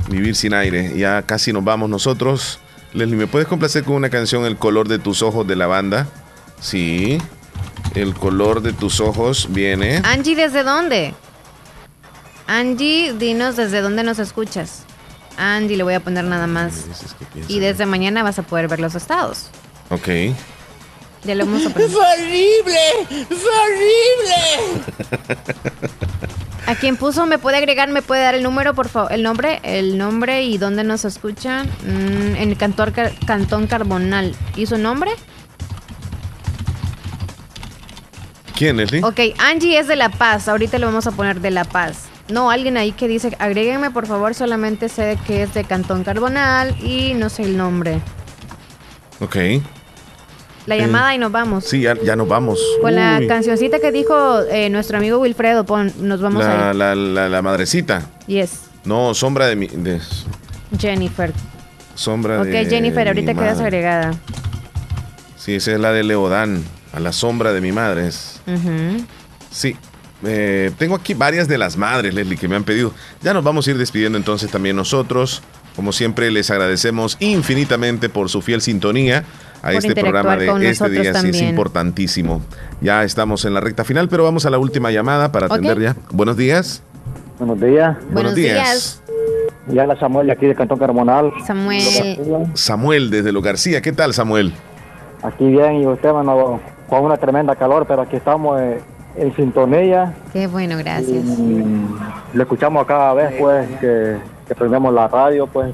Vivir sin aire. Ya casi nos vamos nosotros. Leslie, ¿me puedes complacer con una canción El color de tus ojos de la banda? Sí. El color de tus ojos viene. Angie, ¿desde dónde? Angie, dinos desde dónde nos escuchas. Angie, le voy a poner nada más. Y desde mañana vas a poder ver los estados. Ok. Ya lo vamos a poner. horrible! ¡Es horrible! A quien puso me puede agregar, me puede dar el número, por favor, el nombre, el nombre y dónde nos escuchan. Mm, en el cantor, Car- Cantón Carbonal. ¿Y su nombre? ¿Quién, Leslie? Ok, Angie es de La Paz. Ahorita lo vamos a poner de La Paz. No, alguien ahí que dice, agréguenme por favor, solamente sé que es de Cantón Carbonal y no sé el nombre. Ok. La Eh, llamada y nos vamos. Sí, ya, ya nos vamos. Con la cancioncita que dijo eh, nuestro amigo Wilfredo, pon, nos vamos la, a ir. la, la, la madrecita. Yes, No, sombra de mi. De, Jennifer. sombra Ok, de. Jennifer, ahorita mi quedas madre. agregada. Sí, esa es la de Leodán. A la sombra de mi madre. es-. Sí. Eh, tengo aquí varias de las madres, Leslie, que me han pedido. Ya nos vamos a ir despidiendo entonces también nosotros. Como siempre, les agradecemos infinitamente por su fiel sintonía a Por este programa de este día. Sí, es importantísimo. Ya estamos en la recta final, pero vamos a la última llamada para Ok. atender ya. Buenos días. Buenos días. Buenos días. Ya la Samuel de aquí de Cantón Carbonal. Samuel. Samuel desde Los García. ¿Qué tal, Samuel? Aquí bien y usted, bueno, con una tremenda calor, pero aquí estamos eh, en sintonía. Qué bueno, gracias. Y le escuchamos cada vez pues que, que prendemos la radio, pues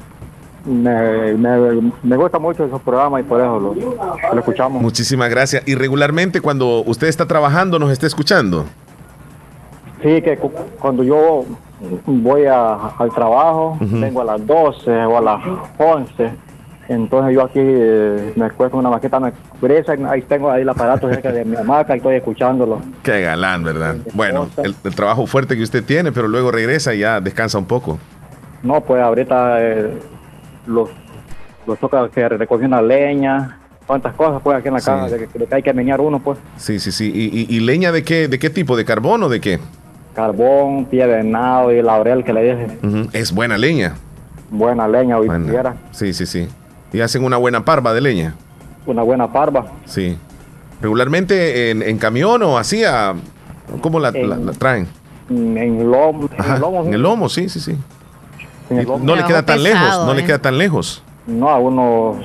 me, me, me gusta mucho esos programas y por eso lo, lo escuchamos. Muchísimas gracias. Y regularmente cuando usted está trabajando, ¿nos está escuchando? Sí, que cu- cuando yo voy a- al trabajo, vengo a las 12 o a las 11, entonces yo aquí eh, me acuesto en una maqueta, me brisa, ahí tengo ahí el aparato cerca de mi hamaca y estoy escuchándolo. Qué galán, ¿verdad? Bueno, el, el trabajo fuerte que usted tiene, pero luego regresa y ya descansa un poco. No, pues ahorita eh, los, los toca que recogen la leña, cuántas cosas pues aquí en la Sí. casa, de, que- de que hay que menear uno pues. Sí, sí, sí. ¿Y, y- y leña de qué, de qué tipo? ¿De carbón o de qué? Carbón, pie de venado y laurel que le dije. Es buena leña. Buena leña, hoy quiera. Sí, sí, sí. Y hacen una buena parva de leña. Una buena parva. Sí. Regularmente en, en camión o así, a- ¿cómo la, la- la traen? En lomo. En el lomo, en el lomo, sí, sí, sí. No le queda tan pesado, lejos, no le ¿eh? queda tan lejos. No, a unos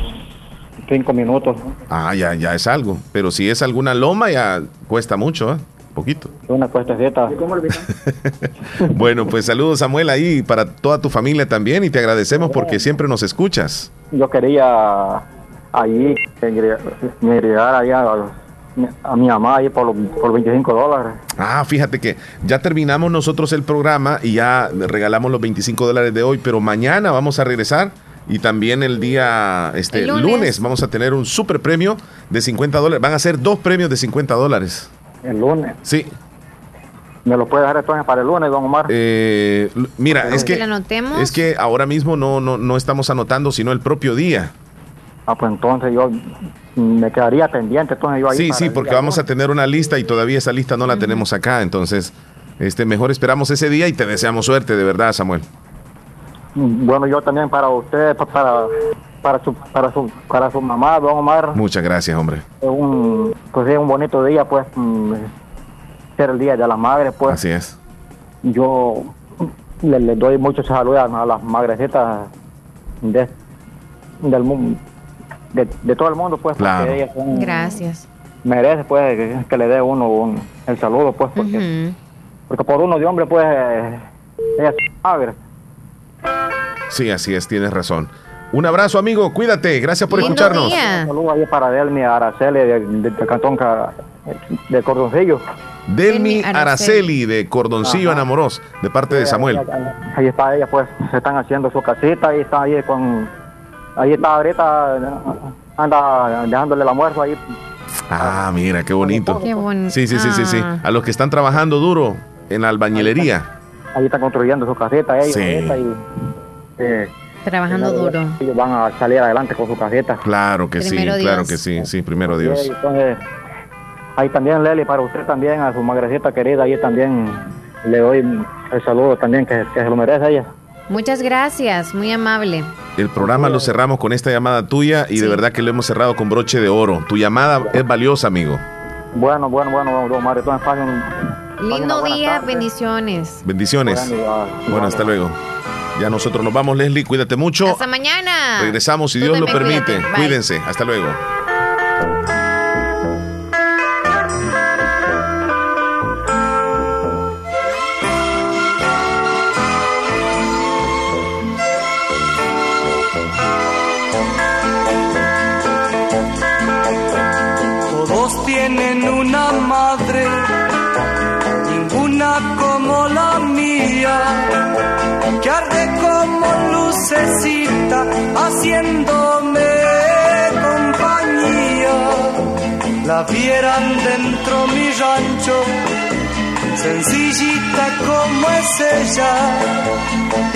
cinco minutos. Ah, ya, ya es algo. Pero si es alguna loma, ya cuesta mucho, ¿eh? Poquito. Una cuestecita. Bueno, pues saludos Samuel ahí para toda tu familia también y te agradecemos porque siempre nos escuchas. Yo quería allí me agregar allá a, mi mamá ahí por, por 25 dólares. Ah, fíjate que ya terminamos nosotros el programa y ya regalamos los 25 dólares de hoy, pero mañana vamos a regresar y también el día este, El lunes. lunes. vamos a tener un super premio de 50 dólares. Van a ser dos premios de 50 dólares. El lunes. Sí. ¿Me lo puede dejar entonces para el lunes, don Omar? Eh, mira, es Que es que ahora mismo no, no, no estamos anotando, sino el propio día. Ah, pues entonces yo me quedaría pendiente. Entonces yo ahí Sí, sí, porque vamos a tener una lista y todavía esa lista no la tenemos acá, entonces este mejor esperamos ese día y te deseamos suerte, de verdad, Samuel. Bueno, yo también para usted, pa- para para su para su para su mamá, don Omar, Muchas gracias, hombre. es un pues es un bonito día, pues mm, ser el día de la madre, pues. Así es. Yo le, le doy muchos saludos a las madrecitas de, del mundo, de, de todo el mundo, pues, Claro. porque ellas son- Gracias. merece, pues, que, que le dé uno un- el saludo, pues, porque, porque por uno de hombre, pues, eh, ella es madre. Sí, así es, tienes razón. Un abrazo, amigo, cuídate, gracias por Lindo escucharnos. día. Un saludo ahí para Delmi Araceli de, de, de Cantón Ca- de Cordoncillo. Delmi Araceli. De Cordoncillo Ajá. Enamoros, de parte de Samuel. Ahí está ella, pues, se están haciendo su casita, ahí está ahí con, ahí está ahorita, anda dejándole el almuerzo ahí. Ah, mira, qué bonito. Qué bonito. Sí, sí, sí, sí, sí. Ah. A los que están trabajando duro en la albañilería. Ahí están construyendo su casita ellos Sí. y eh, Trabajando duro. ellos van a salir adelante con su casita. Claro que Primero sí, Dios. claro que sí, sí, primero Dios. Entonces, ahí también, Leli, para usted también, a su madrecita querida, ahí también le doy el saludo también que, que se lo merece ella. Muchas gracias, muy amable. El programa lo cerramos con esta llamada tuya y de verdad que lo hemos cerrado con broche de oro. Tu llamada es valiosa, amigo. Bueno, bueno, bueno, don Mario, entonces Lindo día, tarde. bendiciones. Bendiciones. Bueno, hasta luego. Ya nosotros nos vamos, Leslie. Cuídate mucho. Hasta mañana. Regresamos si Tú Dios lo permite. cuídate. Cuídense. Hasta luego. Lucecita, haciéndome compañía. La vieran dentro mi rancho, sencillita como es ella,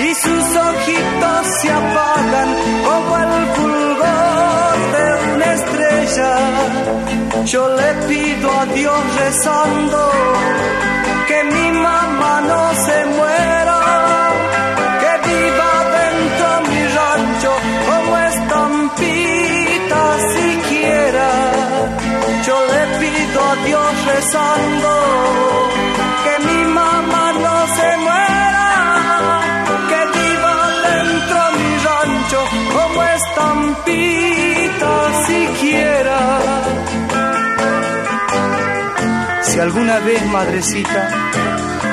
y sus ojitos se apagan como el fulgor de una estrella. Yo le pido a Dios rezando que mi mamá no se muera, que mi mamá no se muera, que viva dentro mi rancho como estampita siquiera. Si Si alguna vez, madrecita,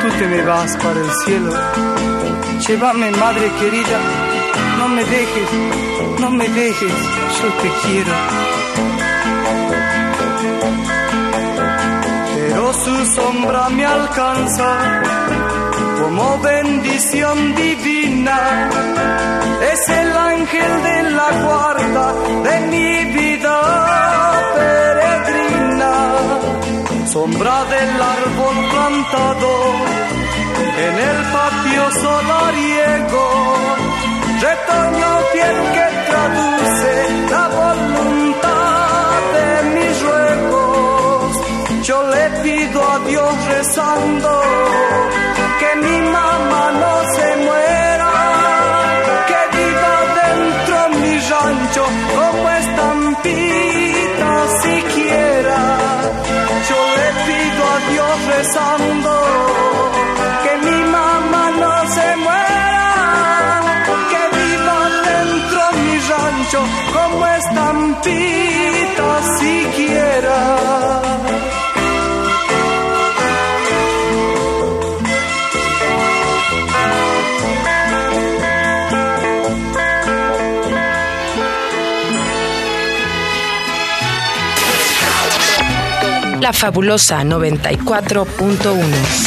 tú te me vas para el cielo, llévame, madre querida, no me dejes, no me dejes, yo te quiero. Su sombra me alcanza como bendición divina. Es el ángel de la guarda de mi vida peregrina. Sombra del árbol plantado en el patio solariego. Retoño fiel que traduce la voluntad pido a Dios rezando que mi mamá no se muera, que viva dentro mi rancho como estampita siquiera. Yo le pido a Dios rezando que mi mamá no se muera, que viva dentro mi rancho como estampita La fabulosa 94.1.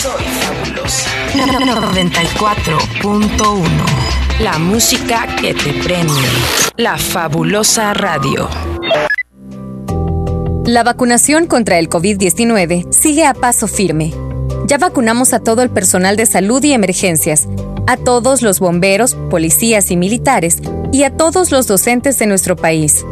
Soy fabulosa. 94.1. La música que te prende. La fabulosa radio. La vacunación contra el COVID-19 sigue a paso firme. Ya vacunamos a todo el personal de salud y emergencias, a todos los bomberos, policías y militares, y a todos los docentes de nuestro país.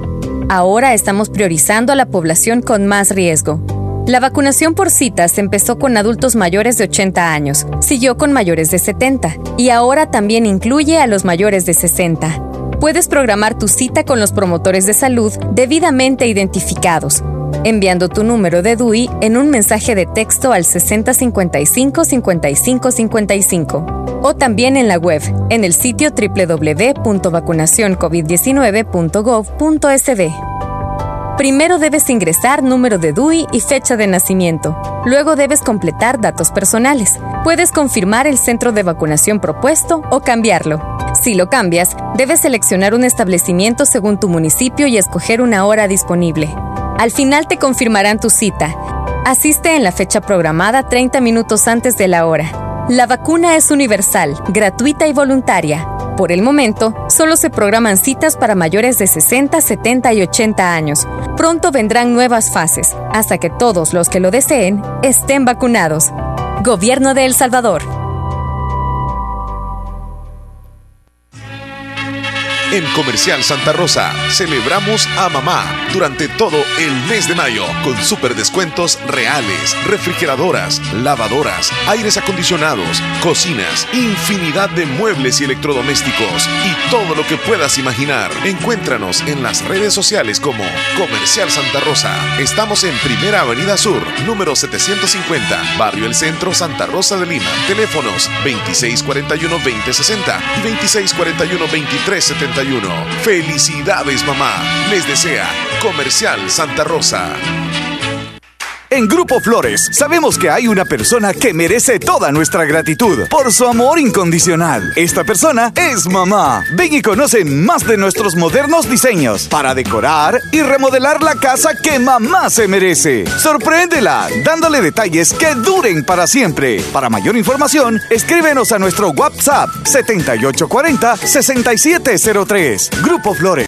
Ahora estamos priorizando a la población con más riesgo. La vacunación por citas empezó con adultos mayores de 80 años, siguió con mayores de 70 y ahora también incluye a los mayores de 60. Puedes programar tu cita con los promotores de salud debidamente identificados, enviando tu número de DUI en un mensaje de texto al 6055 5555 o también en la web en el sitio www.vacunacioncovid19.gov.sb. Primero debes ingresar número de DUI y fecha de nacimiento. Luego debes completar datos personales. Puedes confirmar el centro de vacunación propuesto o cambiarlo. Si lo cambias, debes seleccionar un establecimiento según tu municipio y escoger una hora disponible. Al final te confirmarán tu cita. Asiste en la fecha programada 30 minutos antes de la hora. La vacuna es universal, gratuita y voluntaria. Por el momento, solo se programan citas para mayores de 60, 70 y 80 años. Pronto vendrán nuevas fases, hasta que todos los que lo deseen estén vacunados. Gobierno de El Salvador. En Comercial Santa Rosa celebramos a mamá durante todo el mes de mayo con super descuentos reales, refrigeradoras, lavadoras, aires acondicionados, cocinas, infinidad de muebles y electrodomésticos y todo lo que puedas imaginar. Encuéntranos en las redes sociales como Comercial Santa Rosa. Estamos en Primera Avenida Sur, número 750, Barrio El Centro, Santa Rosa de Lima. Teléfonos 2641-2060 y 2641-2370. Felicidades mamá. Les desea Comercial Santa Rosa. En Grupo Flores sabemos que hay una persona que merece toda nuestra gratitud por su amor incondicional. Esta persona es mamá. Ven y conoce más de nuestros modernos diseños para decorar y remodelar la casa que mamá se merece. Sorpréndela dándole detalles que duren para siempre. Para mayor información, escríbenos a nuestro WhatsApp 7840 6703. Grupo Flores.